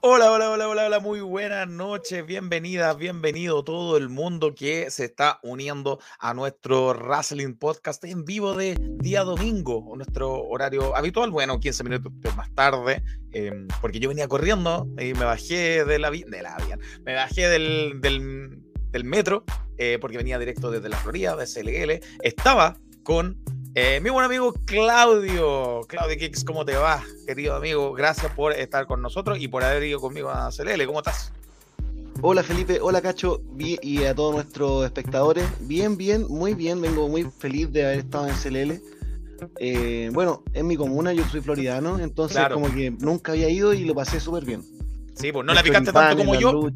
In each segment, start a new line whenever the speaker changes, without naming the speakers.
Hola, hola, hola, hola, hola, muy buenas noches, bienvenidas, bienvenido todo el mundo que se está uniendo a nuestro Wrestling Podcast en vivo de día domingo, nuestro horario habitual, bueno, 15 minutos más tarde, em, porque yo venía corriendo y me bajé de la, de la me bajé del, metro, eh, porque venía directo desde la Florida, de SLL, estaba con eh, mi buen amigo Claudio, Claudio Kicks, ¿cómo te va, querido amigo? Gracias por estar con nosotros y por haber ido conmigo a CLL. ¿Cómo estás?
Hola Felipe, hola Cacho y a todos nuestros espectadores. Bien, bien, muy bien. Vengo muy feliz de haber estado en CLL. Eh, bueno, en mi comuna yo soy floridano, entonces como que nunca había ido y lo pasé súper bien.
Sí, pues no la picaste tanto como yo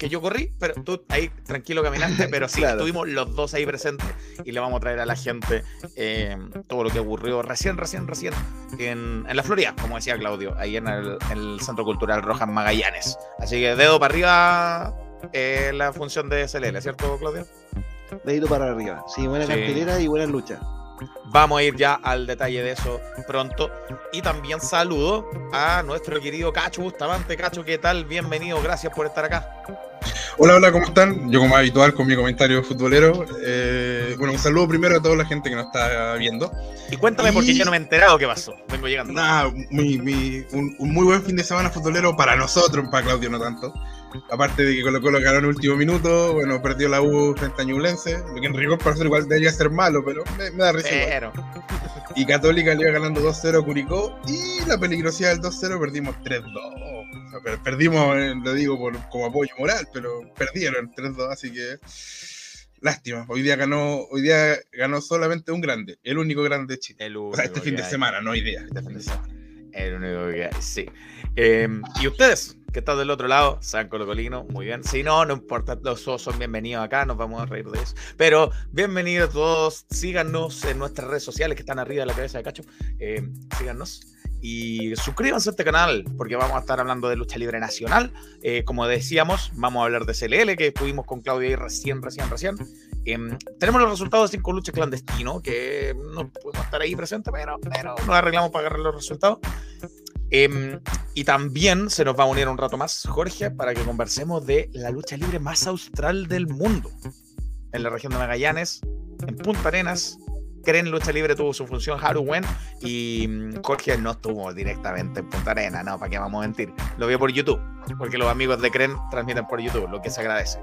que yo corrí, pero tú ahí tranquilo caminaste, pero sí, estuvimos los dos ahí presentes y le vamos a traer a la gente eh, todo lo que ocurrió recién, recién, recién en, en la Florida, como decía Claudio, ahí en el, Centro Cultural Rojas Magallanes. Así que dedo para arriba eh, la función de SLL, ¿cierto, Claudio?
Dedito para arriba, sí, buena cartelera y buena lucha.
Vamos a ir ya al detalle de eso pronto. Y también saludo a nuestro querido Cacho Bustamante. Cacho, ¿qué tal? Bienvenido, gracias por estar acá.
Hola, hola, ¿cómo están? Yo como habitual con mi comentario futbolero. Eh, bueno, un saludo primero a toda la gente que nos está viendo.
Y cuéntame porque yo no me he enterado qué pasó. Vengo llegando.
Nada, muy, un, muy buen fin de semana futbolero para nosotros, para Claudio no tanto. Aparte de que Colo Colo ganó en el último minuto, bueno, perdió la U frente a Ñublense, lo que en rigor para ser igual debería ser malo, pero me, da risa. Pero. Y Católica le iba ganando 2-0 a Curicó y la peligrosidad del 2-0 perdimos 3-2. Perdimos, eh, lo digo por, como apoyo moral, pero perdieron 3-2, así que lástima. Hoy día ganó, hoy día ganó solamente un grande, el único grande de Chile. o sea, este fin de semana, no hoy día. Este fin de semana.
El único que hay, sí. Em, ¿Y ustedes? que están del otro lado, San Colocolino, muy bien. Si no, no importa, los dos son bienvenidos acá, nos vamos a reír de eso. Pero bienvenidos todos, síganos en nuestras redes sociales que están arriba de la cabeza de Cacho. Eh, síganos y suscríbanse a este canal porque vamos a estar hablando de lucha libre nacional. Eh, como decíamos, vamos a hablar de CLL que estuvimos con Claudia ahí recién, recién, recién. Em, tenemos los resultados de cinco luchas clandestino que no podemos estar ahí presentes, pero, pero nos arreglamos para agarrar los resultados. Em, y también se nos va a unir un rato más Jorge para que conversemos de la lucha libre más austral del mundo. En la región de Magallanes, en Punta Arenas, Creen Lucha Libre tuvo su función Haruwen y mm, Jorge no estuvo directamente en Punta Arenas, no, para qué vamos a mentir. Lo vio por YouTube, porque los amigos de Cren transmiten por YouTube, lo que se agradece.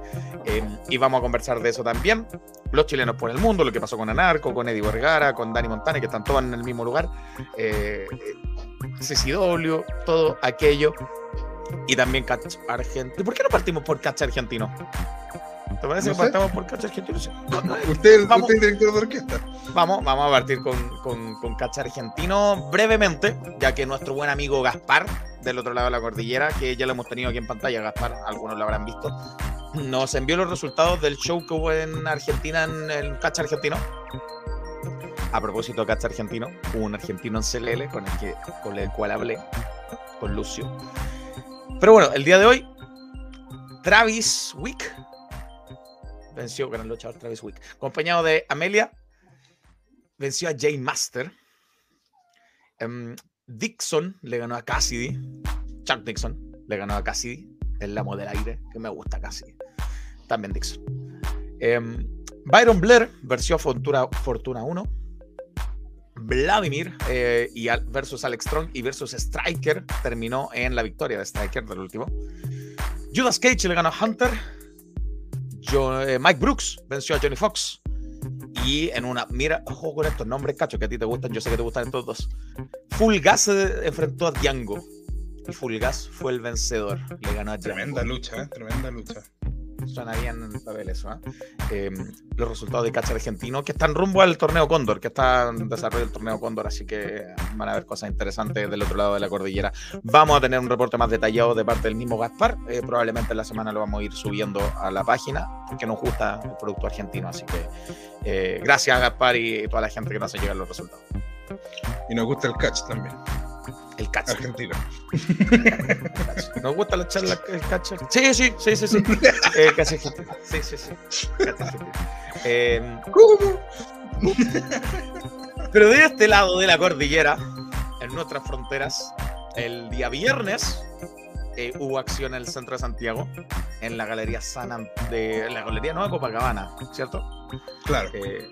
Em, y vamos a conversar de eso también. Los chilenos por el mundo, lo que pasó con Anarco, con Eddie Vergara, con Dani Montana, que están todos en el mismo lugar. Eh, CCW, todo aquello. Y también Catch Argentino. ¿Por qué no partimos por Catch Argentino? ¿Te parece que partamos por Catch Argentino?
usted, es el director de orquesta.
Vamos, vamos a partir con, con, con Catch Argentino brevemente, ya que nuestro buen amigo Gaspar, del otro lado de la cordillera, que ya lo hemos tenido aquí en pantalla, Gaspar, algunos lo habrán visto, nos envió los resultados del show que hubo en Argentina, en el Catch Argentino a propósito de Catch Argentino, hubo un argentino en CLL con el, que, con el cual hablé, con Lucio. Pero bueno, el día de hoy, Travis Wick venció, gran luchador Travis Wick, acompañado de Amelia, venció a Jay Master. Em, Dixon le ganó a Cassidy. Chuck Dixon le ganó a Cassidy, el lamo del aire, que me gusta Cassidy. También Dixon. Em, Byron Blair venció Fortuna, Fortuna 1. Vladimir eh, y versus Alex Strong y versus Striker terminó en la victoria de Striker del último. Judas Cage le ganó a Hunter. Eh, Mike Brooks venció a Johnny Fox. Y en una, mira, ojo con estos nombres, cacho, que a ti te gustan, yo sé que te gustan estos dos. Full Gas enfrentó a Django. Y Full Gas fue el vencedor. Le ganó a
Tremenda lucha, ¿eh? tremenda lucha
suena bien en papel eso, ¿eh? Em, los resultados de Catch Argentino, que están rumbo al torneo Cóndor, que está en desarrollo el torneo Cóndor, así que van a haber cosas interesantes del otro lado de la cordillera. Vamos a tener un reporte más detallado de parte del mismo Gaspar, eh, probablemente en la semana lo vamos a ir subiendo a la página, porque nos gusta el producto argentino, así que eh, gracias a Gaspar y toda la gente que nos ha llegado los resultados.
Y nos gusta el catch también.
El catch.
Argentino.
¿Nos gusta la charla el catch? Sí, sí, sí, sí, sí. eh, argentino. Sí, sí, sí. Eh, ¿Cómo? Pero de este lado de la cordillera, en nuestras fronteras, el día viernes eh, hubo acción en el centro de Santiago, en la Galería Sana, de la Galería Nueva Copacabana, ¿cierto?
Claro.
Eh,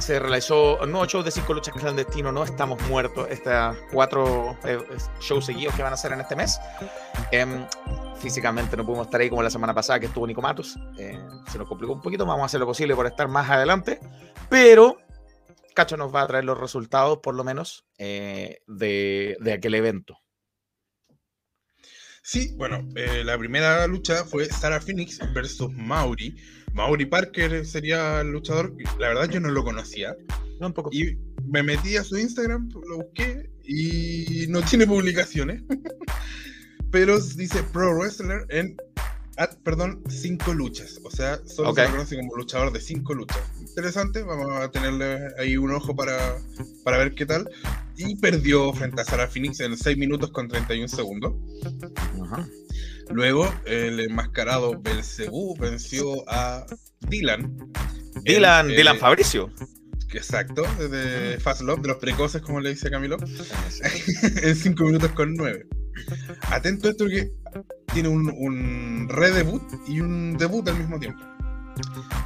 se realizó nuevo show de cinco luchas clandestinos, no estamos muertos, estas cuatro eh, shows seguidos que van a hacer en este mes. Em, físicamente no pudimos estar ahí como la semana pasada que estuvo Nico Matos, eh, se nos complicó un poquito, vamos a hacer lo posible por estar más adelante, pero Cacho nos va a traer los resultados, por lo menos, eh, de, de aquel evento.
Sí, bueno, la primera lucha fue Sarah Phoenix versus Mauri. Mauri Parker sería el luchador. La verdad, yo no lo conocía.
No, un poco.
Y me metí a su Instagram, lo busqué y no tiene publicaciones. Pero dice Pro Wrestler en, ah, perdón, cinco luchas. O sea, solo
Ok.
se lo conoce como luchador de cinco luchas. Interesante, vamos a tenerle ahí un ojo para, para ver qué tal. Y perdió frente a Sarah Phoenix en 6 minutos con 31 segundos.
Ajá.
Luego, el enmascarado Belcebú venció a Dylan.
Dylan,
El, eh,
Dylan Fabricio.
Exacto, de Fast Love, de los precoces, como le dice Camilo, en 5 minutos con 9. Atento a esto que tiene un, un redebut y un debut al mismo tiempo.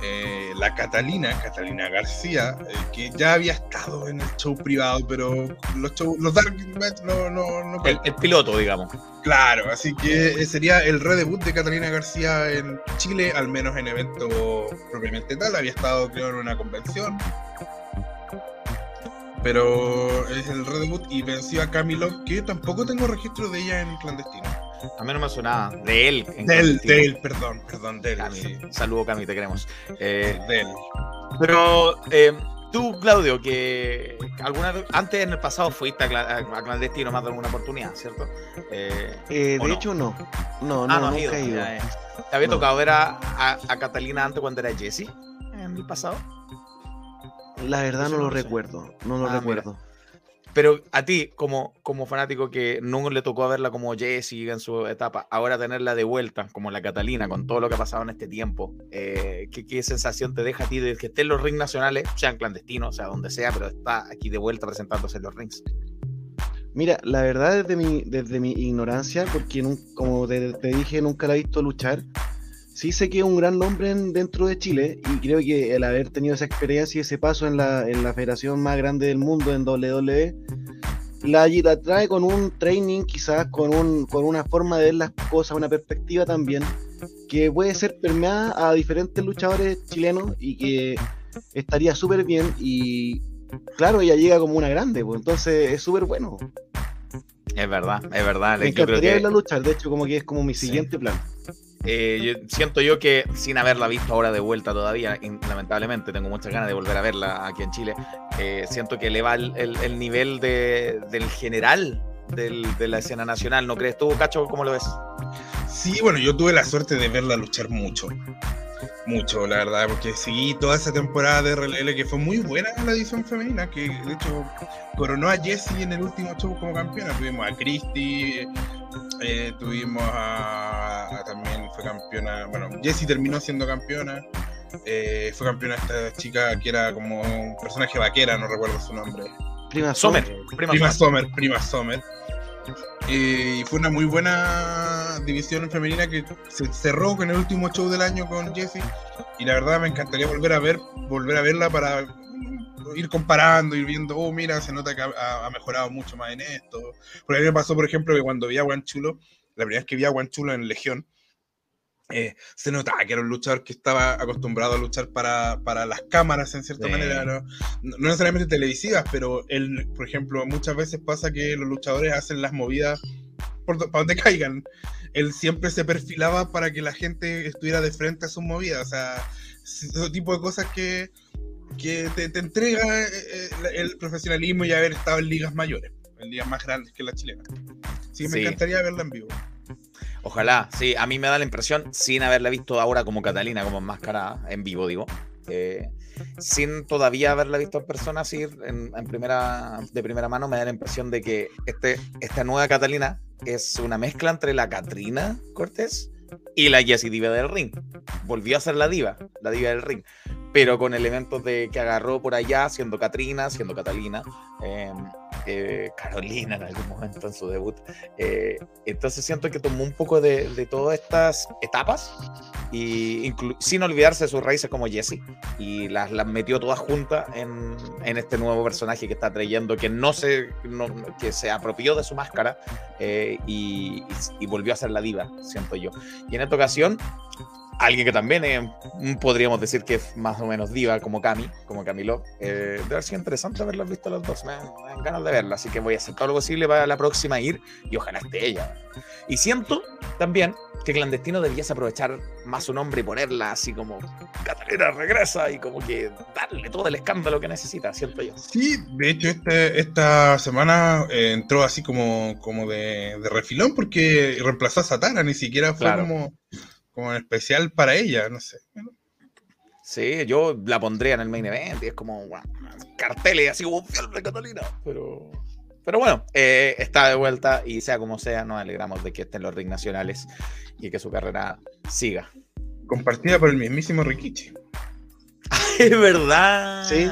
Eh, la Catalina, Catalina García, eh, que ya había estado en el show privado, pero los, show, los Dark Match no, no, no
El, el piloto, digamos.
Claro, así que eh, sería el redebut de Catalina García en Chile, al menos en evento propiamente tal. Había estado, creo, en una convención. Pero es el redebut y venció a Camilo, que tampoco tengo registro de ella en clandestino.
A mí no me sonaba. De él. en
Del,
clandestino.
del, perdón, perdón, del,
Cami.
sí.
Saludo, Cami, te queremos. Eh,
Del.
pero eh, tú, Claudio, que alguna vez- antes en el pasado fuiste a, a- clandestino más de alguna oportunidad, ¿cierto? Eh,
Eh,
¿O
de
no?
hecho, no. No, no,
ah, no
nunca
ido.
he ido.
ya, eh. ¿Te había
No.
tocado ver a, a- a Catalina antes cuando era Jessie en el pasado?
La verdad no
no
lo
sé.
recuerdo. No lo
Ah, mira. Pero a ti, como, como fanático que no le tocó verla como Jessie en su etapa, ahora tenerla de vuelta como la Catalina, con todo lo que ha pasado en este tiempo, eh, ¿qué, qué sensación te deja a ti de que esté en los rings nacionales, sean clandestinos, o sea, donde sea, pero está aquí de vuelta presentándose en los rings?
Mira, la verdad desde mi, desde mi ignorancia, porque como te dije, nunca la he visto luchar, sí sé que es un gran nombre en- dentro de Chile y creo que el haber tenido esa experiencia y ese paso en la, en la federación más grande del mundo, en WWE, la, la trae con un training, quizás con, un, con una forma de ver las cosas, una perspectiva también, que puede ser permeada a diferentes luchadores chilenos y que estaría súper bien y claro, ella llega como una grande, pues entonces es súper bueno.
Es verdad, es verdad.
Me encantaría
que
verla luchar, de hecho, como que es como mi
Sí.
siguiente plan.
Eh, yo- siento yo que sin haberla visto ahora de vuelta todavía, lamentablemente, tengo muchas ganas de volver a verla aquí en Chile, eh, siento que eleva el, el- el nivel de- del general del- de la escena nacional, ¿no crees tú, Cacho? ¿Cómo lo ves?
Sí, bueno, yo tuve la suerte de verla luchar mucho. Mucho, la verdad, porque seguí toda esa temporada de RLL que fue muy buena en la edición femenina, que de hecho coronó a Jessie en el último show como campeona. Tuvimos a Christy, eh, tuvimos a, a- También fue campeona. Bueno, Jessie terminó siendo campeona. eh, fue campeona esta chica que era como un personaje vaquera, no recuerdo su nombre.
Prima
Sommer, prima,
Prima.
Sommer,
Prima Sommer. Y fue una muy buena división femenina que se cerró con el último show del año con Jessie. Y la verdad me encantaría volver a ver, volver a verla para ir comparando, ir viendo, oh mira, se nota que ha, mejorado mucho más en esto. Porque a mí me pasó, por ejemplo, que cuando vi a Guanchulo, la primera vez que vi a Guanchulo en Legión, eh, se notaba que era un luchador que estaba acostumbrado a luchar para, para las cámaras en cierta
Sí.
manera, ¿no? no no necesariamente televisivas, pero él, por ejemplo, muchas veces pasa que los luchadores hacen las movidas por para donde caigan. Él siempre se perfilaba para que la gente estuviera de frente a sus movidas, o sea, ese tipo de cosas que, que te, te entrega eh, eh, el profesionalismo y haber estado en ligas mayores, en ligas más grandes que la chilena. Sí, me
Sí.
encantaría verla en vivo.
Ojalá, sí, a mí me da la impresión, sin haberla visto ahora como Catalina, como enmascarada, en vivo, digo, eh, sin todavía haberla visto en persona, así en, en primera, de primera mano, me da la impresión de que este, esta nueva Catalina es una mezcla entre la Catrina Cortés y la Jessie Diva del ring. Volvió a ser la diva, la diva del ring, pero con elementos de que agarró por allá, siendo Catrina, siendo Catalina. eh, eh, Carolina en algún momento en su debut. Eh, entonces siento que tomó un poco de, todas estas etapas y sin olvidarse de sus raíces como Jesse y las, metió todas juntas en, este nuevo personaje que está trayendo que no se que se apropió de su máscara eh, y, y, volvió a ser la diva siento yo y en esta ocasión alguien que también eh, podríamos decir que es más o menos diva, como Cami, como Camilo. Eh, debe haber sido interesante haberlos visto los dos. Me, dan ganas de verla, así que voy a hacer todo lo posible para la próxima ir y ojalá esté ella. Y siento también que Clandestino debiese aprovechar más su nombre y ponerla así como Catalina regresa y como que darle todo el escándalo que necesita, siento yo.
Sí, de hecho este, esta semana eh, entró así como, como de, refilón porque reemplazó a Satana, ni siquiera fue como como especial para ella, no sé.
Sí, yo la pondría en el main event y es como carteles así como de Catalina. Pero, pero bueno, eh, está de vuelta y sea como sea, nos alegramos de que esté en los ring nacionales y que su carrera siga.
Compartida por el mismísimo Rikichi.
es verdad.
Sí.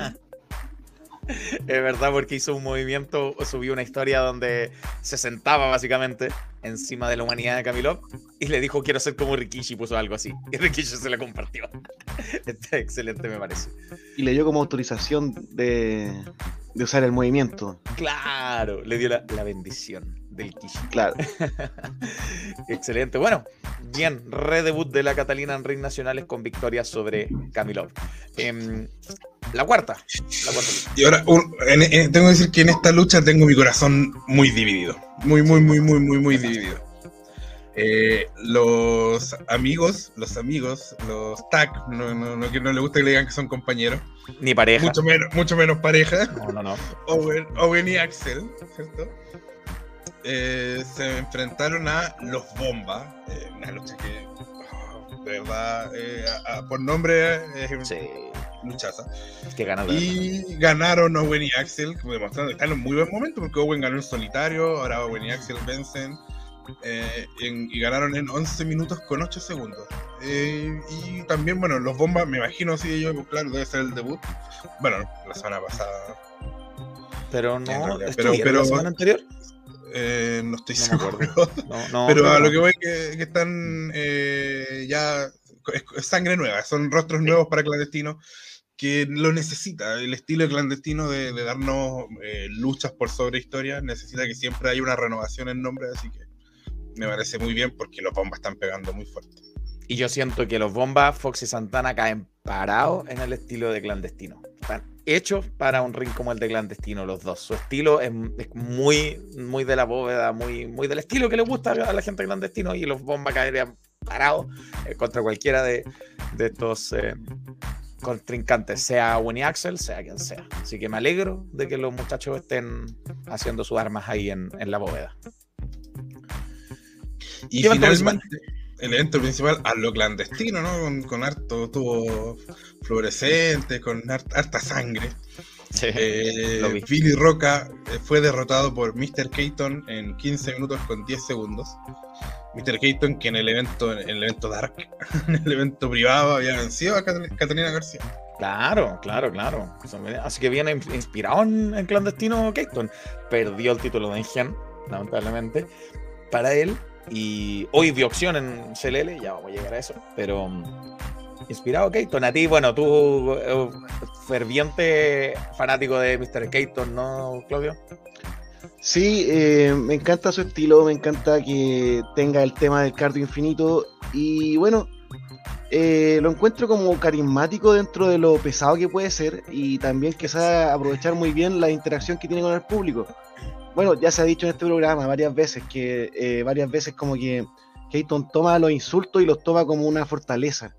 Es verdad, porque hizo un movimiento, subió una historia donde se sentaba básicamente encima de la humanidad de Camilo y le dijo quiero ser como Rikishi, puso algo así. Y Rikishi se la compartió. Está excelente, me parece.
Y le dio como autorización de, de usar el movimiento.
Claro, le dio la, la bendición del Kishi.
Claro.
excelente. Bueno, bien, redebut de la Catalina en Ring Nacionales con victoria sobre Camilov. Eh, la cuarta. La cuarta
y ahora, un, en, en, tengo que decir que en esta lucha tengo mi corazón muy dividido. Muy, muy, muy, muy, muy, muy dividido. Eh, los amigos, los amigos, los tag, no, no, no, que no le gusta que le digan que son compañeros.
Ni pareja.
Mucho menos, mucho menos pareja.
No, no, no.
Owen, Owen y Axel, ¿cierto? Eh, se enfrentaron a los Bomba, eh, una lucha que, oh, de verdad, eh, a, a, por nombre es
Sí.
luchaza.
Que ganó.
Y ganaron Owen y Axel, demostrando que están en un muy buen momento, porque Owen ganó en solitario, ahora Owen y Axel vencen. Eh, en, y ganaron en 11 minutos con 8 segundos. Eh, y también, bueno, los bombas, me imagino, sí, yo, claro, debe ser el debut. Bueno, la semana pasada.
Pero no,
realidad, pero, pero,
la semana anterior.
Eh, no estoy
No
seguro.
acuerdo. No, no,
pero a
no.
lo que voy que, que están eh, ya es, sangre nueva, son rostros nuevos para clandestino que lo necesita. El estilo clandestino de, de darnos eh, luchas por sobre historias necesita que siempre haya una renovación en nombre, así que me parece muy bien porque los bombas están pegando muy fuerte.
Y yo siento que los bombas, Fox y Santana caen parados en el estilo de clandestino. Están hechos para un ring como el de clandestino, los dos. Su estilo es, es muy, muy de la bóveda, muy, muy del estilo que le gusta a la gente clandestino. Y los bombas caerían parados eh, contra cualquiera de, de estos eh, contrincantes, sea Winnie Axel, sea quien sea. Así que me alegro de que los muchachos estén haciendo sus armas ahí en, en la bóveda.
Y
¿Qué evento
finalmente, el evento principal a lo clandestino, ¿no? Con, con harto tubo fluorescente, con hart- harta sangre.
Sí,
Eh. Billy Roca eh, fue derrotado por Mr. Keaton en 15 minutos con 10 segundos. Mr. Keaton, que en el evento, en el evento Dark, en el evento privado, había vencido a Cat- Catalina García.
Claro, claro, claro. Así que viene in- inspirado en, en clandestino Keaton. Perdió el título de Engen, lamentablemente, para él. Y hoy dio opción en CLL, ya vamos a llegar a eso. Pero mm, inspirado Keaton. A ti, bueno, tú, eh, ferviente fanático de Mr. Keaton, ¿no, Claudio?
Sí, eh, me encanta su estilo, me encanta que tenga el tema del cardio infinito y bueno, eh, lo encuentro como carismático dentro de lo pesado que puede ser y también que sabe aprovechar muy bien la interacción que tiene con el público. Bueno, ya se ha dicho en este programa varias veces que eh, varias veces como que Keaton toma los insultos y los toma como una fortaleza.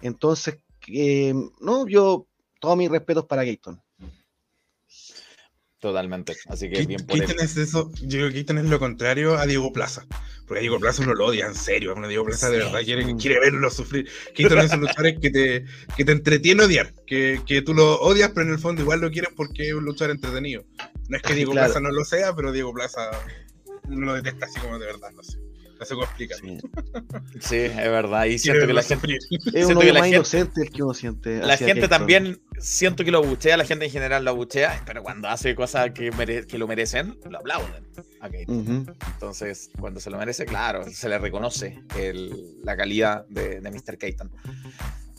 Entonces, eh, no, yo todos mis respetos para Keaton.
Totalmente. Así que bien por él.
Keaton es eso, yo creo que Keaton es lo contrario a Diego Plaza. Porque a Diego Plaza uno lo odia, en serio. A Diego Plaza de verdad quiere, quiere verlo sufrir. Keaton es esos luchadores que te, que te entretiene odiar. Que, que tú lo odias, pero en el fondo igual lo quieres porque es un luchador entretenido. No es que Diego
Claro.
Plaza no lo sea, pero Diego Plaza no lo detesta así como de verdad, no sé. se complica.
Sí. sí, es verdad. Y siento que la gente.
Es uno
que la
más
gente-
inocente el que uno siente.
la gente
Keystone.
también siento que lo buchea, la gente en general lo buchea, pero cuando hace cosas que, mere- que lo merecen, lo aplauden. Ok,
Ujú.
Entonces, cuando se lo merece, claro, se le reconoce el- la calidad de, de Mr. Keaton.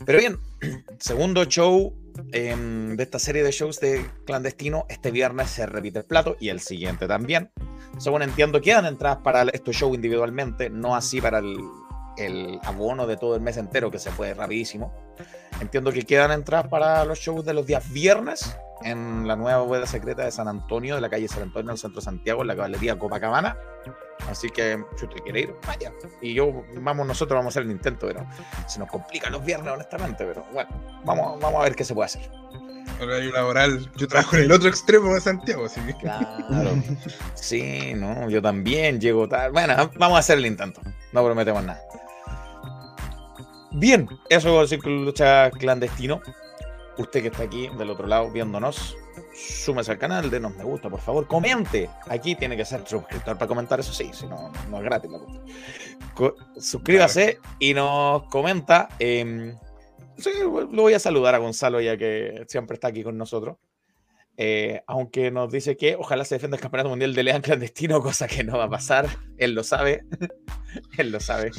Pero bien, segundo show em, de esta serie de shows de clandestino. Este viernes se repite el plato y el siguiente también. Según entiendo, quedan entradas para estos shows individualmente, no así para el, el abono de todo el mes entero, que se fue rapidísimo. Entiendo que quedan entradas para los shows de los días viernes en la nueva bóveda secreta de San Antonio, de la calle San Antonio, en el centro de Santiago, en la caballería Copacabana. Así que, si usted quiere ir, vaya. Y yo, vamos, nosotros vamos a hacer el intento, pero se nos complican los viernes, honestamente. Pero bueno, vamos, vamos a ver qué se puede hacer.
Horario laboral. Yo trabajo en el otro extremo de Santiago, así que.
Claro. Sí, no, yo también llego tarde. Bueno, vamos a hacer el intento. No prometemos nada. Bien, eso es Círculo de Lucha Clandestino. Usted que está aquí del otro lado viéndonos, súmese al canal, denos me gusta, por favor, comente. Aquí tiene que ser suscriptor para comentar, eso sí, si no, no es gratis la Suscríbase y nos comenta. sí, lo voy a saludar a Gonzalo ya que siempre está aquí con nosotros. Eh, aunque nos dice que ojalá se defienda el campeonato mundial de Lean clandestino, cosa que no va a pasar. Él lo sabe. Él lo sabe.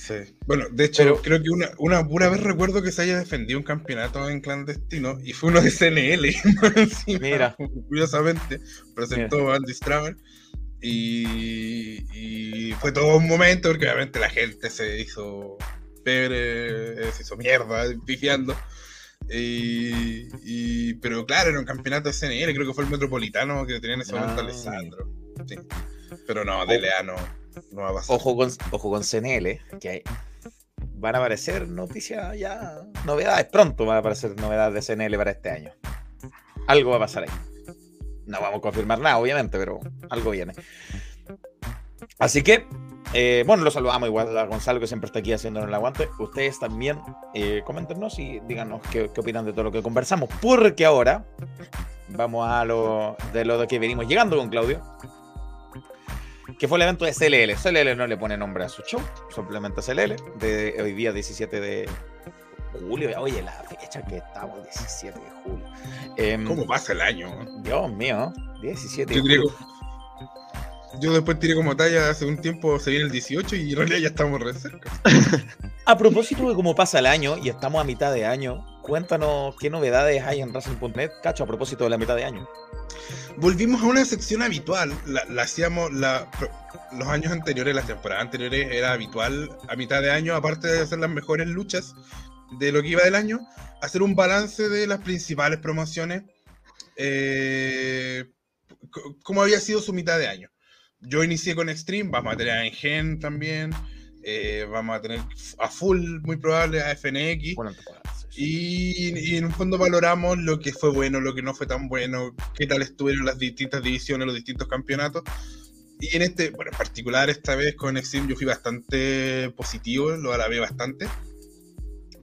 Sí. Bueno, de hecho,
Pero-
creo que una, una pura vez recuerdo que se haya defendido un campeonato en clandestino y fue uno de CNL. encima,
Mira.
Curiosamente, presentó Andy Stramer y, y fue todo un momento porque obviamente la gente se hizo pebre, se hizo mierda, pifiando. Y, y- pero claro, era un campeonato de CNL, creo que fue el metropolitano que tenía en ese momento
Ah.
Alessandro. Sí. Pero no, de Lea no,
Ojo con, ojo con CNL, que van a aparecer noticias ya, novedades. Pronto van a aparecer novedades de CNL para este año. Algo va a pasar ahí. No vamos a confirmar nada, obviamente, pero algo viene. Así que, eh, bueno, lo saludamos igual a Gonzalo, que siempre está aquí haciéndonos el aguante. Ustedes también eh, coméntenos y díganos qué, opinan de todo lo que conversamos. Porque ahora vamos a lo de lo que venimos llegando con Claudio. Que fue el evento de CLL. CLL no le pone nombre a su show, simplemente CLL, de hoy día 17 de julio. Oye, la fecha que estamos, 17 de julio. Em,
¿Cómo pasa el año?
Dios mío, 17 de julio.
yo después tiré como talla hace un tiempo, se viene el 18 y en realidad ya estamos re cerca.
A propósito de cómo pasa el año y estamos a mitad de año, cuéntanos qué novedades hay en Racing.net, cacho, a propósito de la mitad de año.
Volvimos a una sección habitual, la, la hacíamos la- los años anteriores, las temporadas anteriores, era habitual a mitad de año, aparte de hacer las mejores luchas de lo que iba del año, hacer un balance de las principales promociones, eh, cómo había sido su mitad de año. Yo inicié con Extreme, vamos a tener a Engen también, eh, vamos a tener a Full, muy probable, a FNX.
Bueno.
Y, y en un fondo valoramos lo que fue bueno, lo que no fue tan bueno, qué tal estuvieron las distintas divisiones, los distintos campeonatos. Y en este, bueno, en particular esta vez con Extreme yo fui bastante positivo, lo alabé bastante,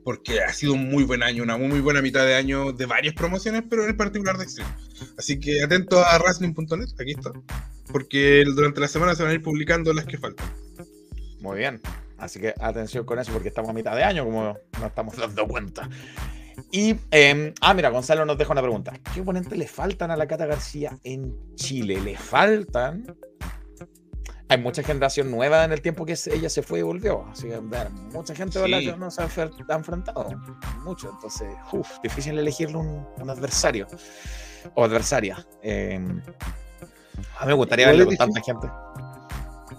porque ha sido un muy buen año, una muy, muy buena mitad de año de varias promociones, pero en particular de Extreme. Así que atento a wrestling.net, aquí está, porque durante la semana se van a ir publicando las que faltan.
Muy bien. Así que atención con eso porque estamos a mitad de año, como nos estamos dando cuenta. Y, eh, ah, mira, Gonzalo nos deja una pregunta. ¿Qué oponentes le faltan a la Cata García en Chile? ¿Le faltan? Hay mucha generación nueva en el tiempo que ella se fue y volvió. Así que ver, mucha gente la
Sí.
que no se ha enfrentado. Mucho. Entonces, uf, difícil elegirle un, un adversario o adversaria. Eh, a mí me gustaría verlo con tanta gente.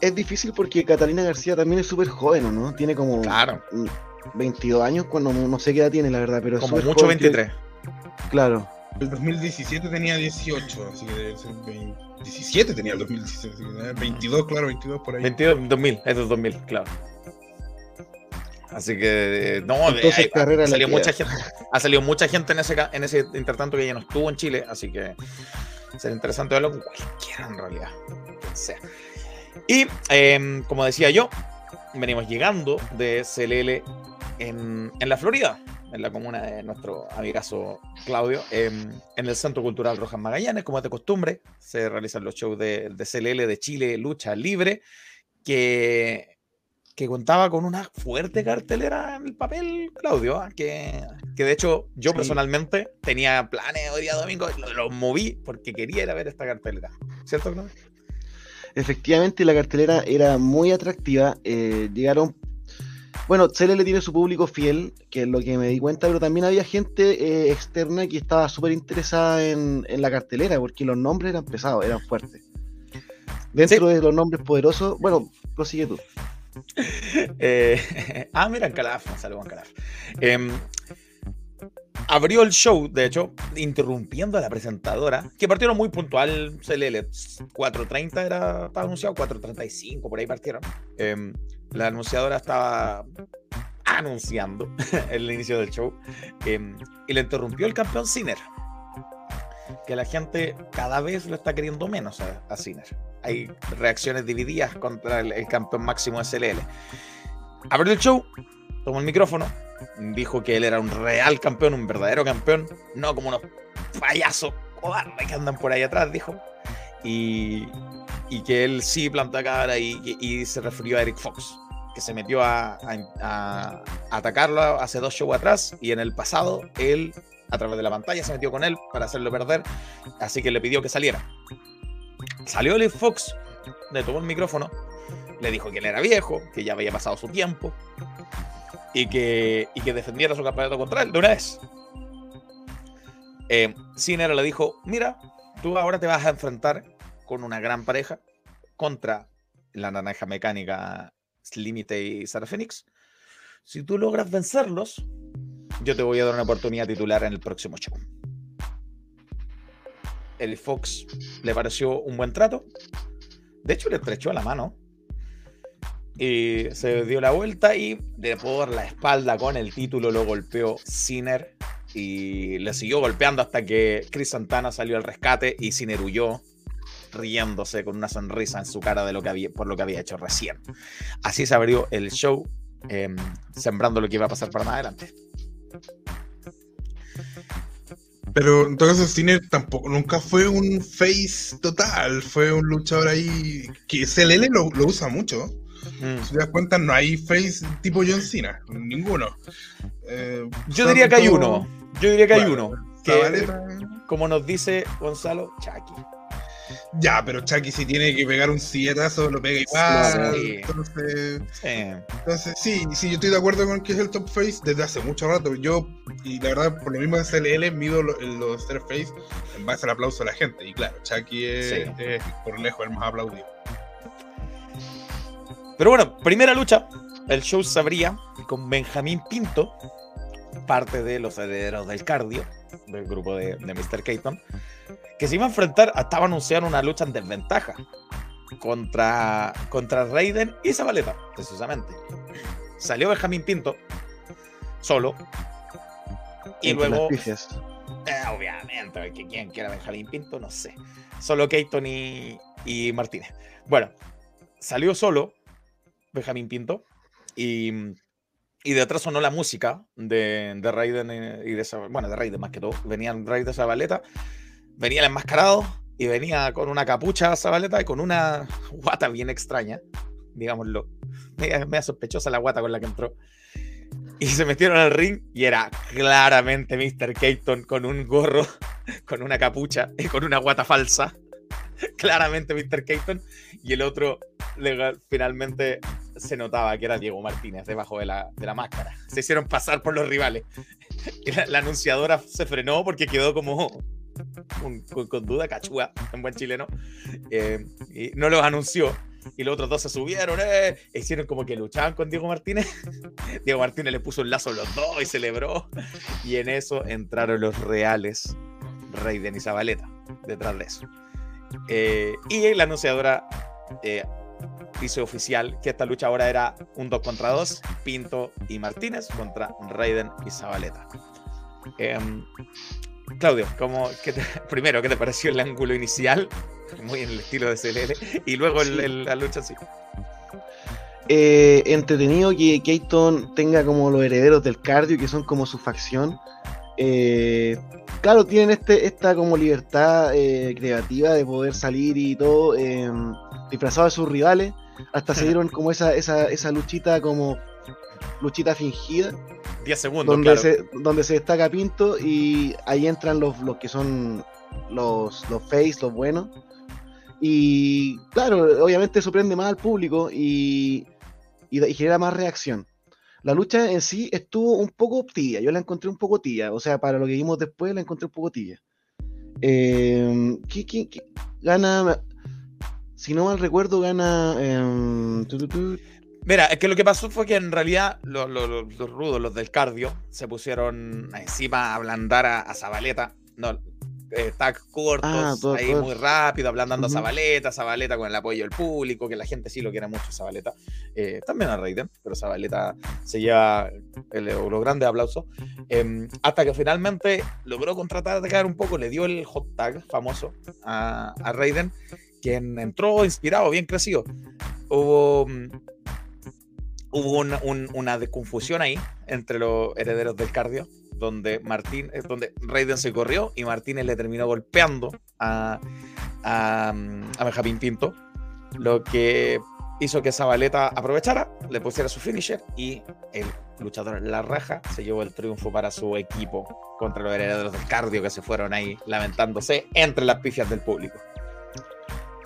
Es difícil porque Catalina García también es súper joven, ¿o ¿no? Tiene como
Claro,
22 años, cuando no, sé qué edad tiene, la verdad, pero es
como mucho
joven que-
23.
Claro.
El 2017 tenía 18, así que debe ser 20 17 tenía el 2017, así que debe ser 22, claro, 22 por ahí.
22, 2000, es de 2000, claro. Así que, eh, no, de-
Entonces,
hay-
carrera
ha, salido mucha gente, ha salido mucha gente en ese, ca- en ese intertanto que ella no estuvo en Chile, así que será interesante verlo con cualquiera en realidad, quien sea. Y, em, como decía yo, venimos llegando de CLL en, en la Florida, en la comuna de nuestro amigazo Claudio, em, en el Centro Cultural Rojas Magallanes, como es de costumbre, se realizan los shows de, de CLL de Chile, Lucha Libre, que, que contaba con una fuerte cartelera en el papel, Claudio, ¿ah? que, que de hecho yo
Sí.
personalmente tenía planes hoy día domingo, los lo moví porque quería ir a ver esta cartelera. ¿Cierto, Claudio?
Efectivamente, la cartelera era muy atractiva. eh, llegaron. Bueno, CLL tiene su público fiel, que es lo que me di cuenta, pero también había gente eh, externa que estaba súper interesada en, en la cartelera, porque los nombres eran pesados, eran fuertes. Dentro de los nombres poderosos, bueno, prosigue tú.
Eh, ah, mira, Calaf, saludos Calaf. Em, abrió el show, de hecho, interrumpiendo a la presentadora, que partieron muy puntual, CLL, 4.30 era, estaba anunciado, 4.35, por ahí partieron. Em, la anunciadora estaba anunciando el inicio del show em, y le interrumpió el campeón Sinner. Que la gente cada vez lo está queriendo menos a, a Sinner. Hay reacciones divididas contra el, campeón máximo CLL. Abrió el show, tomó el micrófono, dijo que él era un real campeón, un verdadero campeón, no como unos payasos cobardes que andan por ahí atrás, dijo. Y, que él sí planta cara y, se refirió a Eric Fox, que se metió a, a- a atacarlo hace dos shows atrás y en el pasado él, a través de la pantalla, se metió con él para hacerlo perder, así que le pidió que saliera. Salió Eric Fox, le tomó el micrófono, le dijo que él era viejo, que ya había pasado su tiempo y que, y que defendiera su campeonato contra él de una vez. Eh, Sinner le dijo, mira, tú ahora te vas a enfrentar con una gran pareja contra la naranja mecánica Límite y Sarah Phoenix. Si tú logras vencerlos, yo te voy a dar una oportunidad titular en el próximo show. El Fox le pareció un buen trato. De hecho, le estrechó la mano. Y se dio la vuelta y de por la espalda con el título lo golpeó Sinner. Y le siguió golpeando hasta que Chris Santana salió al rescate y Sinner huyó riéndose con una sonrisa en su cara de lo que había, por lo que había hecho recién. Así se abrió el show, eh, sembrando lo que iba a pasar para más adelante.
Pero en todo caso, Sinner tampoco, nunca fue un face total, fue un luchador ahí que CLL lo, lo usa mucho.
Mm.
Si te das cuenta, no hay face tipo John Cena, ninguno. Eh,
Yo diría que hay uno. Yo diría que hay uno. Que,
Zabaleta.
como nos dice Gonzalo, Chucky.
Ya, pero Chucky si tiene que pegar un silletazo, lo pega igual.
Sí.
Entonces,
Sí.
entonces, sí, sí, yo estoy de acuerdo con que es el top face desde hace mucho rato. Yo, y la verdad, por lo mismo de CLL, mido lo- los ser face en base al aplauso de la gente. Y claro, Chucky es,
Sí.
es por lejos el más aplaudido.
Pero bueno, primera lucha. El show se abría con Benjamín Pinto, parte de los herederos del cardio, del grupo de, de Mr. Keaton, que se iba a enfrentar, estaba anunciando una lucha en desventaja contra, contra Raiden y Zabaleta, precisamente. Salió Benjamín Pinto, solo, y
Entre
luego. Eh, obviamente, que quién quiera Benjamín Pinto, no sé. Solo Keaton y, y Martínez. Bueno, salió solo Benjamín Pinto y, y de atrás sonó la música de, de Raiden eh, y de Zab- bueno, de Raiden más que todo. Venían Raiden de Zabaleta, venía el enmascarado y venía con una capucha Zabaleta y con una guata bien extraña, digámoslo. Media, sospechosa la guata con la que entró. Y se metieron al ring y era claramente Mr. Keaton con un gorro, con una capucha y con una guata falsa. Claramente Mr. Keaton. Y el otro finalmente se notaba que era Diego Martínez debajo de la, de la máscara. Se hicieron pasar por los rivales. La, anunciadora se frenó porque quedó como con, con- con duda, cachúa, en buen chileno. Eh, y no los anunció. Y los otros dos se subieron, eh, e hicieron como que luchaban con Diego Martínez. Diego Martínez le puso un lazo a los dos y celebró. Y en eso entraron los reales Raiden y Zabaleta detrás de eso. Eh, y la anunciadora eh, hizo oficial que esta lucha ahora era un 2 contra 2, Pinto y Martínez contra Raiden y Zabaleta. Em, Claudio, ¿cómo, qué te- primero, ¿qué te pareció el ángulo inicial? Muy en el estilo de CLL. Y luego el- el- la lucha en sí.
Eh, entretenido que Keaton tenga como los herederos del cardio, que son como su facción. Eh, claro, tienen este, esta como libertad eh, creativa de poder salir y todo eh, disfrazado de sus rivales. Hasta se dieron como esa, esa, esa luchita como luchita fingida.
10 segundos,
donde,
claro.
se, donde se destaca Pinto y ahí entran los, los que son los, los face, los buenos. Y claro, obviamente sorprende más al público y, y, y genera más reacción. La lucha en sí estuvo un poco tibia, yo la encontré un poco tibia, o sea, para lo que vimos después la encontré un poco tibia. Eh, ¿qué, qué? Gana, si no mal recuerdo, gana... Tu,
Mira, es que lo que pasó fue que en realidad los rudos, los del cardio, se pusieron encima a ablandar a, a Zabaleta. No, eh, tags cortos,
Ah,
ahí muy rápido, ablandando a
Ujú.
Zabaleta, Zabaleta con el apoyo del público, que la gente sí lo quiere mucho, Zabaleta. Eh, también a Raiden, pero Zabaleta se lleva el, los grandes aplausos. Eh, hasta que finalmente logró contratar de caer un poco, le dio el hot tag famoso a, a Raiden, quien entró inspirado, bien crecido. Hubo, mm, hubo una, un- una confusión ahí entre los herederos del cardio, donde Martín, eh, donde Raiden se corrió y Martínez le terminó golpeando a, a, mm, a Benjamín Pinto, lo que hizo que Zabaleta aprovechara, le pusiera su finisher y el luchador La Raja se llevó el triunfo para su equipo contra los herederos del cardio que se fueron ahí lamentándose entre las pifias del público.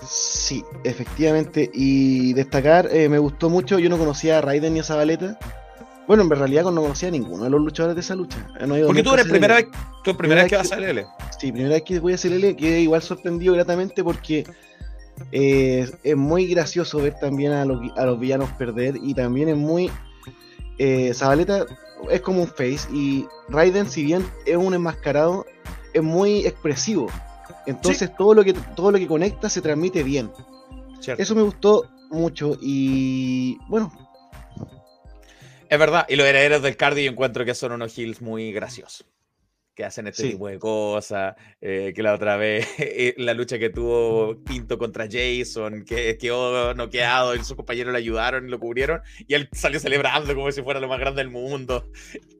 Sí, efectivamente. Y destacar, eh, me gustó mucho, yo no conocía a Raiden ni a Zabaleta. Bueno, en realidad no conocía a ninguno de los luchadores de esa lucha. Eh, no
Porque tú eres primera vez, tú primera vez que vas a LL.
Sí, primera vez que voy a CLL, quedé igual sorprendido gratamente porque eh, es muy gracioso ver también a los, a los villanos perder y también es muy... Eh, Zabaleta es como un face y Raiden, si bien es un enmascarado, es muy expresivo. Entonces todo, lo que, todo lo que conecta se transmite bien.
¿cierto?
Eso me gustó mucho y bueno,
Es verdad, y los herederos del cardio yo encuentro que son unos heels muy graciosos. Que hacen este
Sí.
tipo de cosas. eh, que la otra vez, eh, la lucha que tuvo Pinto contra Jason, que quedó noqueado y sus compañeros le ayudaron y lo cubrieron. Y él salió celebrando como si fuera lo más grande del mundo.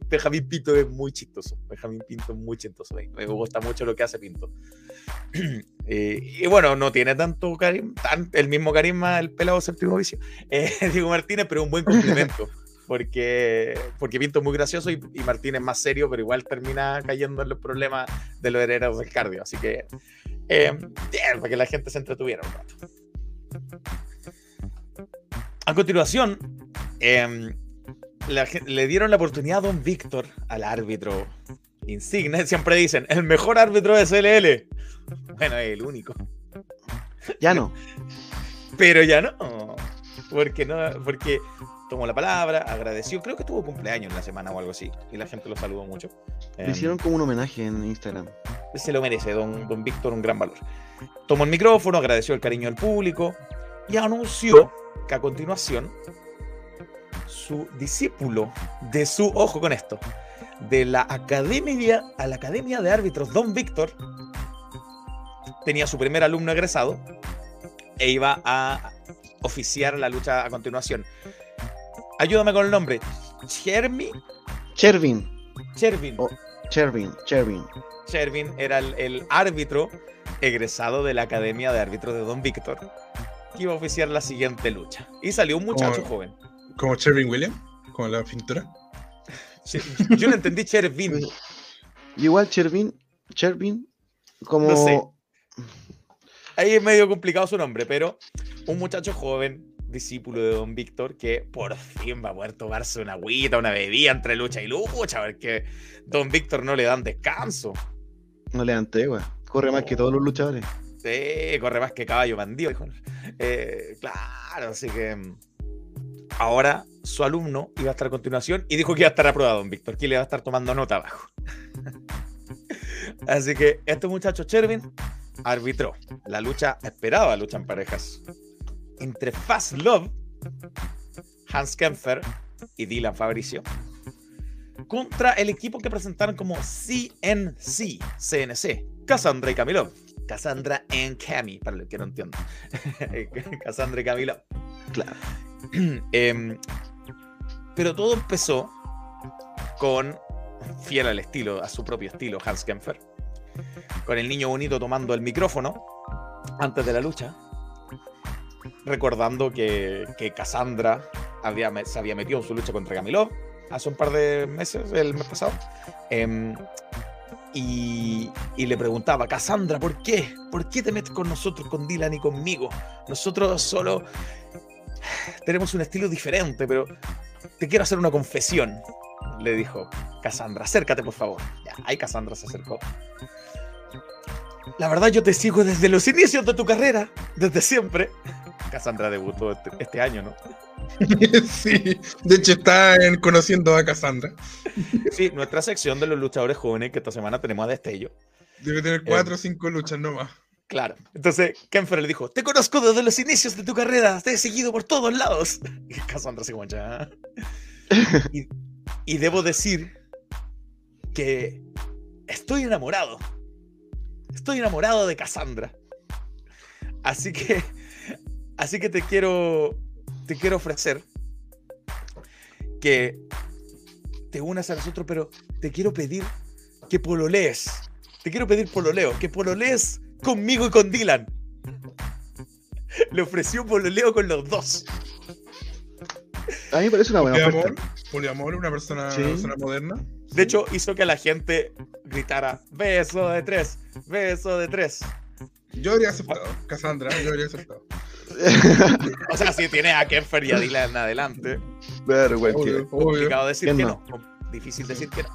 Benjamín Pinto es muy chistoso. Benjamín Pinto es muy chistoso. Me me gusta mucho lo que hace Pinto. Eh, y bueno, no tiene tanto carisma, tan, el mismo carisma el pelado séptimo vicio. Eh, Diego Martínez, pero un buen complemento porque, porque Pinto es muy gracioso y, y Martín es más serio, pero igual termina cayendo en los problemas de los herederos del cardio. Así que, eh, para que la gente se entretuviera un rato. A continuación, eh, la gen- le dieron la oportunidad a Don Víctor, al árbitro insigne. Siempre dicen, el mejor árbitro de CLL. Bueno, es el único.
ya no.
Pero ya no. Porque no, porque tomó la palabra, agradeció. Creo que tuvo cumpleaños en la semana o algo así. Y la gente lo saludó mucho.
Le
Em,
hicieron como un homenaje en Instagram.
se lo merece, don, don Víctor, un gran valor. Tomó el micrófono, agradeció el cariño del público y anunció que a continuación su discípulo de su, ojo con esto, de la academia, a la academia de árbitros, don Víctor, tenía su primer alumno egresado e iba a oficiar la lucha a continuación. Ayúdame con el nombre. Chermi,
Chervin,
Chervin.
Oh. Chervin, Chervin.
Shervin era el, el árbitro egresado de la Academia de Árbitros de Don Víctor, que iba a oficiar la siguiente lucha. Y salió un muchacho
Como-
joven.
Como Sherwin Williams, como la pintura.
Yo no entendí Chervin.
Igual Chervin, Chervin, como
No sé. Ahí es medio complicado su nombre, pero un muchacho joven, discípulo de Don Víctor, que por fin va a poder tomarse una agüita, una bebida entre lucha y lucha, porque Don Víctor no le dan descanso.
no le dan tregua. Corre más que todos los luchadores.
Sí, corre más que caballo bandido. Eh, claro, así que mm, ahora su alumno iba a estar a continuación y dijo que iba a estar aprobado, don Víctor, que le va a estar tomando nota abajo. así que este muchacho Chervin arbitró la lucha, esperaba lucha en parejas, entre Fast Love, Hans Kempfer y Dylan Fabricio, contra el equipo que presentaron como CNC, CNC, Cassandra y Camilo. Cassandra and Cami, para el que no entienda. Cassandra y Camilo.
Claro.
Em, pero todo empezó con fiel al estilo, a su propio estilo, Hans Kempfer, con el niño bonito tomando el micrófono antes de la lucha, recordando que, que Cassandra había, se había metido en su lucha contra Camilo hace un par de meses, el mes pasado. Em, y, y, le preguntaba, Cassandra, ¿por qué? ¿Por qué te metes con nosotros, con Dylan y conmigo? Nosotros solo tenemos un estilo diferente, pero te quiero hacer una confesión, le dijo Cassandra. Acércate, por favor. Ahí Cassandra se acercó. La verdad, yo te sigo desde los inicios de tu carrera, desde siempre. Cassandra debutó este, este año, ¿no?
sí, de hecho está en conociendo a Cassandra.
Sí, nuestra sección de los luchadores jóvenes que esta semana tenemos a Destello.
Debe tener cuatro o cinco luchas nomás.
Claro. Entonces, Kenfer le dijo, te conozco desde los inicios de tu carrera, te he seguido por todos lados. Y Cassandra se como ya. Y, y debo decir que estoy enamorado. Estoy enamorado de Cassandra. Así que, así que te quiero te quiero ofrecer que te unas a nosotros, pero te quiero pedir que pololees. Te quiero pedir pololeo, que pololees conmigo y con Dylan. Le ofreció pololeo con los dos.
A mí me parece una buena
poliamor, poliamor, una persona, una persona moderna.
De hecho, hizo que la gente gritara, beso de tres, beso de tres.
Yo habría aceptado, Cassandra, yo habría aceptado.
O sea, si tienes a Kenfer y a Dylan en adelante.
Pero,
complicado decir que no. Difícil decir que no.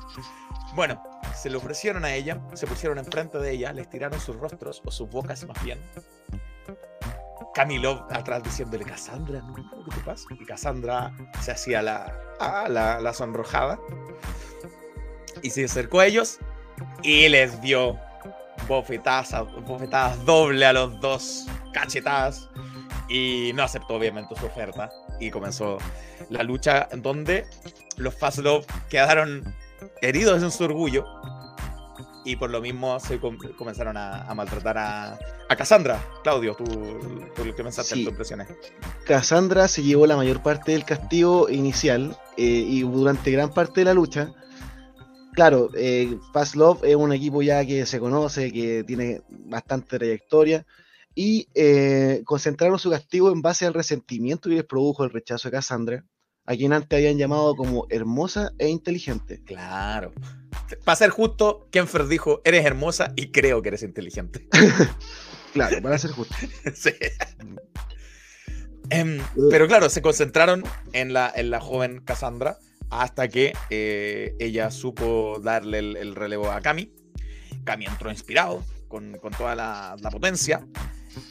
Bueno, se le ofrecieron a ella, se pusieron enfrente de ella, les tiraron sus rostros, o sus bocas más bien. Camilo atrás diciéndole, Cassandra, ¿no? ¿qué te pasa? Y Cassandra se hacía la, ah, la, la sonrojada. Y se acercó a ellos y les dio bofetadas, bofetadas doble a los dos, cachetadas y no aceptó obviamente su oferta y comenzó la lucha en donde los Fazlov quedaron heridos en su orgullo y por lo mismo se comenzaron a, maltratar a, a, Cassandra. Claudio, tú, tú lo que pensaste en tus impresiones.
Cassandra se llevó la mayor parte del castigo inicial eh, y durante gran parte de la lucha. Claro, eh, Love es un equipo ya que se conoce, que tiene bastante trayectoria y eh, concentraron su castigo en base al resentimiento que les produjo el rechazo de Cassandra, a quien antes habían llamado como hermosa e inteligente.
Claro. Para ser justo, Kenfer dijo, eres hermosa y creo que eres inteligente.
claro, para ser justo. sí.
Em, pero claro, se concentraron en la, en la joven Cassandra hasta que eh, ella supo darle el, relevo a Cami. Cami entró inspirado con, con toda la, la potencia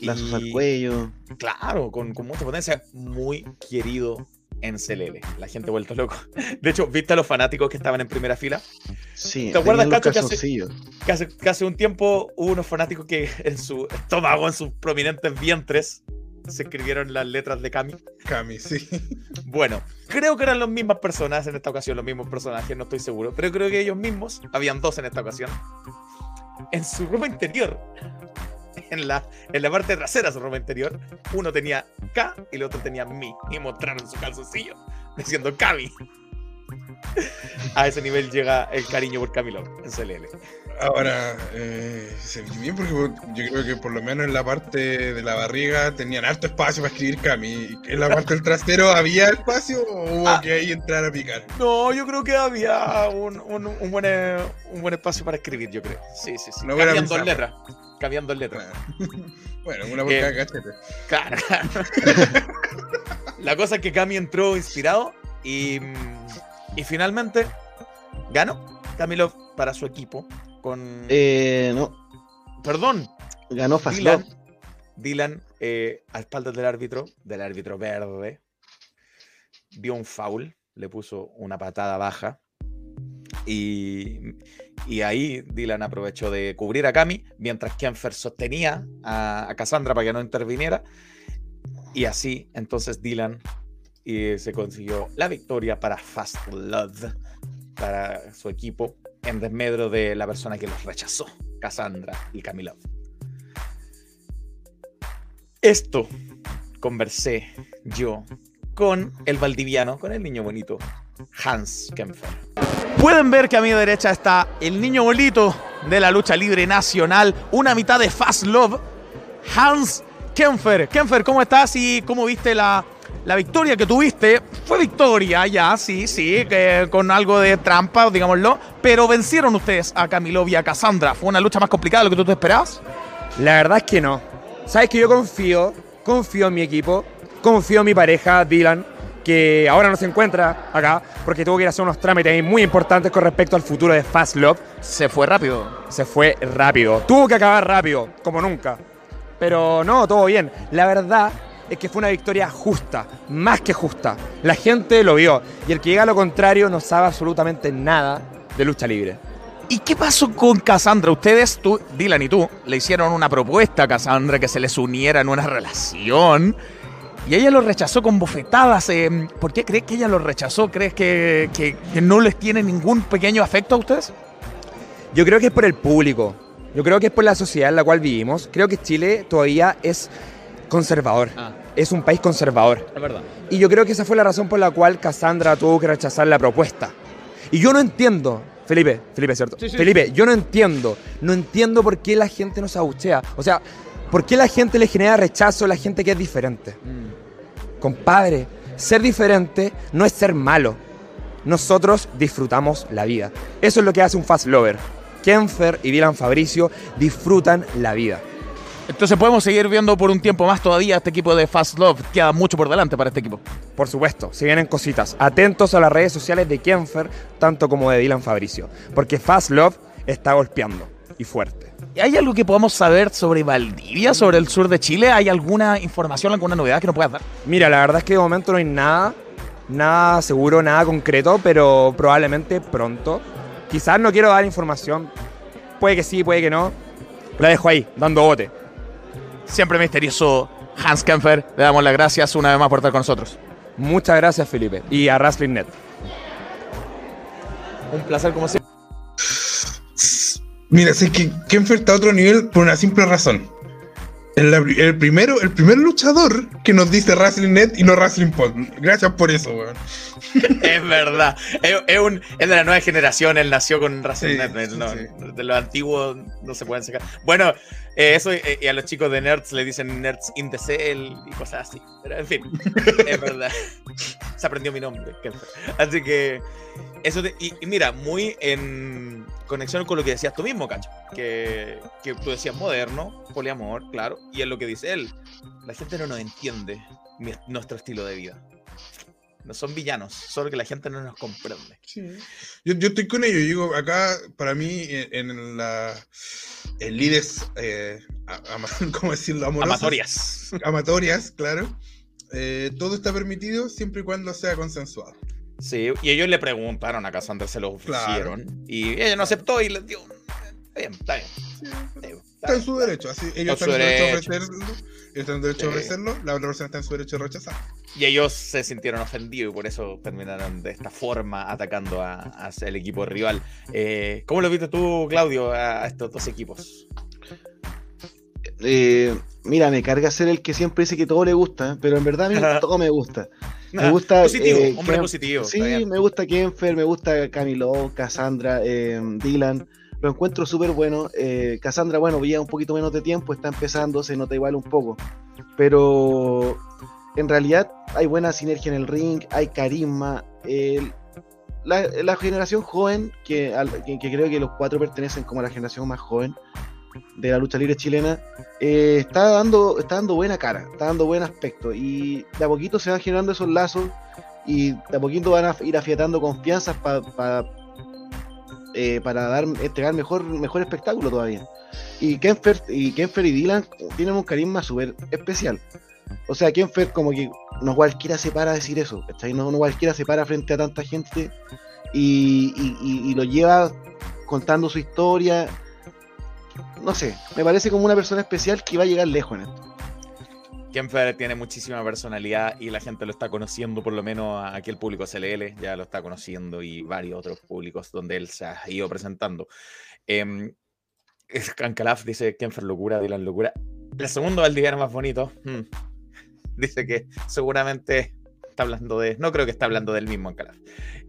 Lazos al cuello.
Claro, con, mucha potencia. Muy querido en CLL. La gente ha vuelto loco. De hecho, ¿viste a los fanáticos que estaban en primera fila?
Sí.
¿Te acuerdas, Cacho, que hace, que, hace, un tiempo hubo unos fanáticos que en su estómago, en sus prominentes vientres, se escribieron las letras de Cami?
Cami, sí.
Bueno, creo que eran las mismas personas en esta ocasión, los mismos personajes, no estoy seguro, pero creo que ellos mismos, habían dos en esta ocasión, en su ropa interior en la, en la parte trasera de su ropa interior, uno tenía K y el otro tenía Mi. Y mostraron su calzoncillo diciendo Cami. A ese nivel llega el cariño por Camilo en CLL.
Ahora, eh, se bien porque yo creo que por lo menos en la parte de la barriga tenían alto espacio para escribir Cami. ¿En la parte del trasero había espacio o hubo ah. que ahí entrar a picar?
No, yo creo que había un, un, un, buen, un buen espacio para escribir, yo creo. Sí, sí, sí. No dos letras cambiando letras.
Bueno, una boca de cachete.
Claro, La cosa es que Cami entró inspirado y, y finalmente ganó Camilo para su equipo con...
Eh, no.
Perdón.
Ganó Dylan,
Dylan eh, a espaldas del árbitro, del árbitro verde, dio un foul, le puso una patada baja y, ahí Dylan aprovechó de cubrir a Cami, mientras Kenfer sostenía a, Cassandra para que no interviniera. Y así, entonces Dylan y se consiguió la victoria para Fast Love, para su equipo, en desmedro de la persona que los rechazó, Cassandra y Camilo. Esto conversé yo con el valdiviano, con el niño bonito, Hans Kempfer. pueden ver que a mi derecha está el niño bolito de la lucha libre nacional, una mitad de Fast Love, Hans Kempfer. Kempfer, ¿cómo estás y cómo viste la, la victoria que tuviste? Fue victoria, ya, sí, sí, que con algo de trampa, digámoslo, pero vencieron ustedes a Camilo y a Cassandra. ¿Fue una lucha más complicada de lo que tú te esperabas?
La verdad es que no. Sabes que yo confío, confío en mi equipo, confío en mi pareja, Dylan, que ahora no se encuentra acá porque tuvo que ir a hacer unos trámites muy importantes con respecto al futuro de Fast Love.
Se fue rápido.
Se fue rápido. Tuvo que acabar rápido, como nunca. Pero no, todo bien. La verdad es que fue una victoria justa, más que justa. La gente lo vio y el que llega a lo contrario no sabe absolutamente nada de lucha libre.
¿Y qué pasó con Cassandra? Ustedes, tú, Dylan y tú, le hicieron una propuesta a Cassandra que se les uniera en una relación. Y ella lo rechazó con bofetadas. eh, ¿Por qué crees que ella lo rechazó? ¿Crees que, que- que no les tiene ningún pequeño afecto a ustedes?
Yo creo que es por el público. Yo creo que es por la sociedad en la cual vivimos. Creo que Chile todavía es conservador.
Ah.
Es un país conservador.
Es verdad.
Y yo creo que esa fue la razón por la cual Cassandra tuvo que rechazar la propuesta. Y yo no entiendo, Felipe, Felipe, ¿cierto?
Sí, sí.
Felipe, yo no entiendo, no entiendo por qué la gente nos abuchea. O sea, ¿por qué la gente le genera rechazo a la gente que es diferente? Compadre, ser diferente no es ser malo. Nosotros disfrutamos la vida. Eso es lo que hace un fast lover. Kenfer y Dylan Fabricio disfrutan la vida.
Entonces podemos seguir viendo por un tiempo más todavía este equipo de Fast Love. Queda mucho por delante para este equipo.
Por supuesto, si vienen cositas, atentos a las redes sociales de Kenfer, tanto como de Dylan Fabricio, porque Fast Love está golpeando y fuerte.
¿Hay algo que podamos saber sobre Valdivia, sobre el sur de Chile? ¿Hay alguna información, alguna novedad que nos puedas dar?
Mira, la verdad es que de momento no hay nada, nada seguro, nada concreto, pero probablemente pronto. Quizás no quiero dar información, puede que sí, puede que no. La dejo ahí, dando bote.
Siempre misterioso Hans Kempfer. Le damos las gracias una vez más por estar con nosotros.
Muchas gracias, Felipe. Y a Wrestling.net.
Un placer como siempre.
Mira, sé que Kenfer está a otro nivel por una simple razón. El, el primero, el primer luchador que nos dice Wrestling Net y no Wrestling Pod. Gracias por eso, weón.
Es verdad. Es, es un, es de la nueva generación. Él nació con
Sí,
Net.
sí,
no,
sí.
De los antiguos no se pueden sacar. Bueno, eh, eso eh, y a los chicos de Nerds le dicen Nerds in the Cell y cosas así. Pero en fin, es verdad. Se aprendió mi nombre. Así que eso. te- y, y mira, muy en conexión con lo que decías tú mismo, Cacho. Que, que tú decías moderno, poliamor, claro. Y es lo que dice él. La gente no nos entiende mi- nuestro estilo de vida. No son villanos, solo que la gente no nos comprende.
Yo, yo estoy con ellos. Digo, acá, para mí, en, en la. En líderes, eh, ama- ¿cómo decirlo? Amorosas.
Amatorias.
Amatorias, claro. Eh, todo está permitido siempre y cuando sea consensuado.
Sí, y ellos le preguntaron a Cassandra, se lo ofrecieron. Y ella no aceptó y les dio. Está bien, está bien. está bien, está
Está en su derecho. Así, ellos están
su
en su derecho a ofrecerlo. Están en su derecho a
Sí.
ofrecerlo. La otra persona está en su derecho a rechazar.
Y ellos se sintieron ofendidos y por eso terminaron de esta forma atacando a, a el equipo rival. Eh, ¿Cómo lo viste tú, Claudio, a, estos dos equipos?
Eh, mira, me carga ser el que siempre dice que todo le gusta, pero en verdad a mí todo me gusta. Me gusta,
Positivo,
eh,
hombre positivo.
Sí, me gusta Kenfer, me gusta Camilo, Cassandra, eh, Dylan. Lo encuentro súper bueno. Eh, Cassandra, bueno, lleva un poquito menos de tiempo, está empezando, se nota igual un poco. Pero en realidad hay buena sinergia en el ring, hay carisma. la, generación joven, que, que- creo que los cuatro pertenecen como a la generación más joven de la lucha libre chilena, eh, está, dando, está dando buena cara, está dando buen aspecto. Y de a poquito se van generando esos lazos y de a poquito van a ir afiatando confianzas pa- pa- eh, para dar, entregar mejor, mejor espectáculo todavía. Y Kenfer y, Kenfer y Dylan tienen un carisma súper especial. O sea, Kenfer como que no cualquiera se para a decir eso, ¿cachai? No, no cualquiera se para frente a tanta gente y, y- lo lleva contando su historia. No sé, me parece como una persona especial que va a llegar lejos en esto.
Kemper tiene muchísima personalidad y la gente lo está conociendo, por lo menos aquí el público CLL ya lo está conociendo y varios otros públicos donde él se ha ido presentando. Eh, Cancalaf dice Kemper locura, Dylan locura. El segundo Valdiviano más bonito. hmm, Dice que seguramente está hablando de. No creo que está hablando del mismo Cancalaf.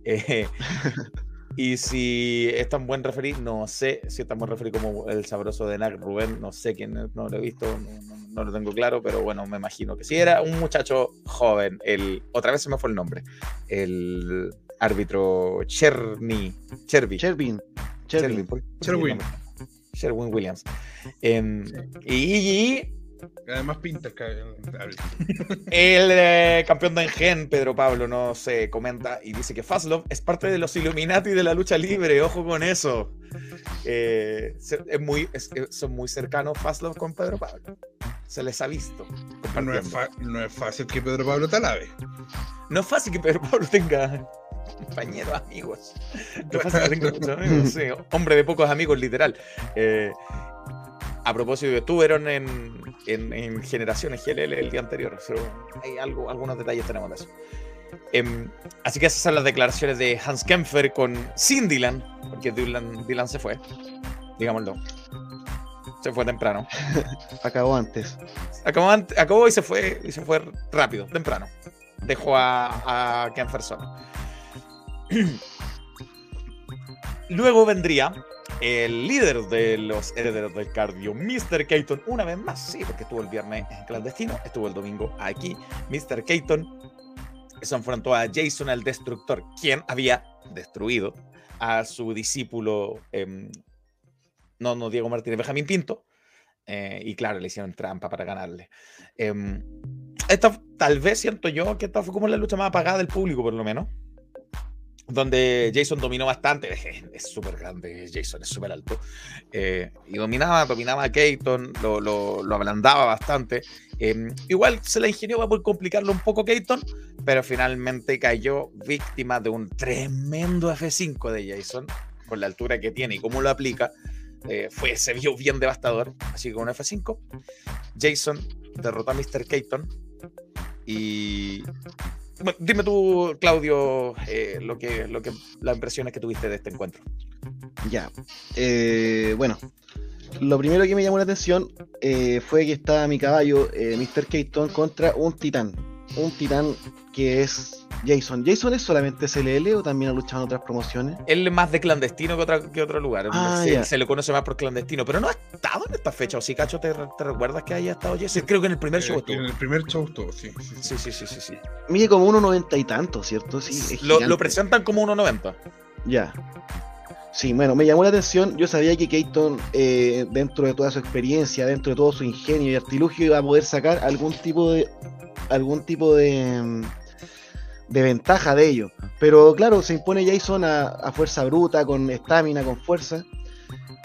Eh, Y si es tan buen referí, no sé si es tan buen referí como el sabroso de Nac Rubén, no sé quién, no lo he visto, no, no- no lo tengo claro, pero bueno, me imagino que sí. Era un muchacho joven, el, otra vez se me fue el nombre, el árbitro Cherny, Cherby.
Chervin.
Cherwin,
Chervin.
Sherwin
Williams.
Sí.
y, y
Además pinta el
eh, campeón de Engen, Pedro Pablo, no se comenta y dice que Faslov es parte de los Illuminati de la lucha libre. Ojo con eso. Eh, se- es muy, es- eh, son muy cercanos Faslov con Pedro Pablo. Se les ha visto.
No es,
compartiendo.
fa- no es fácil que Pedro Pablo te alabe.
No es fácil que Pedro Pablo tenga compañeros, amigos. No es fácil que tenga muchos amigos, sí. Hombre de pocos amigos, literal. Eh, a propósito, estuvieron en, en, en Generaciones GLL el día anterior. so, hay algo, algunos detalles tenemos de eso. Em, así que esas son las declaraciones de Hans Kempfer con sin Dylan, porque Dylan, Dylan se fue, digámoslo. Se fue temprano.
Acabó antes.
Acabó, ant- acabó y se fue y se fue rápido, temprano. Dejó a, a Kempfer solo. Luego vendría el líder de los herederos del cardio, Mr. Keaton, una vez más, sí, porque estuvo el viernes en clandestino, estuvo el domingo aquí. Mr. Keaton se enfrentó a Jason el Destructor, quien había destruido a su discípulo, em, no, no Diego Martínez, Benjamín Pinto, eh, y claro, le hicieron trampa para ganarle. Em, esta, tal vez siento yo que esta fue como la lucha más apagada del público, por lo menos. Donde Jason dominó bastante. Es súper grande, Jason es súper alto. eh, y dominaba, dominaba a Keaton, lo, lo, ablandaba bastante. Em, igual se la ingenió para complicarlo un poco Keaton, pero finalmente cayó víctima de un tremendo F5 de Jason, con la altura que tiene y cómo lo aplica. eh, fue, se vio bien devastador. Así que con F5, Jason derrotó a Mr. Keaton. Y dime tú, Claudio, eh, lo que, lo que, las impresiones que tuviste de este encuentro.
Ya. Eh, bueno, lo primero que me llamó la atención eh, fue que estaba mi caballo, eh, Mr. Keaton, contra un titán. Un titán que es Jason. ¿Jason es solamente CLL o también ha luchado en otras promociones?
Él es más de clandestino que, otra, que otro lugar.
Ah,
se, se le conoce más por clandestino, pero no ha estado en esta fecha. ¿O sí, Cacho, te, te recuerdas que haya estado Jason? Creo que en el primer show
Eh,
estuvo.
En el primer show estuvo, sí. sí, sí.
Sí, sí, sí, sí. sí.
Mide como 1,90 y tanto, ¿cierto? Sí, es
Lo, presentan como 1.90.
Ya. Sí, bueno, me llamó la atención. Yo sabía que Keaton, eh, dentro de toda su experiencia, dentro de todo su ingenio y artilugio, iba a poder sacar algún tipo de. algún tipo de. mm, de ventaja de ello. Pero claro, se impone Jason a, a fuerza bruta, con estamina, con fuerza.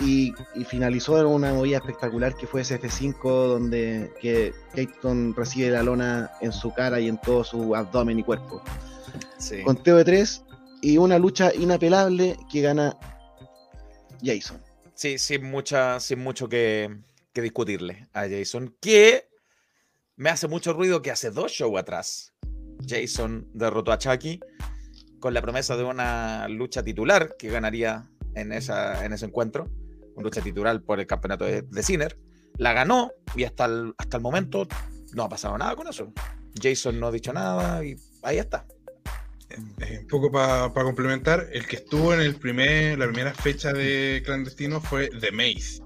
Y, y finalizó en una movida espectacular que fue ese F5 donde que Keaton recibe la lona en su cara y en todo su abdomen y cuerpo
Sí.
conteo de tres y una lucha inapelable que gana Jason.
Sí, sin, mucha, sin mucho que, que discutirle a Jason, que me hace mucho ruido que hace dos shows atrás Jason derrotó a Chucky con la promesa de una lucha titular que ganaría en, esa, en ese encuentro, una lucha titular por el campeonato de, de. La ganó y hasta el, hasta el momento no ha pasado nada con eso. Jason no ha dicho nada y ahí está.
Eh, un poco para complementar, el que estuvo en el primer, la primera fecha de clandestino fue The Maze.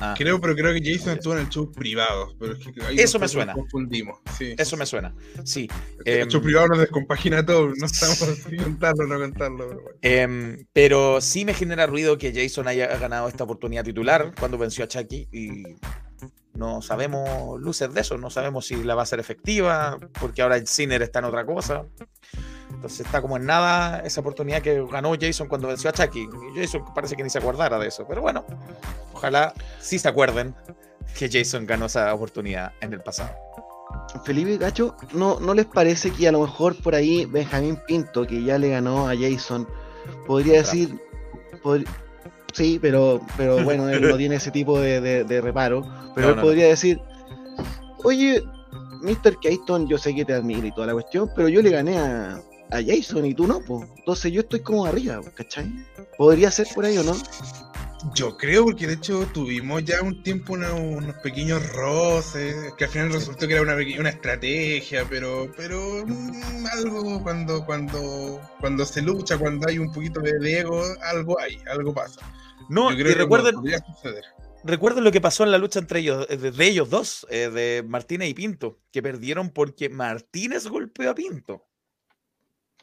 Ah,
Creo, pero creo que Jason estuvo en el show privado. Pero es que ahí
Eso me suena.
nos confundimos. Sí,
eso me suena. Sí.
El
em,
show privado nos descompagina todo. No estamos si contarlo o no contarlo. Pero bueno.
Em, pero sí me genera ruido que Jason haya ganado esta oportunidad titular cuando venció a Chucky y no sabemos luces de eso, no sabemos si la va a ser efectiva, porque ahora el Sinner está en otra cosa. Entonces está como en nada esa oportunidad que ganó Jason cuando venció a Chucky. Y Jason parece que ni se acordara de eso, pero bueno, ojalá sí se acuerden que Jason ganó esa oportunidad en el pasado.
Felipe Gacho, ¿no, ¿no les parece que a lo mejor por ahí Benjamín Pinto, que ya le ganó a Jason, podría decir... pod- sí, pero, pero bueno, él no tiene ese tipo de, de- de reparo. Pero
No,
él
no, no.
podría decir, oye, Mr. Keaton, yo sé que te admiro y toda la cuestión, pero yo le gané a, a Jason y tú no, pues. Entonces yo estoy como arriba, ¿cachai? Podría ser por ahí o no.
Yo creo, porque de hecho tuvimos ya un tiempo una- unos pequeños roces, que al final resultó que era una, una estrategia, pero, pero mm, algo cuando, cuando, cuando se lucha, cuando hay un poquito de ego, algo hay, algo pasa.
No,
Yo
y
creo que
recuerden,
podría suceder.
recuerden lo que pasó en la lucha entre ellos, eh, de, de ellos dos, eh, de Martínez y Pinto, que perdieron porque Martínez golpeó a Pinto.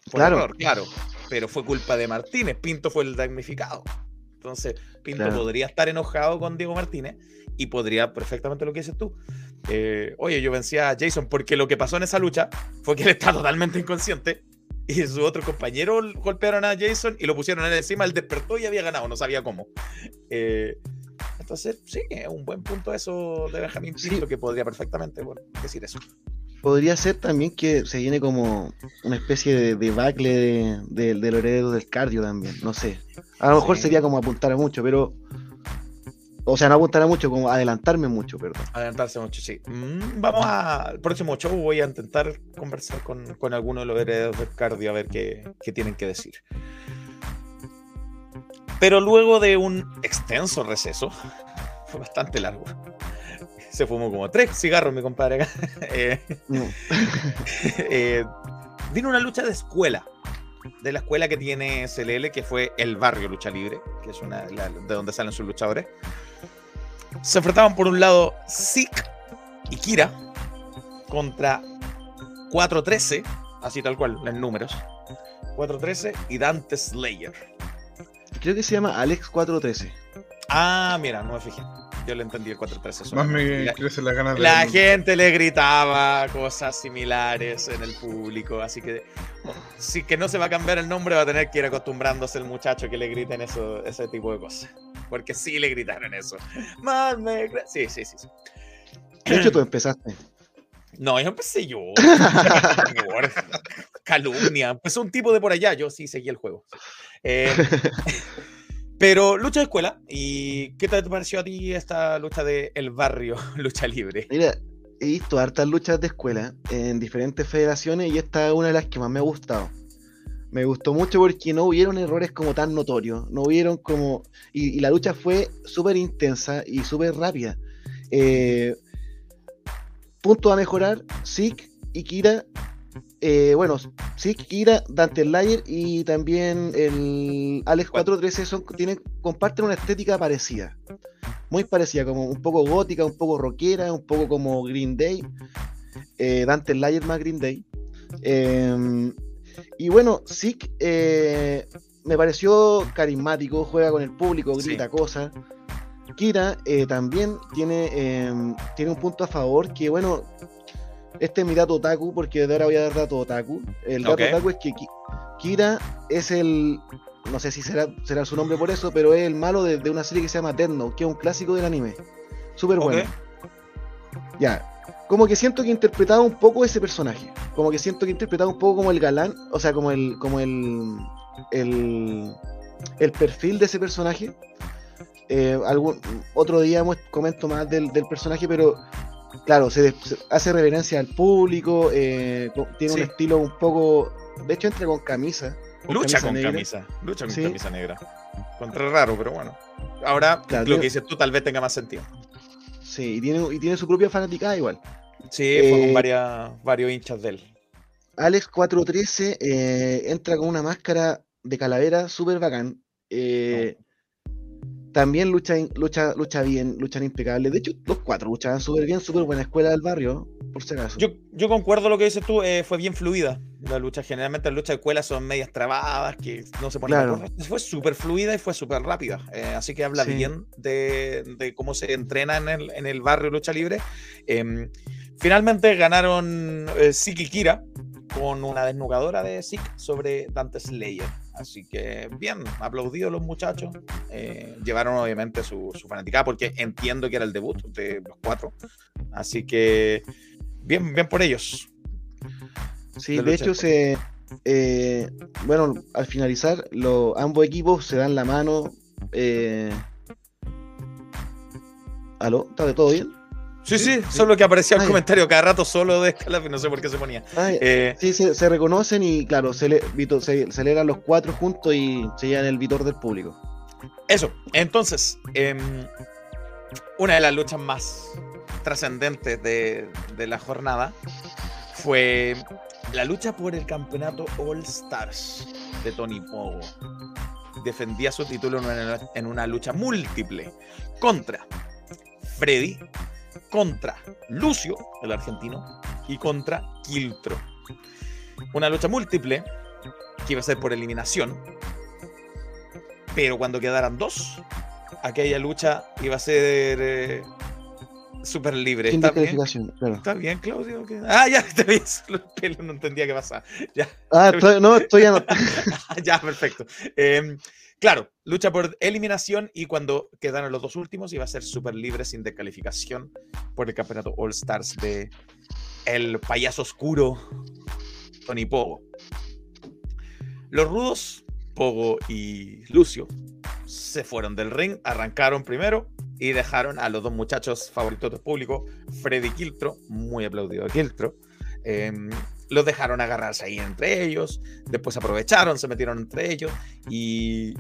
Por
Claro.
error, claro. Pero fue culpa de Martínez. Pinto fue el damnificado. Entonces, Pinto
Claro.
podría estar enojado con Diego Martínez y podría perfectamente lo que dices tú. eh, Oye, yo vencí a Jason porque lo que pasó en esa lucha fue que él está totalmente inconsciente y sus otros compañeros golpearon a Jason y lo pusieron encima. Él despertó y había ganado, no sabía cómo. Eh, entonces, sí, es un buen punto eso de Benjamín
Sí.
Pinto que podría perfectamente bueno, decir eso.
Podría ser también que se viene como una especie de debacle de, de, de los herederos del cardio también, no sé. A lo mejor
Sí.
sería como apuntar a mucho, pero. O sea, no apuntar a mucho, como adelantarme mucho, perdón.
Adelantarse mucho, sí. Mm, vamos al próximo show. Voy a intentar conversar con, con alguno de los herederos del cardio a ver qué, qué tienen que decir. Pero luego de un extenso receso, fue bastante largo. Se fumó como tres cigarros, mi compadre. acá. Eh,
No.
eh, vino una lucha de escuela. De la escuela que tiene CLL, que fue el barrio Lucha Libre, que es una la- de donde salen sus luchadores. Se enfrentaban por un lado Zeke y Kira contra 413, así tal cual, en números. 413 y Dante Slayer.
Creo que se llama Alex 413.
Ah, mira, no me fijé. Yo le entendí el 413.
Más me
La-
crecen las ganas de.
La gente le gritaba cosas similares en el público, así que si que no se va a cambiar el nombre, va a tener que ir acostumbrándose el muchacho que le griten eso, ese tipo de cosas. Porque sí le gritaron eso. Más me Sí, sí, sí. sí.
De hecho, tú empezaste.
No, yo empecé yo. Calumnia. Empezó un tipo de por allá, yo sí seguí el juego. Eh, pero lucha de escuela. ¿Y qué te pareció a ti esta lucha de el barrio, lucha libre?
Mira, he visto hartas luchas de escuela en diferentes federaciones y esta es una de las que más me ha gustado. Me gustó mucho porque no hubieron errores como tan notorios, no hubieron como... Y, la lucha fue súper intensa y súper rápida. Eh, punto a mejorar, Zeke y Kira. Eh, bueno, Zeke, Kira, Dante Slayer y también el Alex 413 son, tienen, comparten una estética parecida muy parecida, como un poco gótica, un poco rockera, un poco como Green Day. Eh, Dante Slayer más Green Day. Eh, y bueno, Zeke eh, me pareció carismático, juega con el público,
Sí.
grita cosas. Kira eh, también tiene, eh, tiene un punto a favor que, bueno, este es mi dato otaku, porque de ahora voy a dar dato otaku. El dato otaku es que Ki- Kira es el, no sé si será, será su nombre por eso, pero es el malo de, de una serie que se llama Death Note, que es un clásico del anime. Súper bueno. Ya. Como que siento que interpretaba un poco ese personaje. Como que siento que interpretaba un poco como el galán, o sea, como el, como el, el, el perfil de ese personaje. Eh, algún, otro día comento más del, del personaje, pero claro, se, hace reverencia al público, eh, tiene
Sí.
un estilo un poco, de hecho entra con camisa.
Lucha
camisa
con
negra.
camisa. Lucha con
Sí.
camisa negra. Contra raro, pero bueno. Ahora,
Claro,
lo
tiene-
que dices tú tal vez tenga más sentido.
Sí, y tiene, y tiene su propia fanaticada igual.
Sí, fue con
Eh,
varias, varios hinchas de él.
Alex 413 eh, entra con una máscara de calavera súper bacán. Eh, También lucha, in- lucha, lucha bien, luchan impecable. De hecho, los cuatro luchaban súper bien, súper buena escuela del barrio, por si acaso.
Yo, yo concuerdo lo que dices tú, eh, fue bien fluida la lucha. Generalmente las luchas de escuela son medias trabadas, que no se ponen
Claro.
Fue súper fluida y fue súper rápida. eh, así que habla
Sí.
bien de, de cómo se entrena en el, en el barrio lucha libre. Em, finalmente ganaron eh, y Kira con una desnucadora de Zeke sobre Dante Slayer. Así que bien, aplaudidos los muchachos. Eh, llevaron obviamente su, su fanaticada porque entiendo que era el debut de los cuatro. Así que bien, bien por ellos.
Sí,
de
hecho, se, eh, bueno, al finalizar, lo- ambos equipos se dan la mano. Eh... ¿Aló? ¿Está de todo bien?
Sí, sí, solo que aparecía el comentario cada rato solo de Scalaf no sé por qué se ponía. Eh,
sí, se, se reconocen y, claro, se, le, se celebran los cuatro juntos y se llevan el vitor del público.
Eso, entonces, em, una de las luchas más trascendentes de, de la jornada fue la lucha por el campeonato All Stars de Tony Pogo. Defendía su título en una, en una lucha múltiple contra Freddy, contra Lucio, el argentino, y contra Quiltro. Una lucha múltiple que iba a ser por eliminación, pero cuando quedaran dos, aquella lucha iba a ser eh, súper libre. ¿Está bien?
claro.
¿Está bien, Claudio? ¿Qué? Ah, ya, los pelos, no entendía qué pasaba. Ya,
Ah, estoy, no, estoy anotando.
ya, perfecto. Em, claro, lucha por eliminación y cuando quedaron los dos últimos iba a ser súper libre sin descalificación por el campeonato All Stars de el payaso oscuro Tony Pogo. Los rudos, Pogo y Lucio, se fueron del ring, arrancaron primero y dejaron a los dos muchachos favoritos del público, Freddy Kiltro, muy aplaudido Kiltro, em, los dejaron agarrarse ahí entre ellos, después aprovecharon, se metieron entre ellos y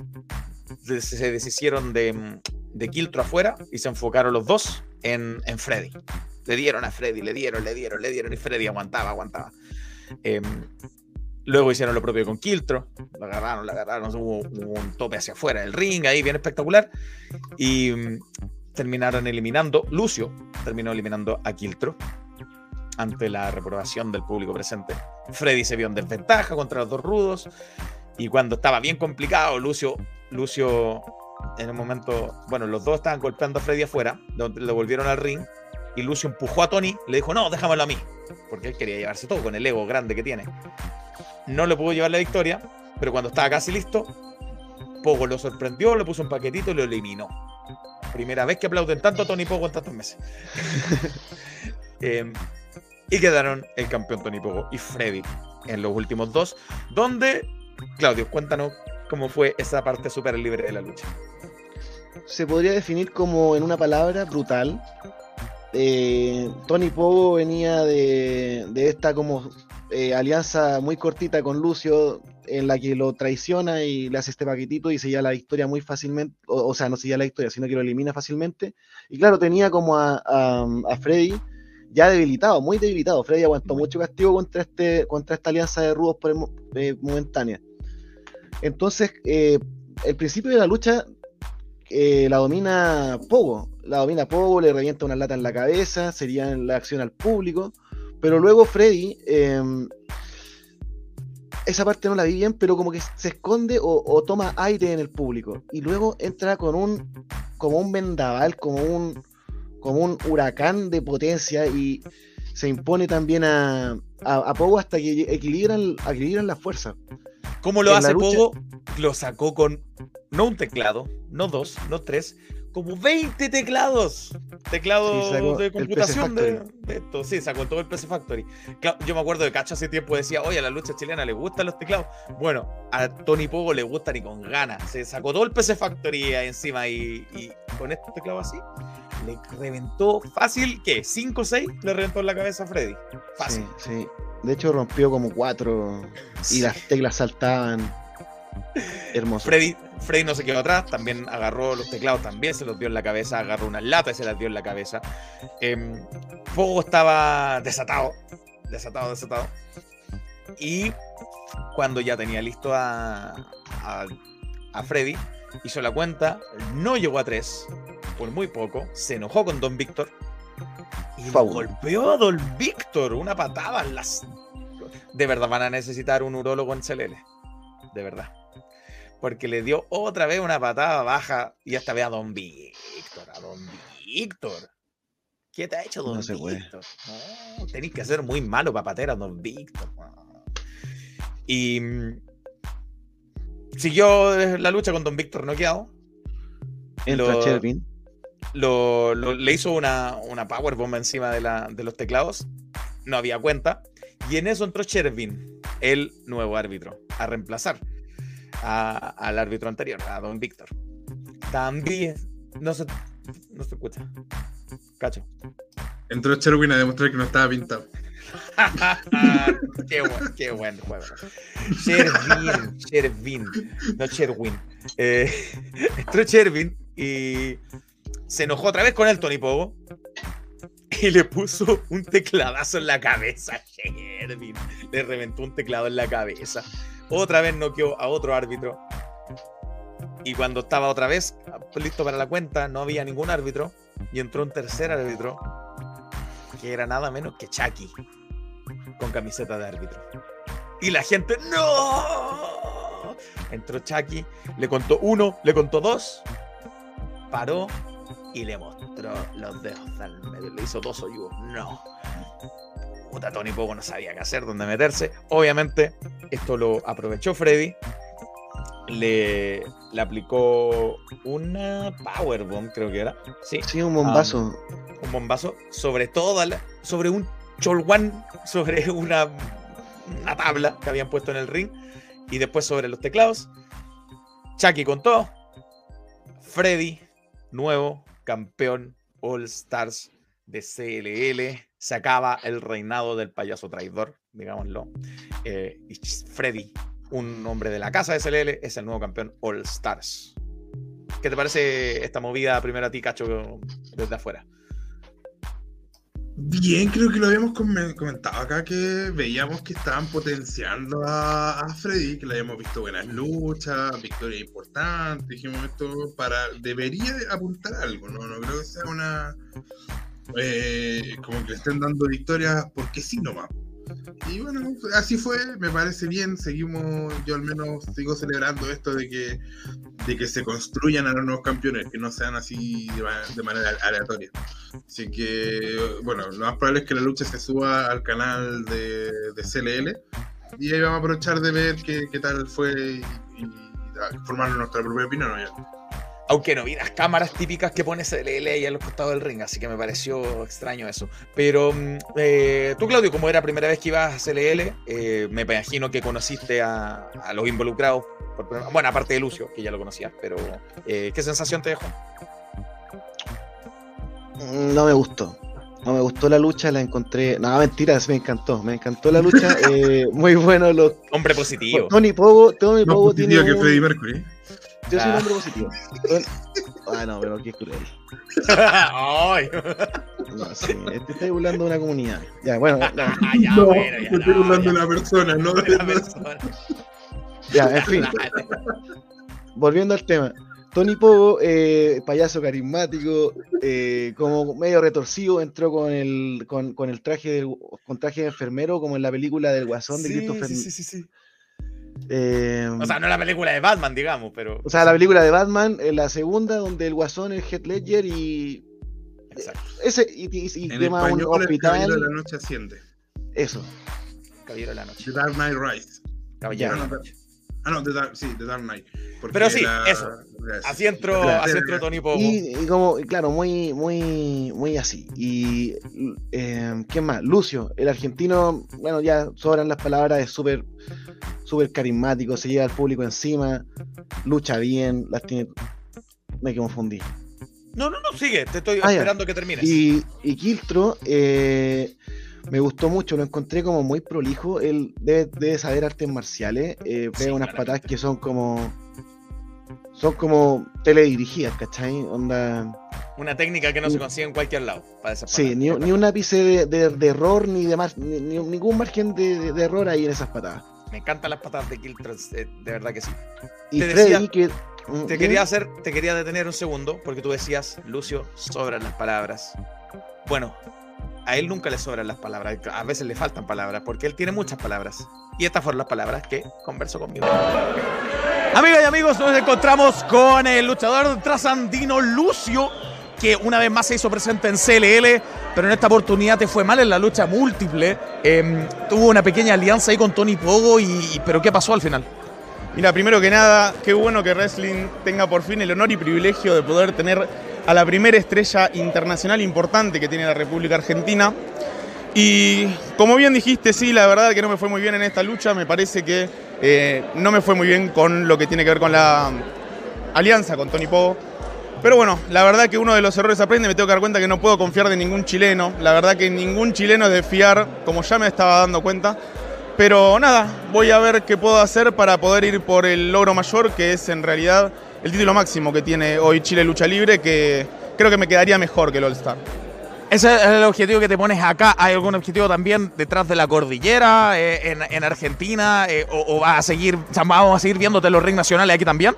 se deshicieron de, de Kiltro afuera y se enfocaron los dos en, en Freddy. Le dieron a Freddy, le dieron, le dieron, le dieron y Freddy aguantaba, aguantaba. Em, luego hicieron lo propio con Kiltro, lo agarraron, lo agarraron, hubo, hubo un tope hacia afuera del ring ahí, bien espectacular. Y mm, terminaron eliminando, Lucio terminó eliminando a Kiltro ante la reprobación del público presente. Freddy se vio en desventaja contra los dos rudos y cuando estaba bien complicado, Lucio, Lucio en un momento, bueno, los dos estaban golpeando a Freddy afuera, lo, lo volvieron al ring y Lucio empujó a Tony, le dijo, no, déjamelo a mí, porque él quería llevarse todo con el ego grande que tiene. No le pudo llevar la victoria, pero cuando estaba casi listo, Pogo lo sorprendió, le puso un paquetito y lo eliminó. Primera vez que aplauden tanto a Tony Pogo en tantos meses. Eh, y quedaron el campeón Tony Pogo y Freddy en los últimos dos, donde, Claudio, cuéntanos cómo fue esa parte súper libre de la lucha.
Se podría definir como en una palabra brutal. Eh, Tony Pogo venía de, de esta como eh, alianza muy cortita con Lucio en la que lo traiciona y le hace este paquetito y se la victoria muy fácilmente, o, sea, no se la victoria, sino que lo elimina fácilmente. Y claro, tenía como a, a, a Freddy ya debilitado, muy debilitado. Freddy aguantó mucho castigo contra, este, contra esta alianza de rudos por el eh, momentánea. Entonces, eh, el principio de la lucha eh, la domina Pogo. La domina Pogo, le revienta una lata en la cabeza, sería la acción al público. Pero luego Freddy, eh, esa parte no la vi bien, pero como que se esconde o, o toma aire en el público. Y luego entra con un, como un vendaval, como un, como un huracán de potencia y se impone también a, a, a Pogo hasta que equilibran, equilibran las fuerzas.
¿Cómo lo
En
hace
lucha-
Pogo? Lo sacó con no un teclado, no dos, no tres, como 20 teclados. Teclados
Sí,
de computación de, de esto. Sí, sacó todo el PC Factory. Yo me acuerdo de Cacho hace tiempo decía, oye, a la lucha chilena le gustan los teclados. Bueno, a Tony Pogo le gustan y con ganas. Se sacó todo el PC Factory ahí encima y, y con estos teclados así, le reventó fácil, ¿qué? ¿5 o 6? Le reventó en la cabeza a Freddy. Fácil.
Sí, sí. De hecho rompió como cuatro y las teclas saltaban. Hermoso.
Freddy, Freddy no se quedó atrás, también agarró los teclados, también se los dio en la cabeza, agarró unas latas y se las dio en la cabeza. Em, Pogo estaba desatado, desatado, desatado. Y cuando ya tenía listo a, a, a Freddy, hizo la cuenta, no llegó a tres, por muy poco, se enojó con Don Víctor y golpeó a Don Víctor, una patada en las... De verdad van a necesitar un urólogo en CLL, de verdad porque le dio otra vez una patada baja y esta vez a Don Víctor, a Don Víctor. ¿Qué te ha hecho Don
No puede.
Víctor? No, tenéis que ser muy malo para patear a Don Víctor. no. Y mm, siguió eh, la lucha con Don Víctor noqueado. Lo-
Chervin.
Lo, lo- le hizo una, una powerbomb encima de, la, de los teclados. No había cuenta. Y en eso entró Chervin, el nuevo árbitro, a reemplazar a- al árbitro anterior, a Don Víctor. También. No se, no se escucha. Cacho.
Entró Cherwin a demostrar que no estaba pintado.
qué, buen, qué buen juego. Shervin, Shervin, no Sherwin. eh, entró Chervin y se enojó otra vez con el Tony Pogo y le puso un tecladazo en la cabeza a Chervin. Le reventó un teclado en la cabeza. Otra vez noqueó a otro árbitro. Y cuando estaba otra vez listo para la cuenta, no había ningún árbitro. Y entró un tercer árbitro, que era nada menos que Chucky, con camiseta de árbitro. Y la gente, ¡no! Entró Chucky, le contó uno, le contó dos, paró y le mostró los dedos al medio. Le hizo dos hoyos. No. Puta, Tony Poco no sabía qué hacer, dónde meterse. Obviamente, esto lo aprovechó Freddy. Le, le aplicó una Powerbomb, creo que era. Sí,
Sí, un bombazo.
un bombazo sobre toda la, sobre un cholguán, sobre una, una tabla que habían puesto en el ring y después sobre los teclados. Chucky contó. Freddy, nuevo campeón All Stars de CLL, se acaba el reinado del payaso traidor, digámoslo. Eh, Freddy, un hombre de la casa de CLL, es el nuevo campeón All Stars. ¿Qué te parece esta movida primero a ti, Cacho, desde afuera?
Bien, creo que lo habíamos come- comentado acá que veíamos que estaban potenciando a, Freddy, que le habíamos visto buenas luchas, victorias importantes, dijimos esto para debería de apuntar algo, no, no creo que sea una eh, como que le estén dando victorias porque sí nomás. Y bueno, así fue, me parece bien, seguimos, yo al menos sigo celebrando esto de que, de que se construyan a los nuevos campeones, que no sean así de, de manera aleatoria. Así que, bueno, lo más probable es que la lucha se suba al canal de, de CLL y ahí vamos a aprovechar de ver qué, qué tal fue y, y- y formar nuestra propia opinión. ¿no?
Aunque no vi las cámaras típicas que pone CLL ahí a los costados del ring, así que me pareció extraño eso. Pero mm, eh, tú, Claudio, como era la primera vez que ibas a CLL, eh, me imagino que conociste a, a los involucrados. por bueno, aparte de Lucio, que ya lo conocías, pero eh, ¿qué sensación te dejó?
Mm, No me gustó. No me gustó la lucha, la encontré. No, mentiras, me encantó. Me encantó la lucha. eh, muy bueno los.
Hombre positivo.
Tony Pogo, Tony
No
Pogo tiene.
positivo que
un-
Mercury.
Yo soy un
Ah.
hombre positivo. Ah, no, pero qué cruel.
Ay.
No, sí, te estoy burlando de una comunidad. Ya, bueno, no,
Ah, ya,
no,
bueno, ya,
me estoy
no,
burlando
ya.
de la persona, no
De la persona.
ya, en fin. Volviendo al tema. Tony Pogo, eh, payaso carismático, eh, como medio retorcido, entró con el, con, con el traje del, con traje de enfermero, como en la película del Guasón de
Sí,
Christopher.
sí, sí, sí, sí.
Eh,
O sea, no la película de Batman, digamos, pero.
o sea, la película de Batman, eh, la segunda, donde el Guasón es Heath Ledger y
Exacto.
ese y, y, y
En
tema un
español, el Caballero de
hospital,
la Noche asciende.
eso.
Caballero de la noche.
The Dark Knight Rise.
Caballero de la
Ya.
noche.
Ah, no, The Dark, sí, The Dark Knight.
Pero sí,
la-
eso.
la-
Así entró,
Claro.
así entró Tony Pogo.
Y, y como, claro, muy, muy, muy así. Y eh, ¿quién más? Lucio, el argentino, bueno, ya sobran las palabras, es súper, súper carismático, se lleva al público encima, lucha bien, las tiene. Me confundí.
No, no, no, sigue. Te estoy
Ah, ya.
esperando que termines.
Y, y Kiltro, eh, me gustó mucho, lo encontré como muy prolijo. Él debe, debe saber artes marciales, eh, pega
Sí,
unas
claramente.
patadas que son como. Son como teledirigidas, ¿cachai? Onda.
Una técnica que no se consigue en cualquier lado. Para esas
Sí, ni, ni un ápice de, de- de error, ni, de mar- ni, ni ningún margen de, de- de error ahí en esas patadas.
Me encantan las patadas de Kiltron, eh, de verdad que sí.
Y
Te decía-
que. mm,
Te
dime.
quería hacer, te quería detener un segundo, porque tú decías, Lucio, sobran las palabras. Bueno, a él nunca le sobran las palabras, a veces le faltan palabras, porque él tiene muchas palabras. Y estas fueron las palabras que conversó conmigo. Amigas y amigos, nos encontramos con el luchador trasandino Lucio, que una vez más se hizo presente en CLL, pero en esta oportunidad te fue mal en la lucha múltiple. Em, tuvo una pequeña alianza ahí con Tony Pogo, y, pero ¿qué pasó al final?
Mira, primero que nada, qué bueno que Wrestling tenga por fin el honor y privilegio de poder tener a la primera estrella internacional importante que tiene la República Argentina. Y como bien dijiste, sí, la verdad que no me fue muy bien en esta lucha, me parece que eh, no me fue muy bien con lo que tiene que ver con la alianza con Tony Pogo. Pero bueno, la verdad que uno de los errores aprende, me tengo que dar cuenta que no puedo confiar de ningún chileno, la verdad que ningún chileno es de fiar, como ya me estaba dando cuenta. Pero nada, voy a ver qué puedo hacer para poder ir por el logro mayor, que es en realidad el título máximo que tiene hoy Chile Lucha Libre, que creo que me quedaría mejor que el All Star.
Ese es el objetivo que te pones acá. ¿Hay algún objetivo también detrás de la cordillera, eh, en, en, Argentina? Eh, o, o, a seguir, vamos a seguir viéndote los rings nacionales aquí también?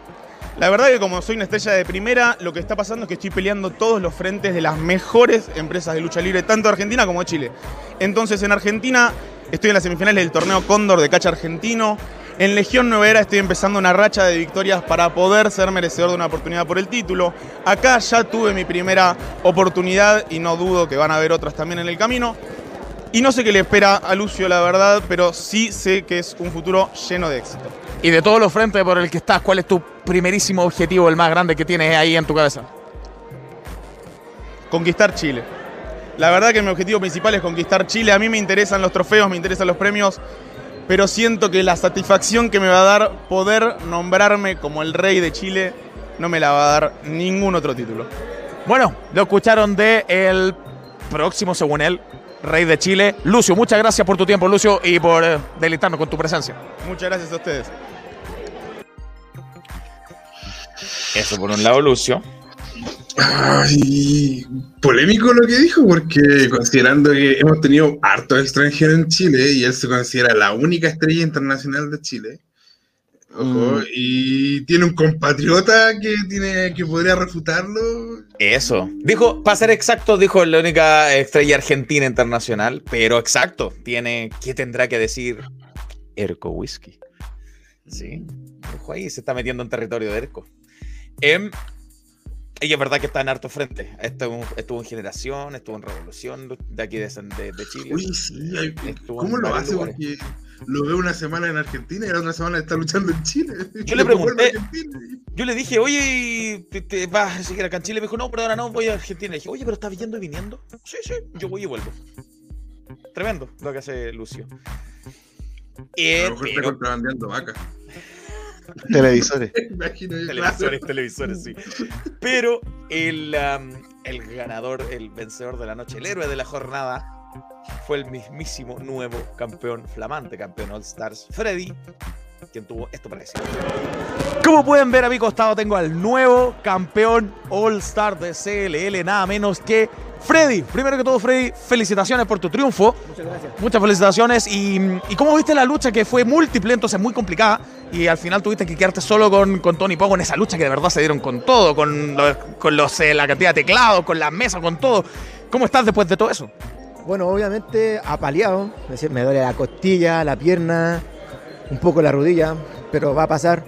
La verdad que como soy una estrella de primera, lo que está pasando es que estoy peleando todos los frentes de las mejores empresas de lucha libre, tanto de Argentina como de Chile. Entonces en Argentina estoy en las semifinales del torneo Cóndor de Cacha Argentino. En Legión Nueva Era estoy empezando una racha de victorias para poder ser merecedor de una oportunidad por el título. Acá ya tuve mi primera oportunidad y no dudo que van a haber otras también en el camino. Y no sé qué le espera a Lucio, la verdad, pero sí sé que es un futuro lleno de éxito.
Y de todos los frentes por el que estás, ¿cuál es tu primerísimo objetivo, el más grande que tienes ahí en tu cabeza?
Conquistar Chile. La verdad que mi objetivo principal es conquistar Chile. A mí me interesan los trofeos, me interesan los premios, pero siento que la satisfacción que me va a dar poder nombrarme como el rey de Chile no me la va a dar ningún otro título.
Bueno, lo escucharon de el próximo, según él, rey de Chile. Lucio, muchas gracias por tu tiempo, Lucio, y por eh, deleitarnos con tu presencia.
Muchas gracias a ustedes.
Eso por un lado, Lucio.
Ay, polémico lo que dijo, porque considerando que hemos tenido hartos extranjeros en Chile y él se considera la única estrella internacional de Chile. Ojo, mm. y tiene un compatriota que tiene que podría refutarlo.
Eso. Dijo, para ser exacto, dijo la única estrella argentina internacional, pero exacto, tiene ¿qué tendrá que decir Erco Whisky? Sí. Ojo ahí, se está metiendo en territorio de Erco. Eh, y es verdad que está en harto frente. Estuvo, estuvo en Generación, estuvo en Revolución de aquí de, de, de Chile.
Uy, sí. ¿Cómo lo hace? Lugares. Porque lo veo una semana en Argentina y la otra semana está luchando en Chile.
Yo le pregunté, yo le dije, oye, ¿te, te vas a seguir acá en Chile? Me dijo, no, pero ahora no, voy a Argentina. Le dije, oye, pero estás yendo y viniendo. Sí, sí, yo voy y vuelvo. Tremendo lo que hace Lucio.
Eh, a lo mejor pero... está contrabandeando vacas.
Televisores.
televisores, televisores, sí. Pero el, um, el ganador, el vencedor de la noche, el héroe de la jornada, fue el mismísimo nuevo campeón flamante, campeón All Stars, Freddy, quien tuvo esto para decir. Como pueden ver a mi costado tengo al nuevo campeón All Star de CLL, nada menos que Freddy. Primero que todo, Freddy, felicitaciones por tu triunfo.
Muchas gracias.
Muchas felicitaciones. Y, y cómo viste la lucha que fue múltiple, entonces muy complicada. Y al final tuviste que quedarte solo con, con Tony Pogo en esa lucha que de verdad se dieron con todo, con, los, con los, eh, la cantidad de teclados, con la mesa, con todo. ¿Cómo estás después de todo eso?
Bueno, obviamente apaleado, es decir, me duele la costilla, la pierna, un poco la rodilla, pero va a pasar.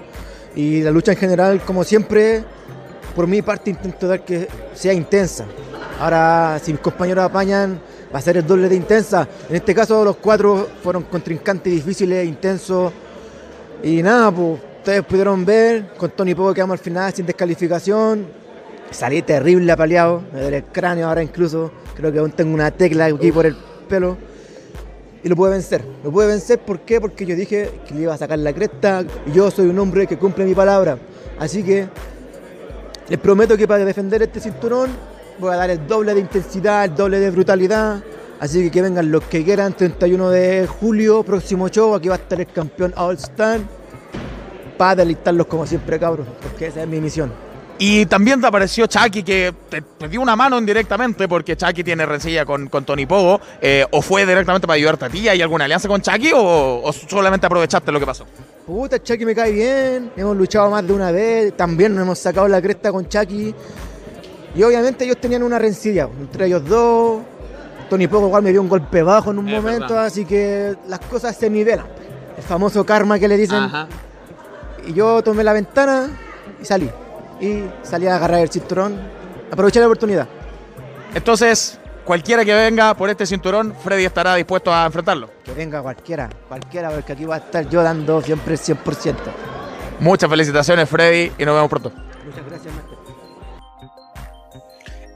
Y la lucha en general, como siempre, por mi parte intento dar que sea intensa. Ahora, si mis compañeros apañan, va a ser el doble de intensa. En este caso, los cuatro fueron contrincantes difíciles, intensos. Y nada, pues ustedes pudieron ver, con Tony Pogo quedamos al final sin descalificación. Salí terrible apaleado, me duele el cráneo ahora incluso. Creo que aún tengo una tecla aquí por el pelo. Y lo pude vencer. Lo pude vencer, ¿por qué? Porque yo dije que le iba a sacar la cresta. Yo soy un hombre que cumple mi palabra. Así que les prometo que para defender este cinturón voy a dar el doble de intensidad, el doble de brutalidad. Así que que vengan los que quieran, 31 de julio, próximo show, aquí va a estar el campeón All Star. Para deleitarlos como siempre, cabros, porque esa es mi misión.
Y también te apareció Chucky, que te, te, dio una mano indirectamente, porque Chucky tiene rencilla con, con Tony Pogo. Eh, ¿O fue directamente para ayudarte a ti? ¿Hay alguna alianza con Chucky o, o, solamente aprovechaste lo que pasó?
Puta, Chucky me cae bien. Hemos luchado más de una vez. También nos hemos sacado la cresta con Chucky. Y obviamente ellos tenían una rencilla entre ellos dos. Tony Pogo igual me dio un golpe bajo en un es momento, verdad. así que las cosas se nivelan. El famoso karma que le dicen. Ajá. Y yo tomé la ventana y salí y salí a agarrar el cinturón, aproveché la oportunidad.
Entonces, cualquiera que venga por este cinturón, Freddy estará dispuesto a enfrentarlo.
Que venga cualquiera, cualquiera, porque aquí va a estar yo dando siempre el 100%.
Muchas felicitaciones, Freddy, y nos vemos pronto.
Muchas gracias, Master.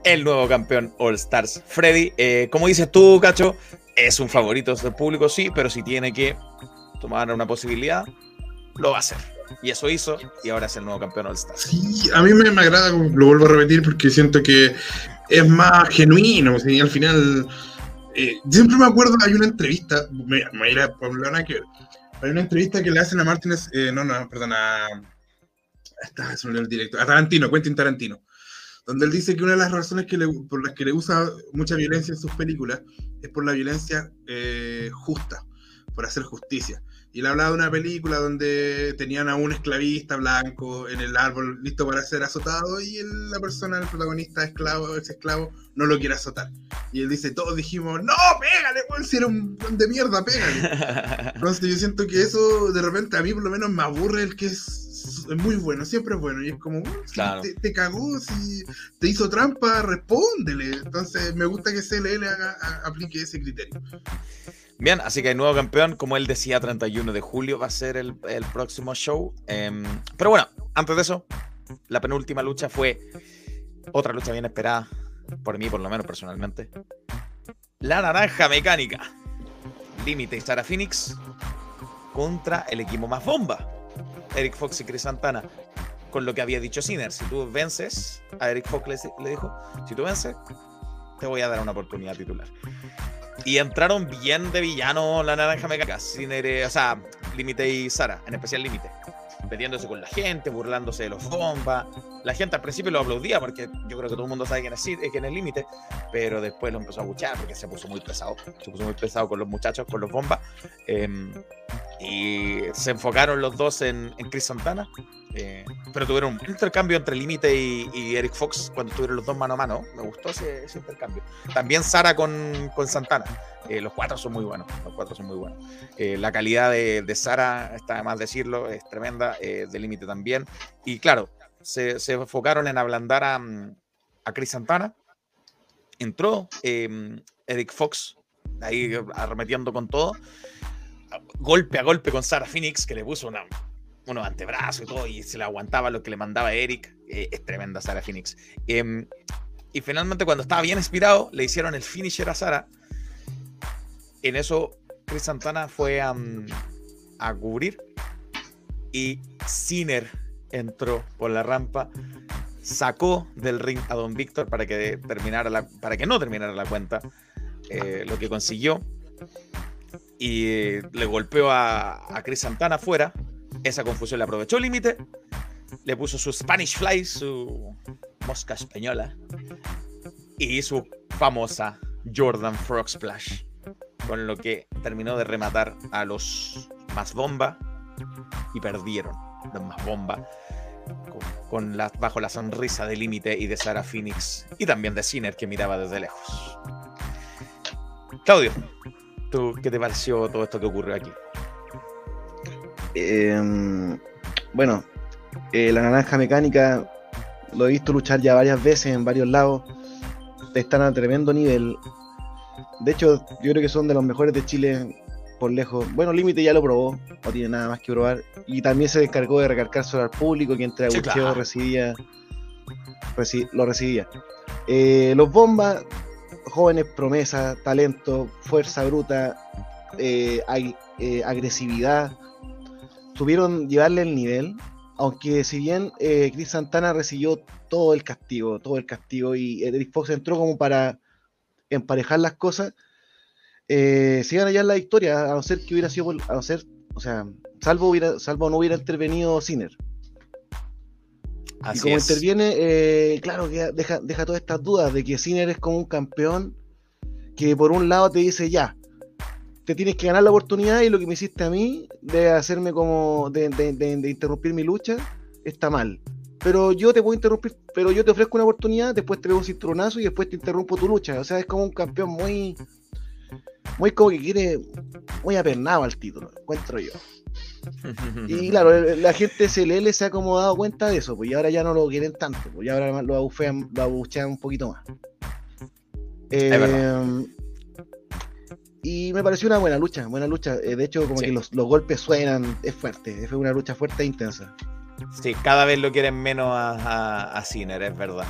El nuevo campeón All Stars, Freddy. Eh, como dices tú, Cacho, es un favorito del público, sí, pero si tiene que tomar una posibilidad, lo va a hacer. Y eso hizo, y ahora es el nuevo campeón All Star.
Sí, a mí me, agrada, lo vuelvo a repetir, porque siento que es más genuino. O al final, eh, siempre me acuerdo, hay una entrevista, me, me por la que. Hay una entrevista que le hacen a Martínez, eh, no, no, perdón, a. Olvidó el directo, a Tarantino, Quentin Tarantino, donde él dice que una de las razones que le- por las que le usa mucha violencia en sus películas es por la violencia eh, justa, por hacer justicia. Y él hablaba de una película donde tenían a un esclavista blanco en el árbol listo para ser azotado y la persona, el protagonista esclavo, ese esclavo, no lo quiere azotar. Y él dice, todos dijimos, no, pégale, weón, si era un de mierda, pégale. Entonces yo siento que eso de repente a mí por lo menos me aburre el que es, es muy bueno, siempre es bueno. Y es como, "Bueno, si
Claro.
te, te cagó, si te hizo trampa, respóndele. Entonces me gusta que CLL haga, a- aplique ese criterio.
Bien, así que el nuevo campeón, como él decía, 31 de julio va a ser el, el próximo show. Em, pero bueno, antes de eso, la penúltima lucha fue otra lucha bien esperada, por mí por lo menos personalmente. La naranja mecánica. Límite y Sara Phoenix contra el equipo más bomba. Eric Fox y Chris Santana. Con lo que había dicho Sinner, si tú vences, a Eric Fox le, dijo, si tú vences, te voy a dar una oportunidad titular. Y entraron bien de villano la naranja mecánica, Sinner, o sea, Límite y Sara, en especial Límite. Metiéndose con la gente, burlándose de los bombas. La gente al principio lo aplaudía porque yo creo que todo el mundo sabe quién es, quién es Límite, pero después lo empezó a buchar porque se puso muy pesado. Se puso muy pesado con los muchachos, con los bombas. em, y se enfocaron los dos en, en Chris Santana. eh, pero tuvieron un intercambio entre Límite y, y Eric Fox cuando estuvieron los dos mano a mano. Me gustó ese, ese intercambio. También Sara con, con Santana. Eh, los cuatro son muy buenos. Los cuatro son muy buenos. Eh, la calidad de, de Sara, está de más decirlo, es tremenda. eh, de Límite también. Y claro, se, se enfocaron en ablandar a, a Chris Santana. Entró eh, Eric Fox ahí arremetiendo con todo. Golpe a golpe con Sara Phoenix, que le puso una, unos antebrazos y todo, y se le aguantaba lo que le mandaba Eric. Eh, es tremenda Sara Phoenix. Em, y finalmente, cuando estaba bien inspirado, le hicieron el finisher a Sara. En eso, Chris Santana fue a, a cubrir. Y Sinner entró por la rampa, sacó del ring a Don Víctor para que, terminara para que no terminara la cuenta. eh, lo que consiguió. Y eh, le golpeó a, Chris Santana afuera. Esa confusión le aprovechó el límite. Le puso su Spanish Fly, su mosca española. Y su famosa Jordan Frog Splash. Con lo que terminó de rematar a los más bomba. Y perdieron los más bomba. Con, bajo la sonrisa de límite y de Sarah Phoenix. Y también de Sinner que miraba desde lejos. Claudio, ¿tú qué te pareció todo esto que ocurrió aquí?
Em, bueno, eh, la naranja mecánica lo he visto luchar ya varias veces en varios lados. Están a tremendo nivel. De hecho, yo creo que son de los mejores de Chile por lejos. Bueno, Límite ya lo probó, no tiene nada más que probar. Y también se encargó de recargar sobre al público que entre
Sí,
abucheo
claro.
recibía, reci- lo recibía. Eh, los bombas, jóvenes promesas, talento, fuerza bruta, eh, eh, agresividad, tuvieron llevarle el nivel, aunque si bien eh, Chris Santana recibió todo el castigo, todo el castigo, y Eric Fox entró como para emparejar las cosas, eh, se iban a la victoria, a no ser que hubiera sido, a no ser, o sea, salvo, hubiera, salvo no hubiera intervenido Sinner. Y como
es.
interviene, eh, claro que deja, deja todas estas dudas de que Sinner es como un campeón que por un lado te dice ya, te tienes que ganar la oportunidad y lo que me hiciste a mí de hacerme como, de, de- de- de interrumpir mi lucha, está mal. Pero yo te puedo interrumpir, pero yo te ofrezco una oportunidad, después te pego un cinturonazo y después te interrumpo tu lucha. O sea, es como un campeón muy, muy como que quiere, muy apernado al título, encuentro yo. Y claro, la gente CLL se ha como dado cuenta de eso, pues y ahora ya no lo quieren tanto, pues y ahora lo abufean, lo abuchean un poquito más. Eh, y me pareció una buena lucha, buena lucha. Eh, de hecho, como
Sí.
que los, los golpes suenan, es fuerte, fue una lucha fuerte e intensa.
Sí, cada vez lo quieren menos a, a, a Sinner, es verdad.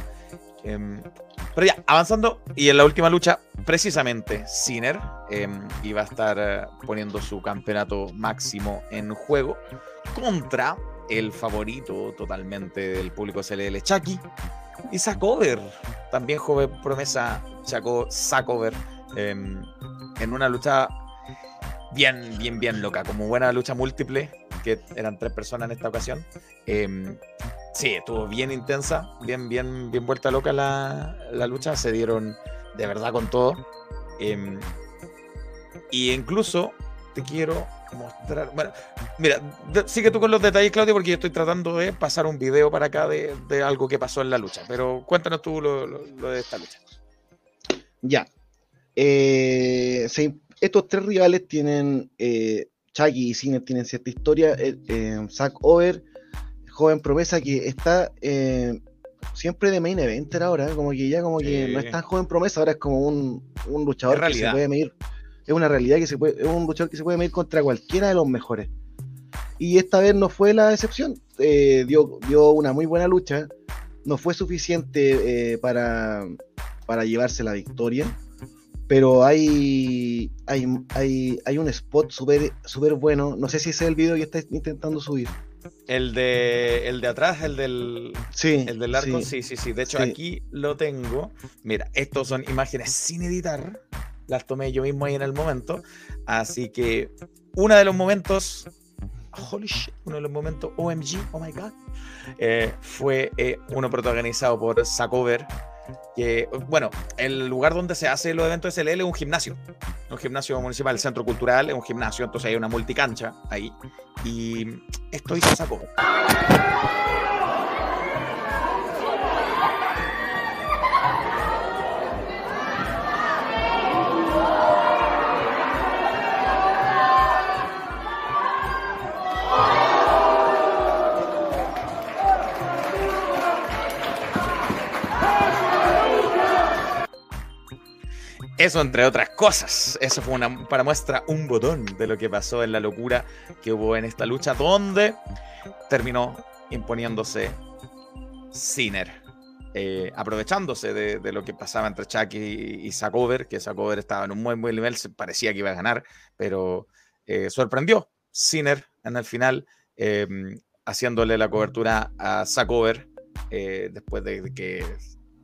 Em, pero ya, avanzando, y en la última lucha, precisamente Sinner em, iba a estar eh, poniendo su campeonato máximo en juego contra el favorito totalmente del público CLL, Chucky, y Sacover, también joven promesa, Chaco Sacover. em, en una lucha bien, bien, bien loca, como buena lucha múltiple, que eran tres personas en esta ocasión. Em, sí, estuvo bien intensa, bien, bien, bien vuelta loca la, la lucha, se dieron de verdad con todo. Em, y incluso te quiero mostrar. Bueno, mira, sigue tú con los detalles, Claudio, porque yo estoy tratando de pasar un video para acá de, de algo que pasó en la lucha. Pero cuéntanos tú lo, de esta lucha.
Ya. Eh, estos tres rivales tienen. Eh, Chucky y Cine tienen cierta historia. Eh, eh, Zack Over, joven promesa que está eh, siempre de main eventer ahora, como que ya como que
Sí.
no es tan joven promesa, ahora es como un, un luchador que se puede medir, es una realidad que se puede, es un luchador que se puede medir contra cualquiera de los mejores. Y esta vez no fue la excepción, eh, dio, dio una muy buena lucha, no fue suficiente eh, para, para llevarse la victoria, pero hay, hay, hay, hay un spot súper súper bueno, no sé si ese es el video que está intentando subir.
El de, el de atrás, el del,
Sí,
el del arco,
sí.
sí, sí, sí. De hecho,
Sí.
aquí lo tengo. Mira, estos son imágenes sin editar. Las tomé yo mismo ahí en el momento. Así que uno de los momentos. Holy shit, uno de los momentos OMG, oh my god. eh, fue eh, uno protagonizado por Sacover. Que, bueno, el lugar donde se hace los eventos SLL es un gimnasio. Un gimnasio municipal, el centro cultural es un gimnasio. Entonces hay una multicancha ahí. Y esto hizo Sacover. Eso entre otras cosas. Eso fue una, para muestra un botón de lo que pasó en la locura que hubo en esta lucha, donde terminó imponiéndose Sinner. eh, aprovechándose de, lo que pasaba entre Chucky y, y Sakover, que Sakover estaba en un muy buen nivel, parecía que iba a ganar, pero eh, sorprendió Sinner en el final, eh, haciéndole la cobertura a Sakover eh, después de que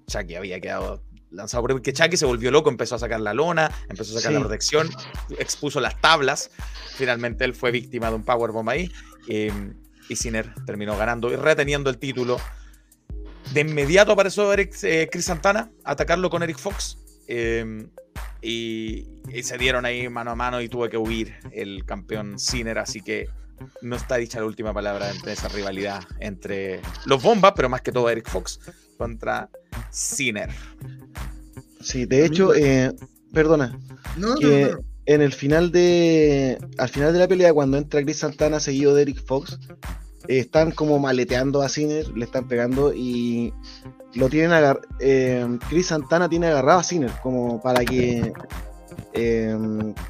Chucky había quedado lanzado por que Chucky se volvió loco, empezó a sacar la lona, empezó a sacar
Sí.
la protección, expuso las tablas. Finalmente él fue víctima de un powerbomb ahí. eh, y Sinner terminó ganando y reteniendo el título. De inmediato apareció Eric, eh, Chris Santana a atacarlo con Eric Fox. eh, y, y se dieron ahí mano a mano y tuvo que huir el campeón Sinner. Así que no está dicha la última palabra entre esa rivalidad entre los bombas, pero más que todo Eric Fox contra Sinner.
Sí, de hecho, eh, perdona,
No,
que
no.
en el final de al final de la pelea cuando entra Chris Santana seguido de Eric Fox eh, están como maleteando a Sinner le están pegando y lo tienen agar eh, Chris Santana tiene agarrado a Sinner como para que eh,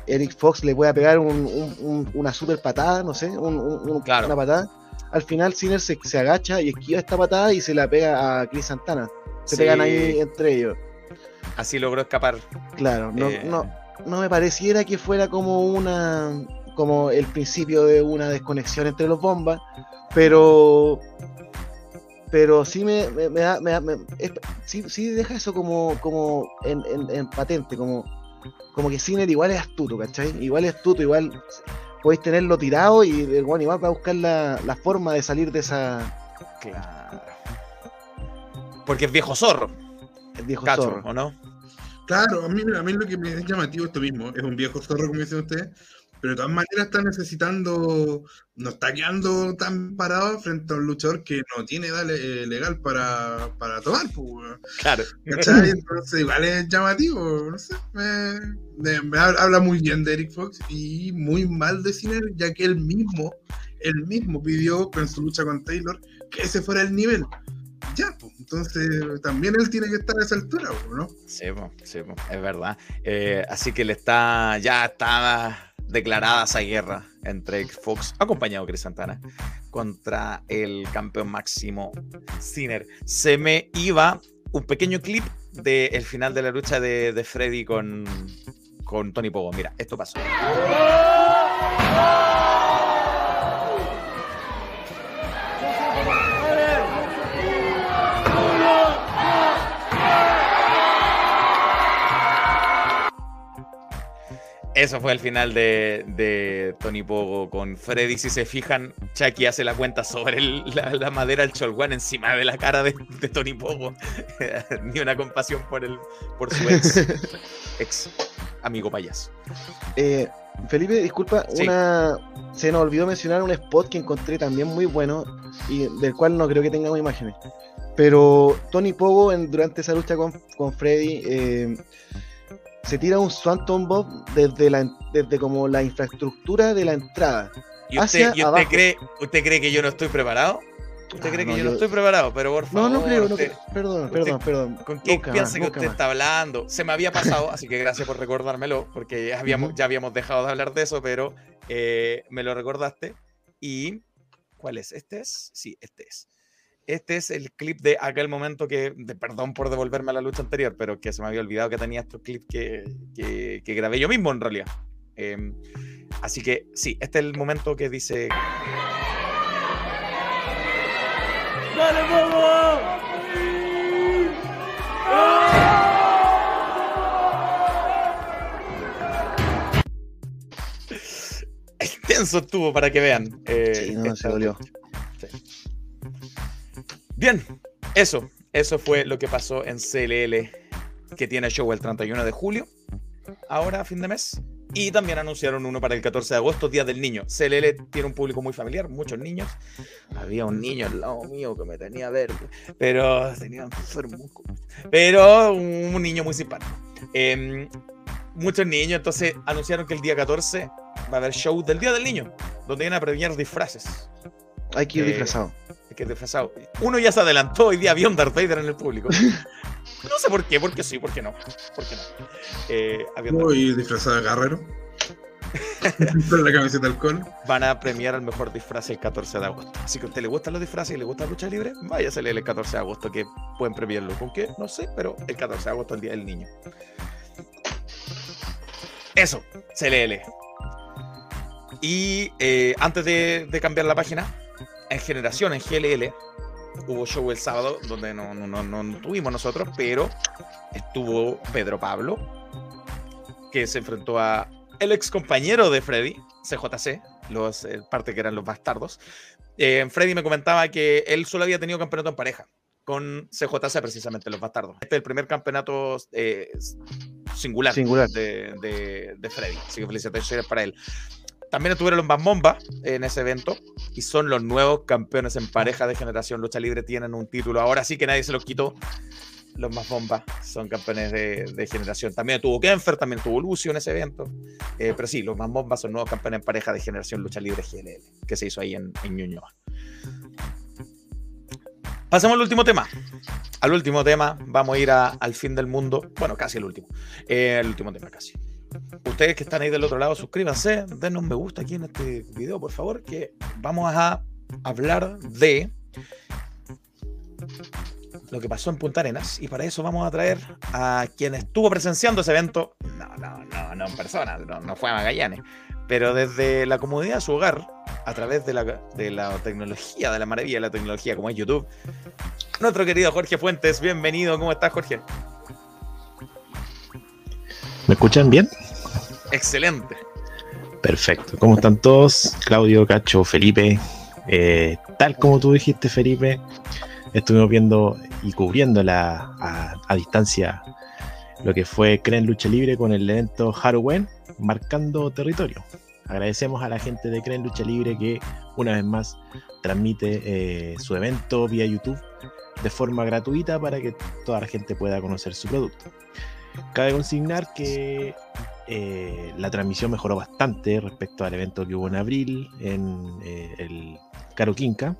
Eric Fox le pueda pegar un- un- un- una super patada no sé un- un- un-
Claro.
una patada al final Sinner se, se agacha y esquiva esta patada y se la pega a Chris Santana se
Sí,
pegan ahí entre ellos
Así logró escapar.
claro no,
eh,
no, no me pareciera que fuera como una como el principio de una desconexión entre los bombas, pero pero sí me, me, me da- me da- me- es- sí, sí deja eso como como en, en- en patente, como como que Sinner igual es astuto, ¿cachai? Igual es astuto, igual podéis tenerlo tirado y el bueno igual va a buscar la, la forma de salir de esa
Claro. Porque es viejo zorro,
el viejo
cacho,
zorro.
¿o no?
Claro, a mí, a mí lo que me es llamativo esto mismo, es un viejo zorro, como dicen ustedes, pero de todas maneras está necesitando, no está quedando tan parado frente a un luchador que no tiene edad le- legal para, para tomar, pues.
Claro.
¿cachai? Entonces igual es llamativo, no sé, me, me- me habla muy bien de Eric Fox y muy mal de Sinner, ya que él mismo, él mismo pidió con su lucha con Taylor que ese fuera el nivel. Ya, pues, entonces también él tiene que estar a esa altura, pues, ¿no?
Sí, po, sí, po, es verdad. Eh, así que le está, ya está declarada esa guerra entre Fox, acompañado de Chris Santana, contra el campeón máximo Sinner. Se me iba un pequeño clip del final de la lucha de, de Freddy con, con Tony Pogo. Mira, esto pasó. Eso fue el final de, de Tony Pogo con Freddy. Si se fijan, Chucky hace la cuenta sobre el- la, la madera del Cholguán encima de la cara de, de Tony Pogo. Ni una compasión por, el, por su ex, ex amigo payaso.
Eh, Felipe, disculpa,
Sí.
una se nos olvidó mencionar un spot que encontré también muy bueno y del cual no creo que tengamos imágenes. Pero Tony Pogo en- durante esa lucha con, con Freddy eh, se tira un Swanton Bob desde la desde como la infraestructura de la entrada.
¿Y
Hacia
usted, y usted
abajo.
cree, usted cree que yo no estoy preparado? ¿Usted
Ah,
cree que
no,
yo no estoy preparado? Pero por favor.
No, no creo, no creo. Perdón,
usted-
perdón, perdón.
¿Con qué
Nunca
piensa
más,
que usted
más.
está hablando? Se me había pasado, así que gracias por recordármelo, porque ya habíamos, ya habíamos dejado de hablar de eso, pero eh, me lo recordaste. ¿Y cuál es? ¿Este es? Sí, este es. Este es el clip de aquel momento que, de, perdón por devolverme a la lucha anterior, pero que se me había olvidado que tenía estos clips que, que, que grabé yo mismo en realidad. Em, así que sí, este es el momento que dice... Extenso estuvo para que vean. eh,
Sí, no, se dolió.
Sí. Bien, eso. Eso fue lo que pasó en CLL, que tiene show el 31 de julio, ahora a fin de mes. Y también anunciaron uno para el 14 de agosto, Día del Niño. CLL tiene un público muy familiar, muchos niños. Había un niño al lado mío que me tenía verde, pero tenía enfermo. Pero un niño muy simpático. Em, muchos niños, entonces anunciaron que el día 14 va a haber show del Día del Niño, donde van a premiar disfraces.
Hay que ir
Eh,
disfrazado.
Es que es disfrazado. Uno ya se adelantó, hoy día había un Darth Vader en el público. No sé por qué, porque sí, porque no. ¿Por qué no? Eh,
Voy disfrazado de guerrero. Con la camiseta alcohol.
van a premiar el mejor disfraz el 14 de agosto. Así que a usted le gustan los disfraces y le gusta la lucha libre, váyase a el 14 de agosto, que pueden premiarlo. ¿Con qué? No sé, pero el 14 de agosto, el Día del Niño. Eso, CLL. Y eh, antes de, de cambiar la página, en Generación, en GLL, hubo show el sábado, donde no, no, no, no tuvimos nosotros, pero estuvo Pedro Pablo, que se enfrentó a el ex compañero de Freddy, CJC, los, eh, parte que eran los bastardos. Eh, Freddy me comentaba que él solo había tenido campeonato en pareja con CJC, precisamente, los bastardos. Este es el primer campeonato eh, singular,
Singular.
De, de- de Freddy, así que felicitaciones para él. También estuvieron los Bambomba en ese evento y son los nuevos campeones en pareja de generación lucha libre. Tienen un título ahora sí que nadie se los quitó. Los más bombas son campeones de, generación. También tuvo Kenfer, también tuvo Lucio en ese evento. Eh, pero sí, los más bombas son nuevos campeones en pareja de generación lucha libre GLL, que se hizo ahí en, en Ñuñoa. Pasemos al último tema. Al último tema, vamos a ir al fin del mundo. Bueno, casi el último. Eh, el último tema, casi. Ustedes que están ahí del otro lado, suscríbanse, denos un me gusta aquí en este video, por favor, que vamos a hablar de lo que pasó en Punta Arenas y para eso vamos a traer a quien estuvo presenciando ese evento. No, no, no, no en persona, no, no fue a Magallanes, pero desde la comodidad de su hogar, a través de la, de la tecnología, de la maravilla de la tecnología como es YouTube. Nuestro querido Jorge Fuentes, bienvenido, ¿cómo estás Jorge?
¿Me escuchan bien?
Excelente.
Perfecto. ¿Cómo están todos? Claudio, Cacho, Felipe. Eh, tal como tú dijiste, Felipe, estuvimos viendo y cubriendo la, a, a distancia lo que fue Creen Lucha Libre con el evento Halloween, marcando territorio. Agradecemos a la gente de Creen Lucha Libre que una vez más transmite eh, su evento vía YouTube de forma gratuita para que toda la gente pueda conocer su producto. Cabe consignar que eh, la transmisión mejoró bastante respecto al evento que hubo en abril en eh, el Caro Quinca.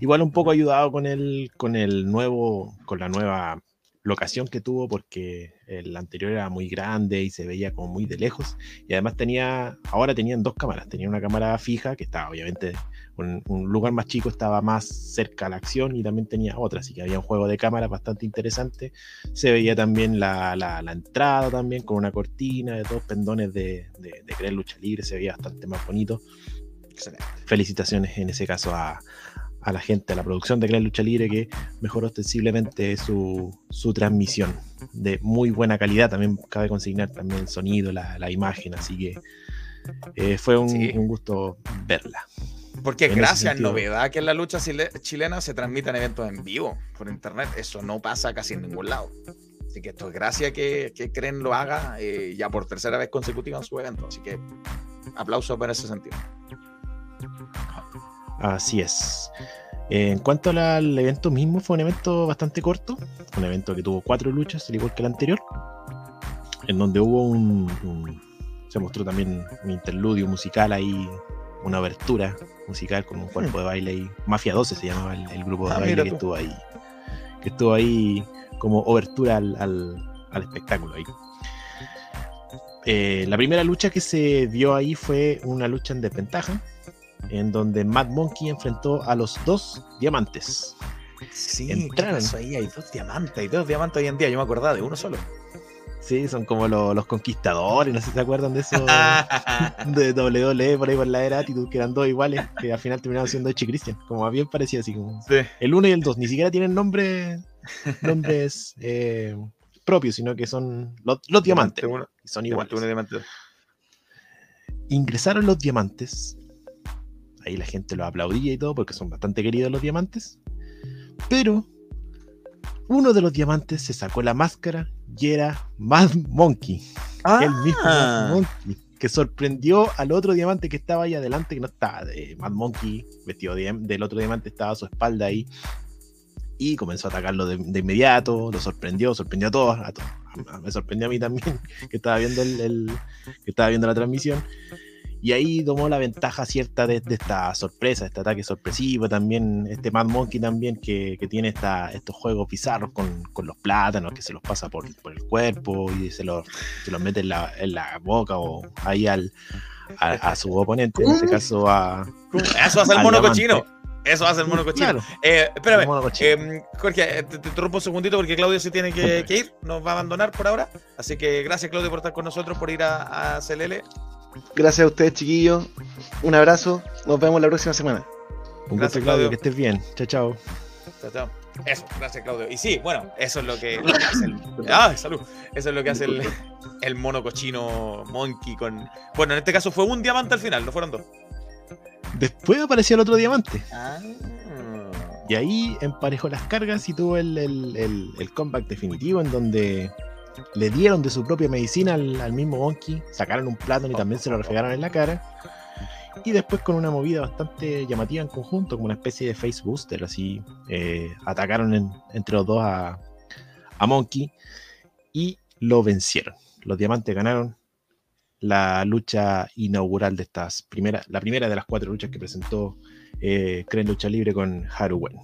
Igual un poco ayudado con el, con el nuevo, con la nueva locación que tuvo, porque el anterior era muy grande y se veía como muy de lejos. Y además tenía, ahora tenían dos cámaras. Tenía una cámara fija que estaba obviamente un, un lugar más chico, estaba más cerca a la acción y también tenía otra, así que había un juego de cámaras bastante interesante. Se veía también la, la, la entrada también con una cortina de dos pendones de, de, de Creer Lucha Libre, se veía bastante más bonito.
Excelente.
Felicitaciones en ese caso a, a la gente, a la producción de Clan Lucha Libre, que mejoró ostensiblemente su, su transmisión de muy buena calidad. También cabe consignar también el sonido, la, la imagen, así que eh, fue un,
Sí.
un gusto verla.
Porque gracias,
sentido.
novedad que en la lucha chile- chilena se transmitan eventos en vivo por internet. Eso no pasa casi en ningún lado. Así que esto es gracia que, que Creen lo haga eh, ya por tercera vez consecutiva en su evento. Así que aplauso por ese sentido.
Así es. En cuanto al- al evento mismo, fue un evento bastante corto. Un evento que tuvo cuatro luchas, al igual que el anterior. En donde hubo un. un- se mostró también un interludio musical ahí, una abertura musical con un cuerpo de baile ahí. Mafia 12 se llamaba el, el grupo de
Ah,
baile que estuvo ahí. Que estuvo ahí como obertura al, al- al espectáculo ahí. Eh, la primera lucha que se dio ahí fue una lucha en desventaja, en donde Mad Monkey enfrentó a los dos diamantes.
Sí,
Entraron.
¿qué pasó ahí? Hay dos diamantes, hay dos diamantes hoy en día. Yo me acordaba de uno solo.
Sí, son como lo- los conquistadores, no sé si se acuerdan de eso de WWE por ahí por la era Attitude, que eran dos iguales, que al final terminaron siendo Echi Christian, como bien parecido así como
Sí.
el uno y el dos, ni siquiera tienen nombre, nombres eh, propios, sino que son los, los diamantes,
Diamante uno,
y son iguales.
uno y diamante dos.
ingresaron los diamantes. Ahí la gente los aplaudía y todo porque son bastante queridos los diamantes. Pero uno de los diamantes se sacó la máscara y era Mad Monkey. El mismo Mad Monkey. Que sorprendió al otro diamante que estaba ahí adelante, que no estaba. de Mad Monkey, vestido de- del otro diamante, estaba a su espalda ahí. Y comenzó a atacarlo de, de inmediato. Lo sorprendió, sorprendió a todos. A todos. A- Me sorprendió a mí también, que estaba viendo el- el, que estaba viendo la transmisión. Y ahí tomó la ventaja cierta de, de esta sorpresa, este ataque sorpresivo también, este Mad Monkey también que, que tiene esta, estos juegos bizarros con, con los plátanos, que se los pasa por, por el cuerpo y se los, se los mete en la, en la boca o ahí al, a, a su oponente, en este caso a...
Eso hace el mono cochino. Eso hace el mono cochino.
Claro,
Eh, espérame,
el mono cochino.
Eh, Jorge, eh, te, te interrumpo un segundito porque Claudio se tiene que, que ir, nos va a abandonar por ahora. Así que gracias, Claudio, por estar con nosotros, por ir a, a CLL.
Gracias a ustedes, chiquillos. Un abrazo. Nos vemos la próxima semana.
Un
gracias,
gusto, Claudio, que estés bien. Chao, chao.
Chao, chao. Eso, gracias, Claudio. Y sí, bueno, eso es lo que, lo que hace el. ¡Ah, salud! Eso es lo que hace el, el mono cochino monkey con. Bueno, en este caso fue un diamante al final, no fueron dos.
Después apareció el otro diamante.
Ah.
Y ahí emparejó las cargas y tuvo el, el, el- el comeback definitivo en donde le dieron de su propia medicina al, al mismo Monkey, sacaron un plátano y también se lo refregaron en la cara. Y después con una movida bastante llamativa en conjunto, como una especie de face booster, así, eh, atacaron en- entre los dos a, a Monkey y lo vencieron. Los diamantes ganaron la lucha inaugural de estas primeras, la primera de las cuatro luchas que presentó eh, Creen Lucha Libre con Haruwen.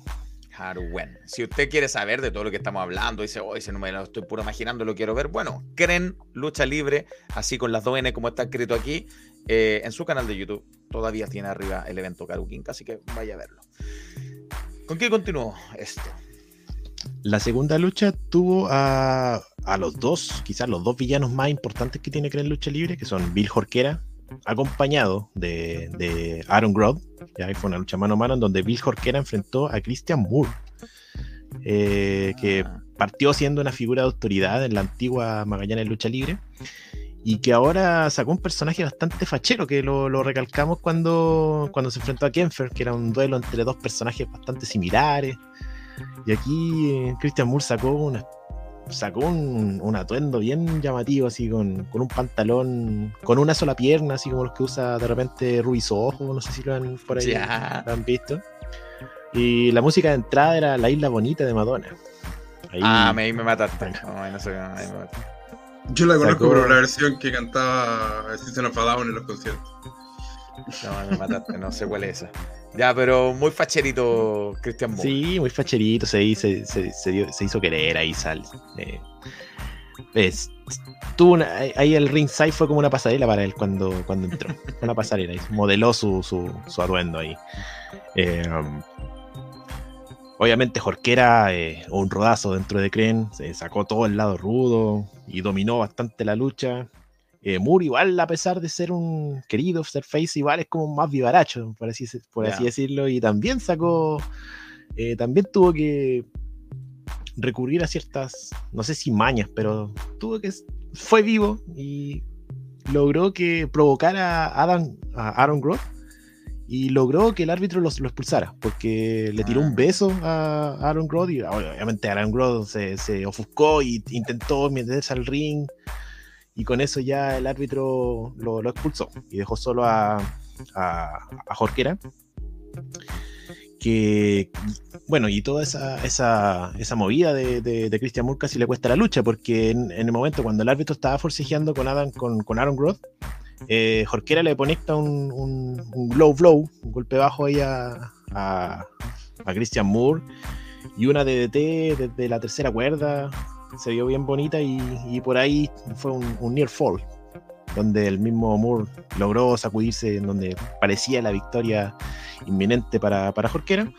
Harwen. Si usted quiere saber de todo lo que estamos hablando, dice, hoy se no lo estoy puro imaginando, lo quiero ver. Bueno, Cren Lucha Libre, así con las dos N como está escrito aquí, eh, en su canal de YouTube. Todavía tiene arriba el evento Karukin, así que vaya a verlo. ¿Con qué continuó esto?
La segunda lucha tuvo a, a los dos, quizás los dos villanos más importantes que tiene Creen Lucha Libre, que son Bill Jorquera, acompañado de, de Aaron Grodd. Ya fue una lucha mano a mano en donde Bill Jorquera enfrentó a Christian Moore, eh, que
Ah,
partió siendo una figura de autoridad en la antigua Magallanes Lucha Libre y que ahora sacó un personaje bastante fachero que lo, lo recalcamos cuando, cuando se enfrentó a Kenfer, que era un duelo entre dos personajes bastante similares. Y aquí eh, Christian Moore sacó una sacó un, un atuendo bien llamativo, así con, con un pantalón con una sola pierna, así como los que usa de repente Ruiz Ojo, no sé si lo han por ahí lo han visto. Y la música de entrada era La Isla Bonita de Madonna. Ahí-
Ah, me, me mataste. No sé, me mataste.
Yo la conozco
Sacó-
por la versión que cantaba Season of a Down en los conciertos.
No, me mataste, no sé cuál es esa. Ya, pero muy facherito Christian Moore.
Sí, muy facherito, se, hizo querer ahí, sal. eh, es- ahí el ringside fue como una pasarela para él cuando, cuando entró. Una pasarela, modeló su, su, su atuendo ahí. Eh, obviamente Jorquera, eh, un rodazo dentro de Cren, se sacó todo el lado rudo y dominó bastante la lucha. Eh, Moore igual, a pesar de ser un querido, face, igual es como más vivaracho, por así, por así
Ya.
decirlo, y también sacó, eh, también tuvo que recurrir a ciertas, no sé si mañas, pero tuvo que, fue vivo y logró que provocara a, Adam, a Aaron Groth y logró que el árbitro los- lo expulsara, porque le tiró
Ah.
un beso a Aaron Groth y obviamente Aaron Groth se, se ofuscó y intentó meterse al ring y con eso ya el árbitro lo, expulsó y dejó solo a, a, que bueno y toda esa, esa, esa movida de, de, Christian Moore casi le cuesta la lucha porque en, el momento cuando el árbitro estaba forcejeando con, Adam, con, con Aaron Groth eh, le conecta un, un, un low blow, un golpe bajo ahí a, a, a Christian Moore y una DDT desde la tercera cuerda se vio bien bonita y, y por ahí fue un, un near fall donde el mismo Moore logró sacudirse en donde parecía la victoria inminente para, para Jorquera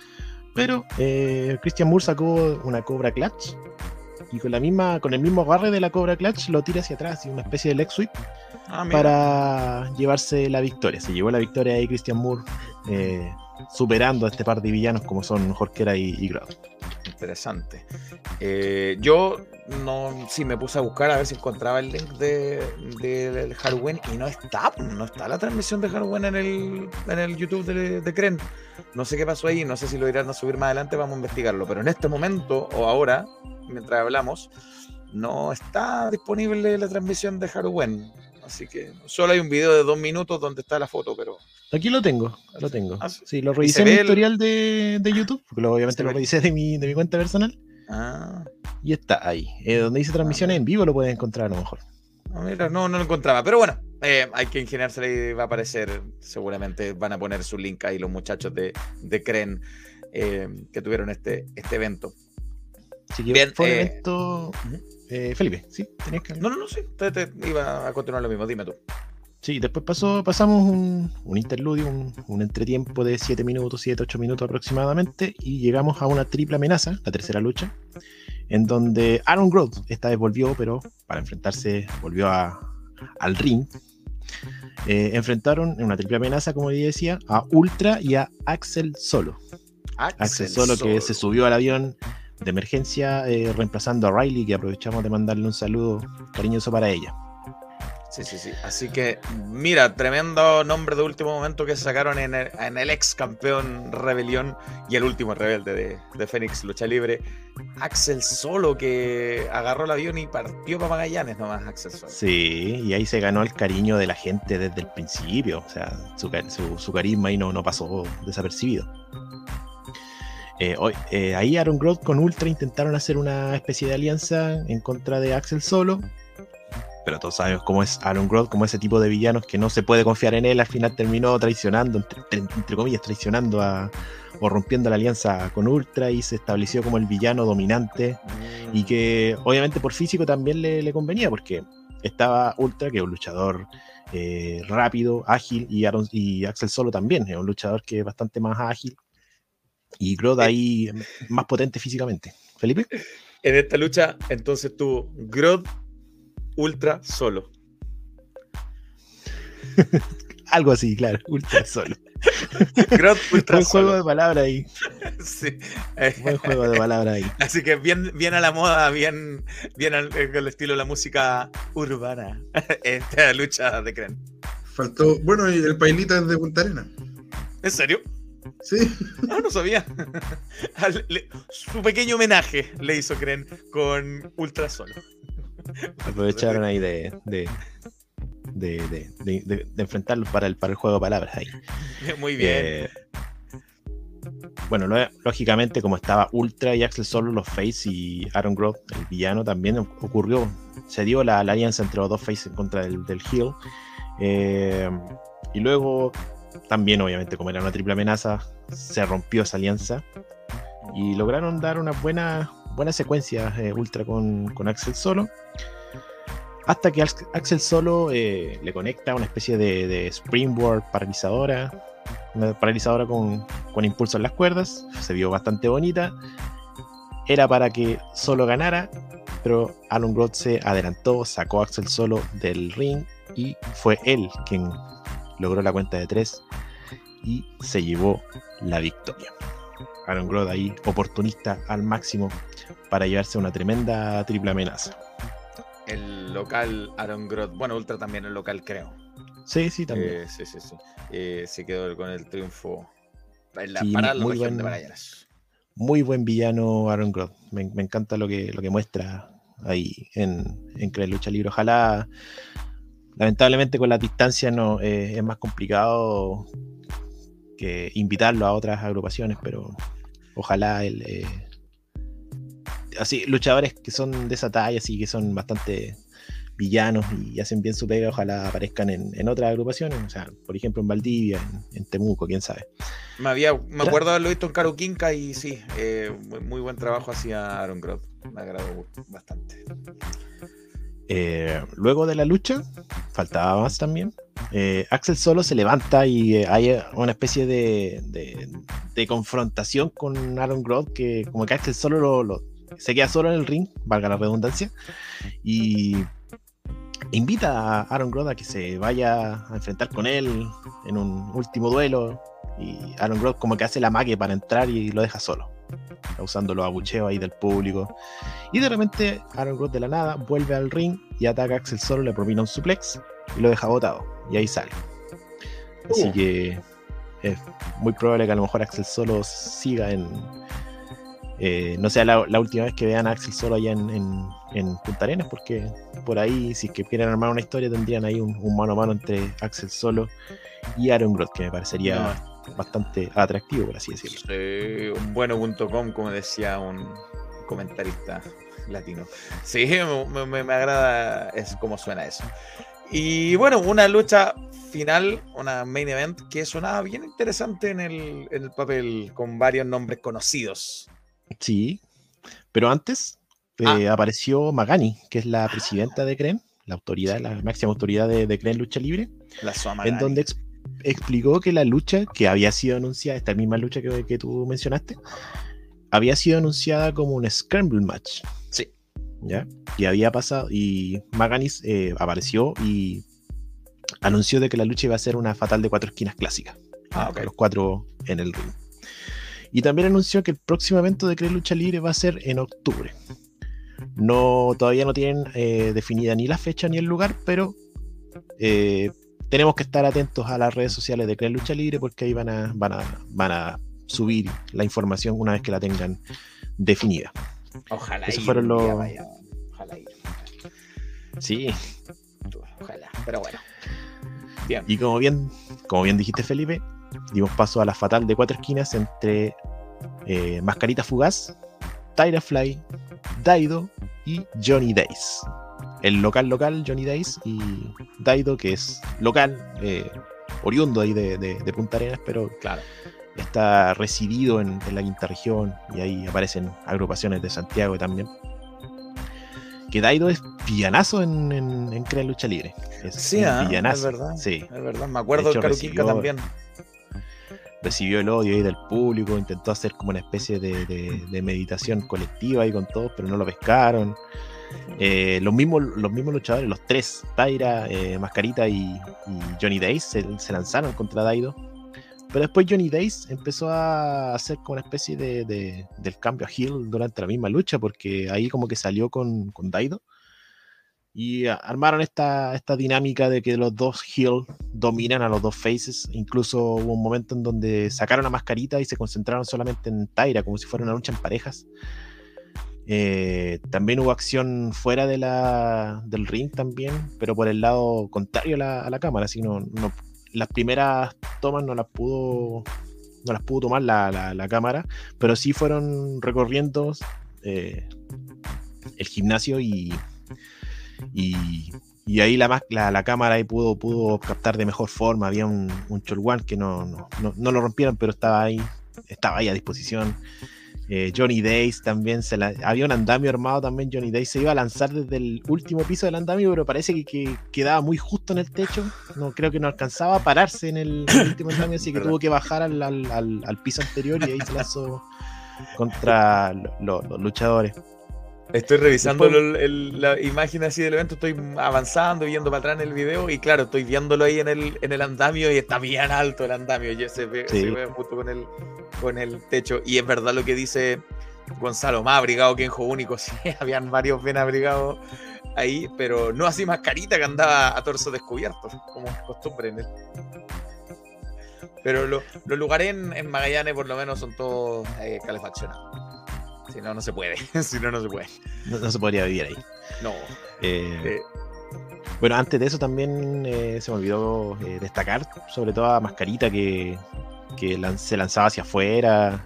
pero eh, Christian Moore sacó una cobra clutch y con la misma con el mismo agarre de la cobra clutch lo tira hacia atrás y una especie de leg sweep
Ah,
para llevarse la victoria. Se llevó la victoria ahí Christian Moore, eh, superando a este par de villanos como son Jorquera y, y.
Interesante. Eh, yo no, sí me puse a buscar a ver si encontraba el link de, del Halloween y no está, no está la transmisión de Halloween en el, en el YouTube de, de Cren. No sé qué pasó ahí, no sé si lo irán a subir más adelante, vamos a investigarlo. Pero en este momento o ahora, mientras hablamos, no está disponible la transmisión de Halloween. Así que solo hay un video de dos minutos donde está la foto, pero
Aquí lo tengo, lo tengo.
Ah, sí.
Sí, lo revisé en mi
el-
historial de, de YouTube, porque obviamente lo revisé de mi, de mi cuenta personal.
ah,
Y está ahí. Eh, donde dice transmisiones en vivo lo puedes encontrar a lo mejor.
Ah, mira, no, no lo encontraba. Pero bueno, eh, hay que ingeniársela y va a aparecer. Seguramente van a poner su link ahí los muchachos de, de Cren eh, que tuvieron este, este evento.
Que
Bien,
fue un evento. Eh, Felipe, sí, tenías que
No, no, no, sí. Te, te iba a continuar lo mismo. Dime tú.
Sí, después pasó, pasamos un, un interludio, un, un entretiempo de 7 minutos, 7, 8 minutos aproximadamente, y llegamos a una triple amenaza, la tercera lucha, en donde Aaron Groth esta vez volvió, pero para enfrentarse, volvió a, al ring. Eh, enfrentaron en una triple amenaza, como ya decía, a Ultra y a Axel Solo. Axel Solo que se subió al avión de emergencia eh, reemplazando a Riley, que aprovechamos de mandarle un saludo cariñoso para ella.
Sí, sí, sí. Así que, mira, tremendo nombre de último momento que sacaron en el, en el ex campeón Rebelión y el último rebelde de, de Fénix Lucha Libre. Axel Solo que agarró el avión y partió para Magallanes nomás, Axel Solo.
Sí, y ahí se ganó el cariño de la gente desde el principio. O sea, su, ca- su- su carisma ahí no, no pasó desapercibido. Eh, eh, ahí Aaron Groth con Ultra intentaron hacer una especie de alianza en contra de Axel Solo. Pero todos sabemos cómo es Aaron Groth, como ese tipo de villanos que no se puede confiar en él. Al final terminó traicionando, entre, comillas, traicionando a, o rompiendo la alianza con Ultra y se estableció como el villano dominante y que obviamente por físico también le, le convenía porque estaba Ultra, que es un luchador eh, rápido, ágil, y, Aaron, y Axel Solo también, es un luchador que es bastante más ágil y Grodd ahí más potente físicamente. Felipe,
En esta lucha, entonces tuvo Grodd Ultra Solo.
algo así, claro, Ultra Solo.
Grodd Ultra
Buen juego de palabras ahí,
Sí. Eh,
buen juego de palabras ahí.
Así que bien, bien a la moda, bien, bien al, eh, estilo de la música urbana. Esta lucha de Cren.
Faltó. Bueno, y el pailita es de Punta Arena.
¿En serio?
Sí.
No, no sabía. Al- le- su pequeño homenaje le hizo Cren con Ultra Solo.
Aprovecharon ahí de, de, de, de, de- de- de enfrentarlos para el, para el juego de palabras ahí.
Muy bien.
Eh, bueno, lo- lógicamente, como estaba Ultra y Axel Solo, los Face y Aaron Groth, el villano, también ocurrió. Se dio la, la alianza entre los dos Face en contra del, del Heel. Eh, y luego, también, obviamente, como era una triple amenaza, se rompió esa alianza. Y lograron dar una buena, buena secuencia eh, Ultra con, con Axel Solo. Hasta que Ax- Axel Solo eh, le conecta una especie de, springboard paralizadora una paralizadora con, con impulso en las cuerdas, se vio bastante bonita. Era para que solo ganara, pero Aaron Groth se adelantó, sacó a Axel solo del ring y fue él quien logró la cuenta de tres y se llevó la victoria. Aaron Grodd ahí oportunista al máximo para llevarse una tremenda triple amenaza.
El local Aaron Grodd, bueno, Ultra también el local creo.
Sí, sí, también.
Eh, sí, sí, sí. Eh, se quedó con el triunfo en la
Sí,
para la
muy buen-
de Magallanes.
Muy buen villano Aaron Grodd. Me, me encanta lo que, lo que muestra ahí en, en Lucha Libre. Ojalá, lamentablemente con la distancia no eh, es más complicado que invitarlo a otras agrupaciones, pero ojalá el, eh, así luchadores que son de esa talla, así que son bastante villanos y hacen bien su pega, ojalá aparezcan en, en otras agrupaciones, o sea, por ejemplo en Valdivia, en, en Temuco, quién sabe.
Me, había, me acuerdo haberlo visto en Caro Quinca y sí, eh, muy, muy buen trabajo hacía Aaron Grodd. Me agradó bastante.
Eh, luego de la lucha, faltaba más también. eh, Axel solo se levanta y eh, hay una especie de, confrontación con Aaron Grodd que como que Axel solo lo, se queda solo en el ring, valga la redundancia, y invita a Aaron Grodd a que se vaya a enfrentar con él en un último duelo y Aaron Grodd como que hace la mague para entrar y lo deja solo, usando los abucheos ahí del público. Y de repente Aaron Grodd de la nada vuelve al ring y ataca a Axel Solo, le propina un suplex y lo deja botado. Y ahí sale. Así
Uh.
que es muy probable que a lo mejor Axel Solo siga en. eh, no sea la, la última vez que vean a Axel Solo allá en, en- en Punta Arenas, porque por ahí, si es que quieren armar una historia, tendrían ahí un, un mano a mano entre Axel Solo y Aaron Grodd, que me parecería bastante atractivo, por así decirlo.
Sí, un bueno.com, como decía un comentarista latino. Sí, me, me- me agrada es como suena eso. Y bueno, una lucha final, una main event que sonaba bien interesante en el, en el papel, con varios nombres conocidos.
Sí, pero antes eh, apareció Magani, que es la presidenta de CREN, la autoridad, la máxima autoridad de, de CREN Lucha Libre,
La
en donde ex- explicó que la lucha que había sido anunciada, esta misma lucha que, que tú mencionaste, había sido anunciada como un Scramble Match.
Sí.
¿Ya? Y había pasado, y Maganis eh, apareció y anunció de que la lucha iba a ser una fatal de cuatro esquinas clásica.
Ah,
los cuatro en el ring. Y también anunció que el próximo evento de Cree Lucha Libre va a ser en octubre. No, todavía no tienen eh, definida ni la fecha ni el lugar, pero eh, tenemos que estar atentos a las redes sociales de Cree Lucha Libre porque ahí van a, van a, van a subir la información una vez que la tengan definida.
Ojalá
Esos
ir
fueron los-
vaya. Ojalá ir.
Sí,
Ojalá. Pero bueno. Bien.
Y como bien, como bien dijiste, Felipe, dimos paso a la fatal de cuatro esquinas entre eh, Mascarita Fugaz, Tyra Fly, Daido y Johnny Days. El local local, Johnny Days, y Daido, que es local, eh, oriundo ahí de, de- de Punta Arenas, pero
Claro.
está residido en, en la quinta región, y ahí aparecen agrupaciones de Santiago también. Que Daido es villanazo en, en, en Crea Lucha Libre. Es
Sí, ah, es verdad.
Sí.
Es verdad. Me acuerdo
De
Caruquinca
recibió-
también.
recibió el odio ahí del público, intentó hacer como una especie de, de- de meditación colectiva ahí con todos, pero no lo pescaron. Eh, los, mismos, los mismos luchadores, los tres, Tyra, eh, Mascarita y, Johnny Days, se, lanzaron contra Daido. Pero después Johnny Days empezó a hacer como una especie de, de- del cambio a heel durante la misma lucha, porque ahí como que salió con, con Daido. Y armaron esta, esta dinámica de que los dos heel dominan a los dos faces. Incluso hubo un momento en donde sacaron a mascarita y se concentraron solamente en Tyra, como si fuera una lucha en parejas. Eh, también hubo acción fuera de la, del ring también, pero por el lado contrario a la, la cámara. Así no, no- las primeras tomas no las pudo no las pudo tomar la, la- cámara, pero sí fueron recorriendo eh, el gimnasio y, y, ahí la, la, la cámara ahí pudo, pudo captar de mejor forma. Había un, un que no, no, no, no lo rompieron, pero estaba ahí, estaba ahí a disposición. Eh, Johnny Days también se la- había un andamio armado también. Johnny Days se iba a lanzar desde el último piso del andamio, pero parece que, que quedaba muy justo en el techo. No creo que no alcanzaba a pararse en el, en el último andamio, así que tuvo que bajar al, al- al- al piso anterior y ahí se lanzó contra lo- lo- los luchadores.
Estoy revisando
Después-
el- el- la imagen así del evento, estoy avanzando, viendo para atrás en el video y claro, estoy viéndolo ahí en el, en el andamio y está bien alto el andamio, ya se ve,
Sí.
se ve justo con el, con el techo. Y es verdad lo que dice Gonzalo, más abrigado que en Único, sí, habían varios bien abrigados ahí, pero no así mascarita que andaba a torso descubierto, como es costumbre en él. Pero lo- los lugares en, en Magallanes por lo menos son todos eh, calefaccionados. Si no, no se puede. si no, no se puede.
No, no se podría vivir ahí.
No.
Eh,
eh,
Bueno, antes de eso también eh, se me olvidó destacar, sobre todo a Mascarita, que, que lan- se lanzaba hacia afuera,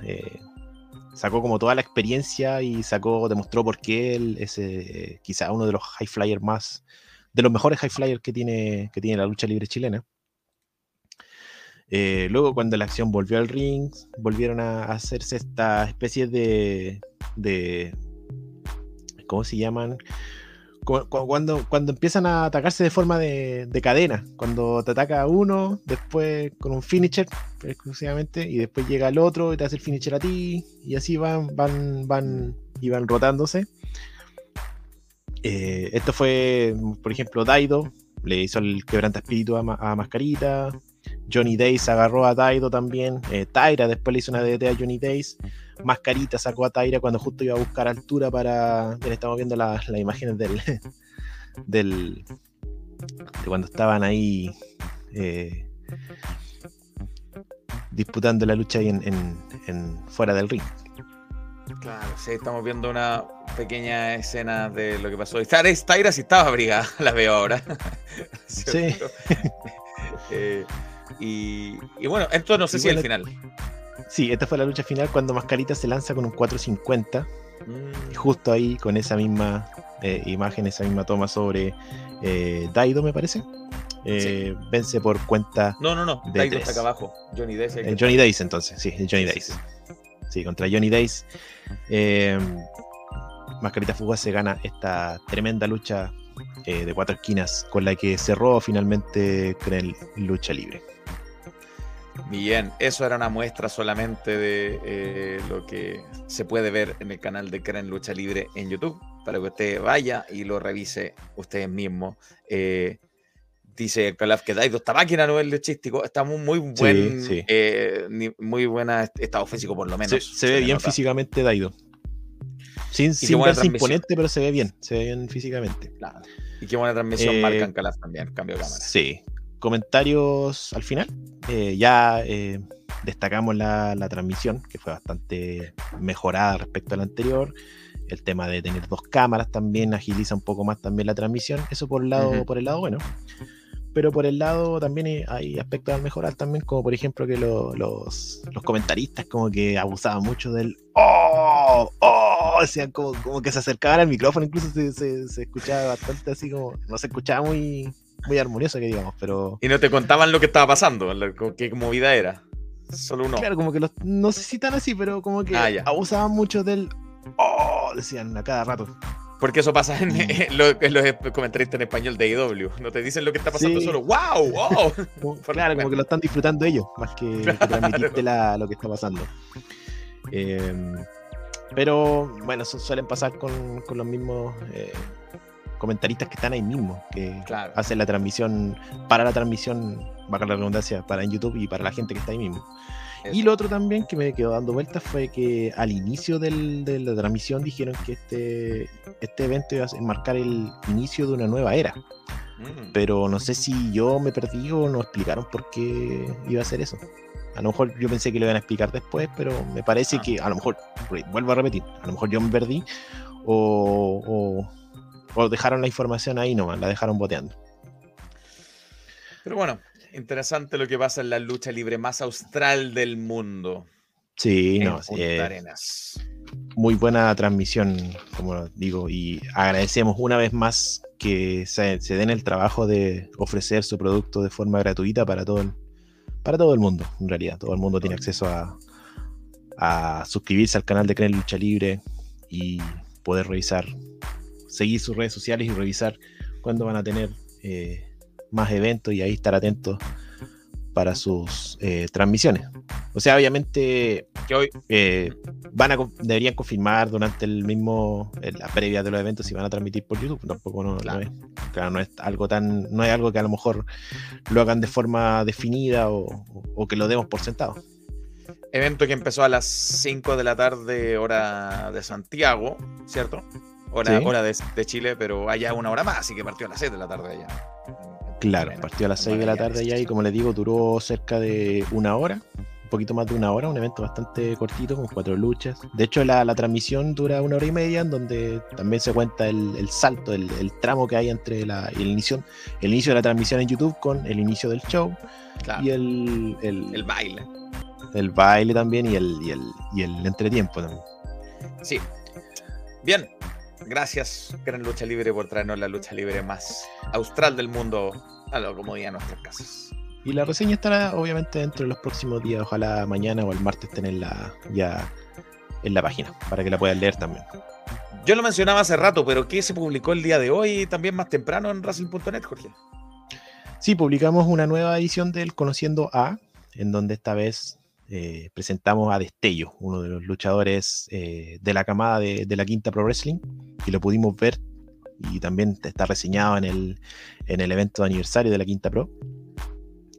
sacó como toda la experiencia y sacó, demostró por qué él es quizá uno de los high flyers más, de los mejores high flyers que tiene, que tiene la lucha libre chilena. Eh, luego, cuando la acción volvió al ring, volvieron a hacerse esta especie de, ¿cómo se llaman? Cu- cu- Cuando, cuando empiezan a atacarse de forma de, de cadena, cuando te ataca uno, después con un finisher exclusivamente, y después llega el otro y te hace el finisher a ti, y así van, van, van, y van rotándose. Eh, esto fue, por ejemplo, Daido, le hizo el quebranta espíritu a, a Mascarita. Johnny Days agarró a Daido también. eh, Tyra después le hizo una DDT a Johnny Days. Mascarita sacó a Tyra cuando justo iba a buscar altura para. Bien, estamos viendo las, las imágenes del. del de cuando estaban ahí. eh, disputando la lucha ahí en, en- en- fuera del ring.
claro, sí, estamos viendo una pequeña escena de lo que pasó. Tyra, Tyra sí estaba abrigada, la veo ahora.
Sí.
Eh, y, y bueno, esto no sé
Y
si es el final.
Sí, esta fue la lucha final cuando Mascarita se lanza con un 450.
Mm,
Y justo ahí con esa misma eh, imagen, esa misma toma sobre eh, Daido, me parece. eh, Vence por cuenta
No, no, no.
De
Daido
tres.
está acá abajo. Johnny
eh, Johnny Days, entonces. Sí, el Johnny
Sí,
Days.
sí,
Sí, contra Johnny Days. Mascarita Fugaz se gana esta tremenda lucha de cuatro esquinas con la que cerró finalmente con el lucha libre.
Bien, eso era una muestra solamente de eh, lo que se puede ver en el canal de Cren Lucha Libre en YouTube, para que usted vaya y lo revise ustedes mismos. Eh, dice Calaf que Daido, esta máquina no es luchístico, está muy, muy buen,
sí.
eh, muy buena est- estado físico por lo
Se,
menos.
se ve bien
nota.
físicamente Daido. Sin, sin verse imponente, pero se ve bien. Se ve bien físicamente.
Claro. Y qué buena transmisión marcan Calaf también, cambio de cámara.
Sí. Comentarios al final. Eh, ya eh, destacamos la, la transmisión, que fue bastante mejorada respecto a la anterior. El tema de tener dos cámaras también agiliza un poco más también la transmisión. Eso por el lado,
Ujú.
por el lado bueno. Pero por el lado también hay- aspectos a mejorar también, como por ejemplo que lo- los, los comentaristas como que abusaban mucho del ¡Oh! ¡Oh! Decían como, como que se acercaban al micrófono, incluso se, se- se escuchaba bastante así como, no se escuchaba muy, muy armonioso que digamos, pero
Y no te contaban lo que estaba pasando, qué movida era. Solo uno.
claro, como que los, no sé si tan así, pero como que
Ah,
abusaban mucho del ¡Oh! Decían a cada rato.
Porque eso pasa en, en lo- en los comentaristas en español de IW. No te dicen lo que está pasando,
Sí.
solo ¡Wow! ¡Wow!
Como- claro, como que lo están disfrutando ellos, más que, que transmitirte la- lo que está pasando. Eh, pero bueno, eso suelen pasar con, con los mismos eh, comentaristas que están ahí mismo, que
Claro.
hacen la transmisión, para la transmisión, va la redundancia, para en YouTube y para la gente que está ahí mismo. Y lo otro también que me quedó dando vueltas fue que al inicio del- de la transmisión dijeron que este, este evento iba a marcar el inicio de una nueva era
Mm.
pero no sé si yo me perdí o no explicaron por qué iba a ser eso. A lo mejor yo pensé que lo iban a explicar después, pero me parece
Ah.
que a lo mejor, vuelvo a repetir, a lo mejor yo me perdí o, o- o dejaron la información ahí nomás, la dejaron boteando.
Pero bueno, interesante lo que pasa en la lucha libre más austral del mundo.
Sí,
en
no,
Punta
eh,
Arenas.
muy buena transmisión, como digo, y agradecemos una vez más que se, se den el trabajo de ofrecer su producto de forma gratuita para todo el, para todo el mundo, en realidad. Todo el mundo tiene acceso a, a suscribirse al canal de Cren Lucha Libre y poder revisar, seguir sus redes sociales y revisar cuándo van a tener eh, más eventos y ahí estar atentos para sus eh, transmisiones. O sea, obviamente
Que hoy,
eh, van a, deberían confirmar durante el mismo, la previa de los eventos si van a transmitir por YouTube. Tampoco no, no
Claro.
es, claro, no es algo tan, no es algo que a lo mejor lo hagan de forma definida o, o- o que lo demos por sentado.
Evento que empezó a las 5 de la tarde, hora de Santiago, ¿cierto? Hora,
Sí.
hora de, de Chile, pero allá una hora más, así que partió a las 6 de la tarde allá.
Claro, partió a las 6 de la tarde ya y como les digo, duró cerca de una hora, un poquito más de una hora, un evento bastante cortito con cuatro luchas. De hecho, la, la transmisión dura una hora y media, en donde también se cuenta el, el salto, el, el tramo que hay entre la, el, inicio, el inicio de la transmisión en YouTube con el inicio del show
Claro,
y el, el,
el baile.
el baile también y el, y el, y el entretiempo también.
Sí. Bien. Gracias, Gran Lucha Libre, por traernos la lucha libre más austral del mundo a la comodidad de nuestras casas.
Y la reseña estará obviamente dentro de los próximos días, ojalá mañana o el martes estén en la, ya en la página, para que la puedan leer también.
Yo lo mencionaba hace rato, pero ¿qué se publicó el día de hoy también más temprano en Racing.net, Jorge?
Sí, publicamos una nueva edición del Conociendo A, en donde esta vez eh, presentamos a Destello, uno de los luchadores eh, de la camada de, de la Quinta Pro Wrestling, y lo pudimos ver y también está reseñado en el, en el evento de aniversario de la Quinta Pro.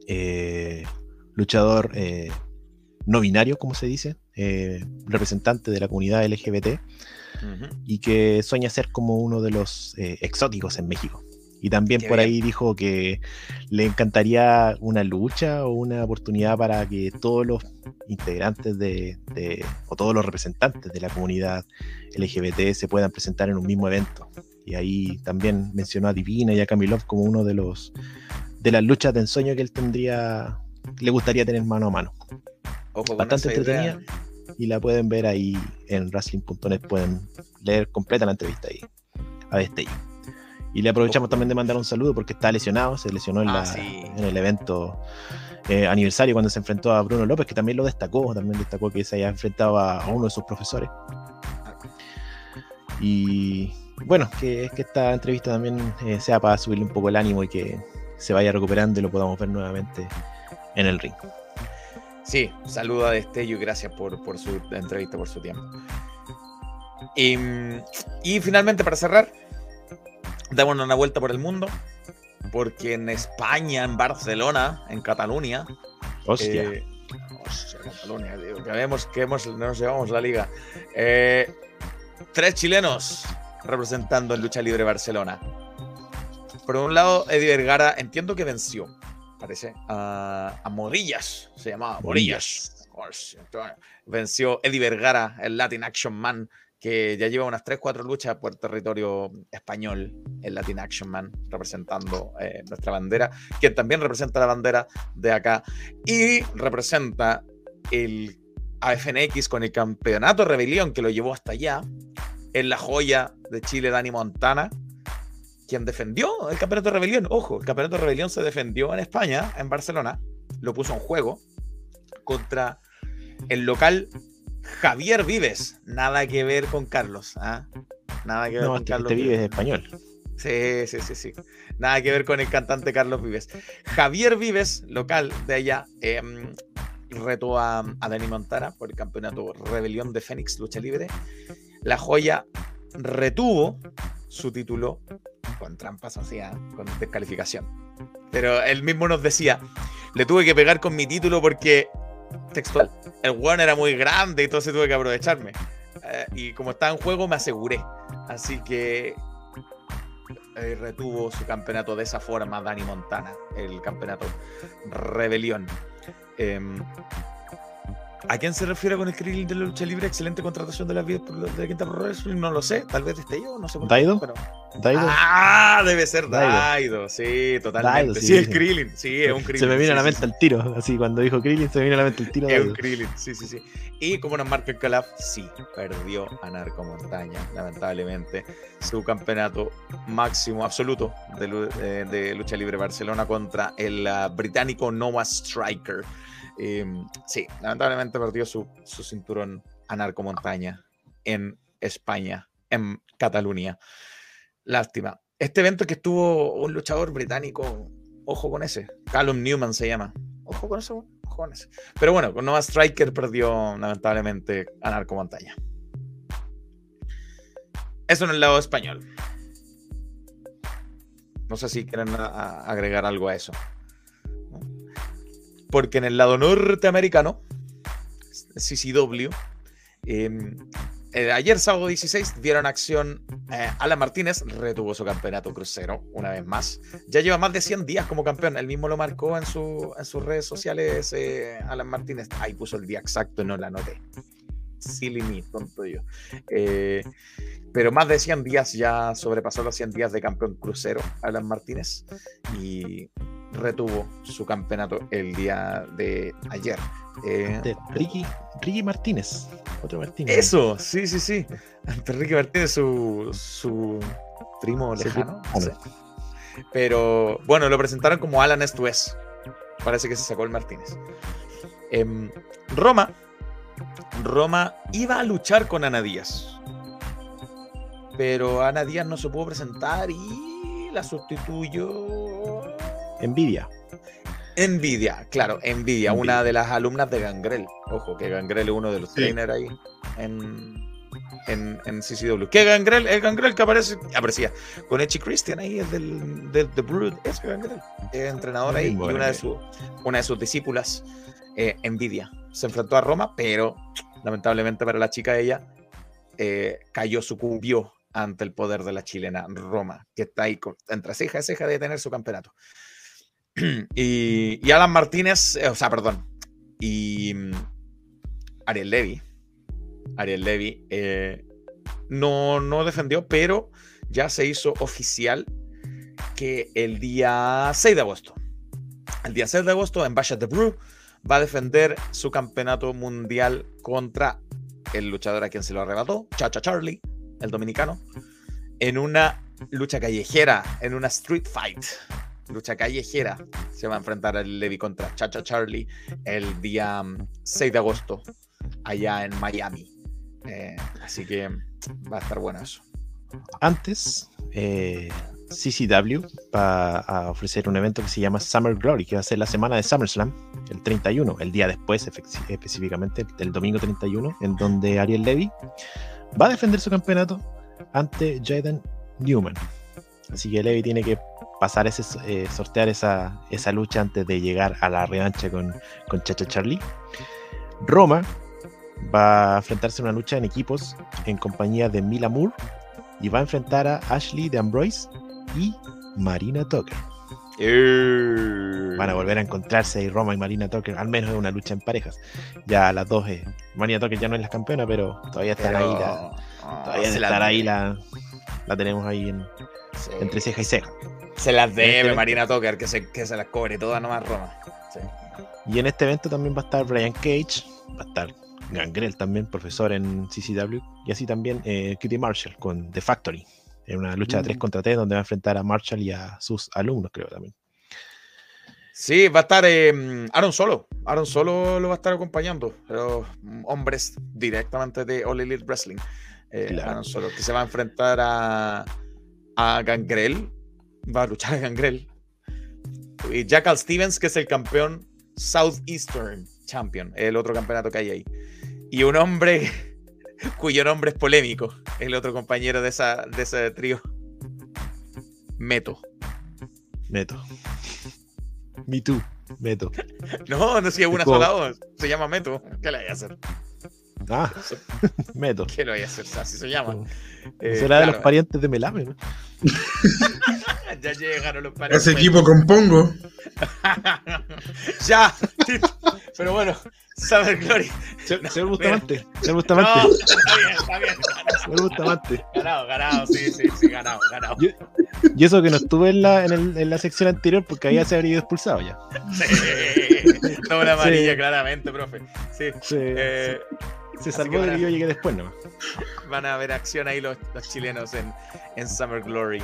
Eh, luchador eh, no binario, como se dice, representante de la comunidad LGBT y que sueña ser como uno de los exóticos en México. Y también
Qué
por
bien.
ahí dijo que le encantaría una lucha o una oportunidad para que todos los integrantes de, de- o todos los representantes de la comunidad LGBT se puedan presentar en un mismo evento. Y ahí también mencionó a Divina y a Kamilov como uno de los de las luchas de ensueño que él tendría, le gustaría tener mano a mano.
Ojo
Bastante
idea.
entretenida. Y la pueden ver ahí en wrestling.net, pueden leer completa la entrevista ahí a Destello. Y le aprovechamos también de mandar un saludo porque está lesionado, se lesionó en,
Ah,
la-
sí.
en el evento eh, aniversario cuando se enfrentó a Bruno López, que también lo destacó, también destacó que se haya enfrentado a, uno de sus profesores. Y bueno, que, que esta entrevista también eh, sea para subirle un poco el ánimo y que se vaya recuperando y lo podamos ver nuevamente en el ring.
Sí, saludo a Destello y gracias por, por su entrevista, por su tiempo. Y, y finalmente, para cerrar, damos una vuelta por el mundo, porque en España, en Barcelona, en Cataluña,
Hostia.
eh, hostia, Cataluña, tío, que vemos que hemos, nos llevamos la liga. Eh, tres chilenos representando en Lucha Libre Barcelona. Por un lado, Eddie Vergara, entiendo que venció, parece, a, a Morillas, se llamaba Morillas. Venció Eddie Vergara, el Latin Action Man, que ya lleva unas 3-4 luchas por territorio español, el Latin Action Man, representando eh, nuestra bandera, quien también representa la bandera de acá y representa el AFNX con el campeonato Rebelión que lo llevó hasta allá, en la joya de Chile, Dani Montana, quien defendió el campeonato Rebelión. Ojo, el campeonato Rebelión se defendió en España, en Barcelona, lo puso en juego contra el local Javier Vives. Nada que ver con Carlos. ¿ah? Nada que ver
No,
con
este,
Carlos
este vive es español.
Sí, sí, sí, sí. Nada que ver con el cantante Carlos Vives. Javier Vives, local de allá, em, retó a, a Dani Montana por el campeonato Rebelión de Fénix Lucha Libre. La joya retuvo su título con trampas, o sea, con descalificación. Pero él mismo nos decía, le tuve que pegar con mi título porque, textual, el one era muy grande entonces tuve que aprovecharme. Eh, y como estaba en juego, me aseguré. Así que retuvo su campeonato de esa forma Dani Montana, el campeonato Rebelión. Em, ¿A quién se refiere con el Krillin de la lucha libre? Excelente contratación de la, de la Quinta Pro Wrestling, no lo sé, tal vez esté yo, no sé por qué,
¿Daido?
pero-
Daido,
Ah, debe ser
Daido.
Daido, sí, totalmente.
Daido,
sí,
sí,
es. Krillin, sí, es un Krillin.
se me vino
sí,
a la
sí,
mente el tiro. Así, cuando dijo Krillin, se me vino a la mente el tiro.
Es un
Daido.
Krillin, sí, sí, sí. Y como nos marca el Calaf, sí, perdió a Narco Montaña, lamentablemente, su campeonato máximo absoluto de, de lucha libre Barcelona contra el ah, británico Noah Striker. Eh, sí, lamentablemente perdió su, su cinturón a Narco Montaña en España, en Cataluña. Lástima. Este evento que estuvo un luchador británico, ojo con ese, Callum Newman se llama. Ojo con eso, ojo cojones. Pero bueno, con Nova Striker perdió lamentablemente a Narco Montaña. Eso en el lado español. No sé si quieren a- a- agregar algo a eso. Porque en el lado norteamericano, CCW, eh, eh, ayer sábado 16 dieron acción eh, Alan Martínez, retuvo su campeonato crucero una vez más. Ya lleva más de 100 días como campeón, él mismo lo marcó en, su, en sus redes sociales eh, Alan Martínez. Ahí puso el día exacto, no la anoté. Silly me, tonto yo. Eh, pero más de 100 días ya sobrepasó los 100 días de campeón crucero Alan Martínez y retuvo su campeonato el día de ayer. Eh,
De Ricky, Ricky Martínez. Otro Martínez.
eso, sí, sí, sí. Ante Ricky Martínez, su, su primo lejano. Pero bueno, lo presentaron como Alan esto es. Parece que se sacó el Martínez. Em, Roma. Roma iba a luchar con Ana Díaz. Pero Ana Díaz no se pudo presentar y la sustituyó.
Envidia.
Envidia, claro, Envidia,
Envidia.
una de las alumnas de Gangrel. Ojo, que Gangrel es uno de los
Sí.
trainers ahí en, en, en CCW. Que Gangrel, el Gangrel que aparece, aparecía con Echi Christian ahí, el del, del The Brood, es Gangrel, es entrenador ahí, y una de, su, una de sus discípulas, eh, Envidia. Se enfrentó a Roma, pero lamentablemente para la chica ella, eh, cayó, sucumbió ante el poder de la chilena Roma, que está ahí con- entre ceja y ceja de tener su campeonato. y, Alan Martínez, eh, o sea, perdón, y mm, Ariel Levy, Ariel Levy eh, no, no defendió, pero ya se hizo oficial que el día 6 de agosto, el día 6 de agosto en Basha the Brew va a defender su campeonato mundial contra el luchador a quien se lo arrebató, Chacha Charlie, el dominicano, en una lucha callejera, en una street fight. Lucha callejera. Se va a enfrentar el Levi contra Chacha Charlie el día mm, 6 de agosto, allá en Miami. Eh, así que va a estar bueno eso.
Antes, eh, CCW va a ofrecer un evento que se llama Summer Glory, que va a ser la semana de SummerSlam, el 31, el día después específicamente, el domingo 31, en donde Ariel Levy va a defender su campeonato ante Jaden Newman. Así que Levy tiene que pasar ese, eh, sortear esa, esa lucha antes de llegar a la revancha con, con Chacha Charlie. Roma va a enfrentarse a una lucha en equipos en compañía de Mila Moore y va a enfrentar a Ashley de Ambrose y Marina Tucker. Van a volver a encontrarse ahí Roma y Marina Tucker, al menos en una lucha en parejas. Ya las dos, eh, Marina Tucker ya no es la campeona, pero todavía estará ahí la,
ah,
todavía
las
estará ahí la, la tenemos ahí en-
sí.
entre ceja y ceja.
Se las debe
Este-
Marina Tucker, que se, que se las cobre todas nomás Roma. Sí.
Y en este evento también va a estar Brian Cage, va a estar Gangrel también, profesor en CCW, y así también eh, Cutie Marshall con The Factory, en una lucha de 3
Mm.
contra 3 donde va a enfrentar a Marshall y a sus alumnos, creo también.
Sí, va a estar eh, Aaron Solo. Aaron Solo lo va a estar acompañando. Los mm, hombres directamente de All Elite Wrestling. Eh,
Claro.
Solo, que se va a enfrentar a, a Gangrel. Va a luchar a Gangrel. Y Jackal Stevens, que es el campeón Southeastern Champion, el otro campeonato que hay ahí. Y un hombre cuyo nombre es polémico, el otro compañero de, esa, de ese trío. Meto.
Meto. Me too, Meto.
No, no si es una sola voz. Se llama Meto. ¿Qué le voy a hacer?
Ah, Meto.
¿Qué le voy a hacer? Así se llama. Eh,
Será de los parientes de Melame, ¿no?
Ya llegaron los parientes.
Ese equipo con Pongo.
ya. Pero bueno, Summer Glory.
Señor
No,
Bustamante. Señor
No,
Bustamante.
está bien, está bien.
Señor Bustamante.
Ganado, ganado, sí, sí, sí, ganado, ganado.
Yo- Y eso que no estuve en la, en, el- en la sección anterior porque ahí ya se habría ido expulsado ya.
Sí. Doble amarilla,
Sí.
claramente, profe. Sí.
Se,
Eh,
se salvó de que yo llegué después nomás.
van a ver acción ahí los, los chilenos en, en Summer Glory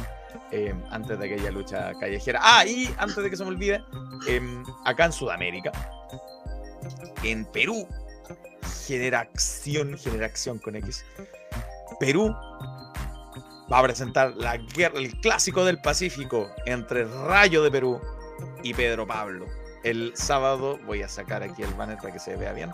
eh, antes de aquella lucha callejera. Ah, y antes de que se me olvide, em, acá en Sudamérica, en Perú, Generación, Generación con X, Perú va a presentar la guerra, el clásico del Pacífico entre Rayo de Perú y Pedro Pablo. El sábado, voy a sacar aquí el banner para que se vea bien,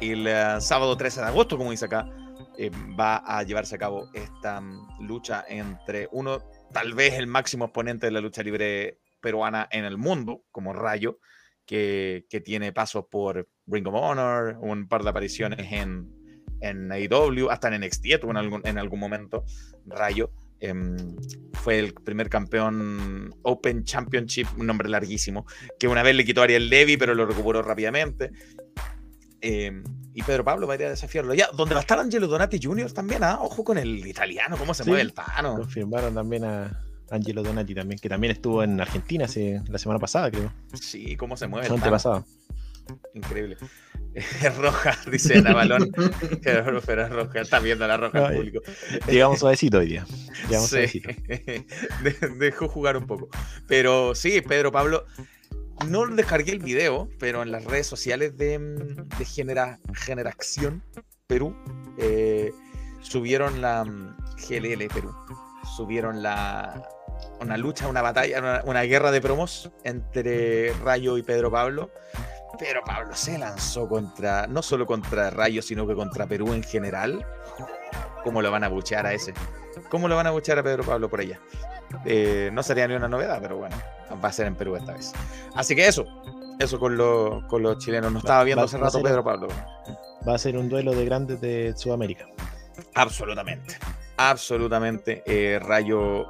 el eh, sábado 13 de agosto, como dice acá, eh, va a llevarse a cabo esta mm, lucha entre uno, tal vez el máximo exponente de la lucha libre peruana en el mundo, como Rayo, que, tiene pasos por Ring of Honor, un par de apariciones en, en AEW, hasta en NXT en algún, en algún momento, Rayo. Em, fue el primer campeón Open Championship, un nombre larguísimo, que una vez le quitó a Ariel Levy, pero lo recuperó rápidamente. Em, y Pedro Pablo va a ir a desafiarlo. Ya, donde va a estar Angelo Donati Jr. también, ¿ah? Ojo con el italiano, cómo se
Sí.
mueve el Tano.
Confirmaron también a Angelo Donati también, que también estuvo en Argentina hace, la semana pasada, creo.
Sí, cómo se mueve
La
el
semana pasada.
Increíble. Es roja, dice Ana Balón. pero, es roja, está viendo la roja el
Ay.
público.
Llegamos suavecito hoy día. Llegamos
Sí,
suavecito.
de- dejó jugar un poco. Pero sí, Pedro Pablo, no descargué el video, pero en las redes sociales de, mm, de Genera, Generación Perú eh, subieron la mm, GLL Perú, subieron la una lucha, una batalla, una, una guerra de promos entre Rayo y Pedro Pablo. Pedro Pablo se lanzó contra, no solo contra Rayo, sino que contra Perú en general. ¿Cómo lo van a buchear a ese? ¿Cómo lo van a buchear a Pedro Pablo por allá? Eh, no sería ni una novedad, pero bueno, va a ser en Perú esta vez. Así que eso, eso con, lo- con los chilenos. No estaba viendo
va-
hace rato
ser-
Pedro Pablo.
Va a ser un duelo de grandes de Sudamérica.
Absolutamente, absolutamente. eh, rayo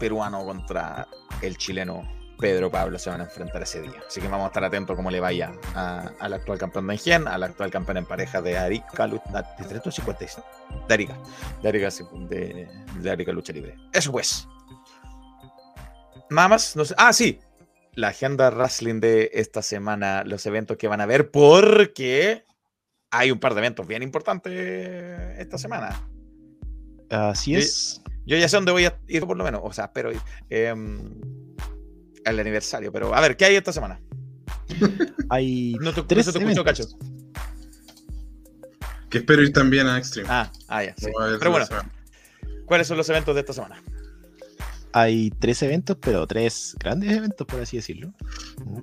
peruano contra el chileno Pedro Pablo se van a enfrentar ese día. Así que vamos a estar atentos cómo le vaya a- al actual campeón de Engen, al actual campeón en pareja de Arica, Lu- de 356, de Arica, de Arica, de, de Arica Lucha Libre. Eso pues. Nada más, no sé. Ah, sí. La agenda wrestling de esta semana, los eventos que van a ver, porque hay un par de eventos bien importantes esta semana.
Así
Sí.
es.
Yo ya sé dónde voy a ir por lo menos, o sea, espero ir. Al aniversario, pero a ver, ¿qué hay esta semana?
Hay
No te, no
tres
te
eventos.
Cacho.
Que espero ir también a Extreme.
Ah, ah, ya, sí.
No
Pero bueno. ¿cuáles son los eventos de esta semana?
Hay tres eventos, pero tres grandes eventos, por así decirlo.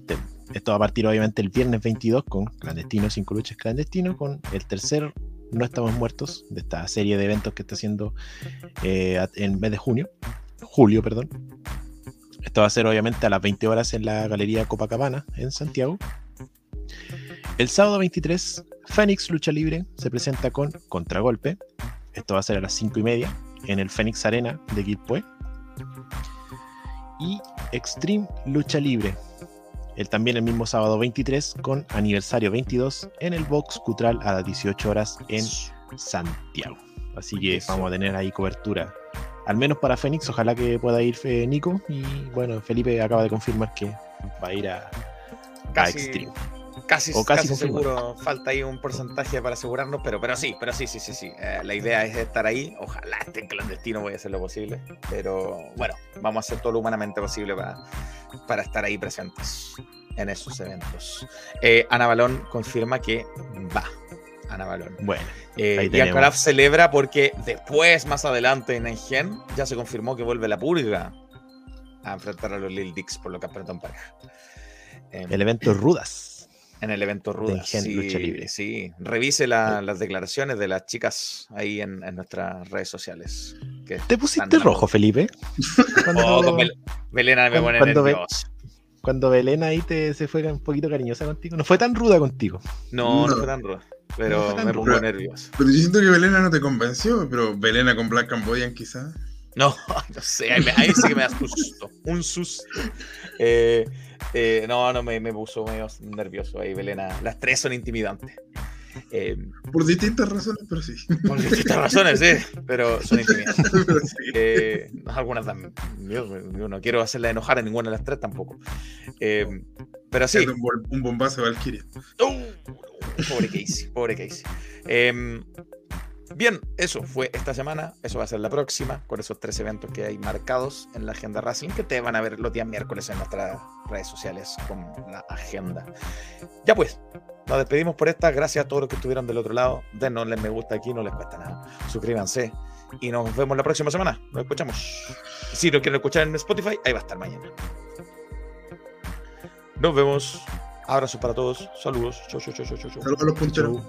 Te- Esto va a partir obviamente el viernes 22 con Clandestino, Cinco Luchas Clandestino, con el tercer No Estamos Muertos de esta serie de eventos que está haciendo eh, en el mes de junio, julio, perdón. Esto va a ser obviamente a las 20 horas en la Galería Copacabana, en Santiago. El sábado 23, Fénix Lucha Libre se presenta con Contragolpe. Esto va a ser a las 5 y media en el Fénix Arena de Quilpué y Extreme Lucha Libre. El, también el mismo sábado 23 con aniversario 22 en el Box Cutral a las 18 horas en Santiago. Así que vamos a tener ahí cobertura. Al menos para Fénix, ojalá que pueda ir eh, Nico. Y bueno, Felipe acaba de confirmar que va a ir a, a
Casi,
Extreme.
casi,
O casi
casi seguro. Falta ahí un porcentaje para asegurarnos, pero, pero sí, pero sí, sí, sí, sí. Eh, la idea es estar ahí. Ojalá esté en clandestino, voy a hacer lo posible. Pero bueno, vamos a hacer todo lo humanamente posible para, para estar ahí presentes en esos eventos. Eh, Ana Balón confirma que va. Ana Balón.
Bueno,
Eh, y celebra porque después, más adelante en Engen, ya se confirmó que vuelve la purga a enfrentar a los Lil Dicks por lo que apretó en pareja. Em,
el evento Rudas.
en el evento Rudas.
Engen
Sí,
Lucha Libre.
sí. revise la- las declaraciones de las chicas ahí en, en nuestras redes sociales. que
¿Te pusiste rojo, Felipe? Cuando,
Oh, con Bel- Belena me
cuando-
pone
cuando ve-
nervioso.
cuando Belén ahí te, se fue un poquito cariñosa contigo. No fue tan ruda contigo.
No, no,
No.
fue tan rudo,
No
pero me pongo nervioso.
Pero yo siento que Belena no te convenció, pero Belena con Black Cambodian quizás.
No, no sé, ahí, sí que me da susto, un susto. Eh, eh, no, no, me, me puso medio nervioso ahí, Belena. Las tres son intimidantes. Eh,
Por distintas razones, pero sí.
por distintas razones, sí, pero son
sí.
Eh, algunas miedo, yo no quiero hacerla enojar a ninguna de las tres tampoco. Eh, pero sí,
Un, bombazo de Valkyria.
Uh, pobre Casey, pobre Casey. Bien, eso fue esta semana. Eso va a ser la próxima, con esos tres eventos que hay marcados en la agenda Racing, que te van a ver los días miércoles en nuestras redes sociales con la agenda. Ya pues, nos despedimos por esta. Gracias a todos los que estuvieron del otro lado. Denosle me gusta aquí, no les cuesta nada. Suscríbanse. Y nos vemos la próxima semana. Nos escuchamos. Si lo quieren escuchar en Spotify, ahí va a estar mañana. Nos vemos. Abrazo para todos. Saludos. Chau, chau, chau, chau, chau.
Saludos a los punteros.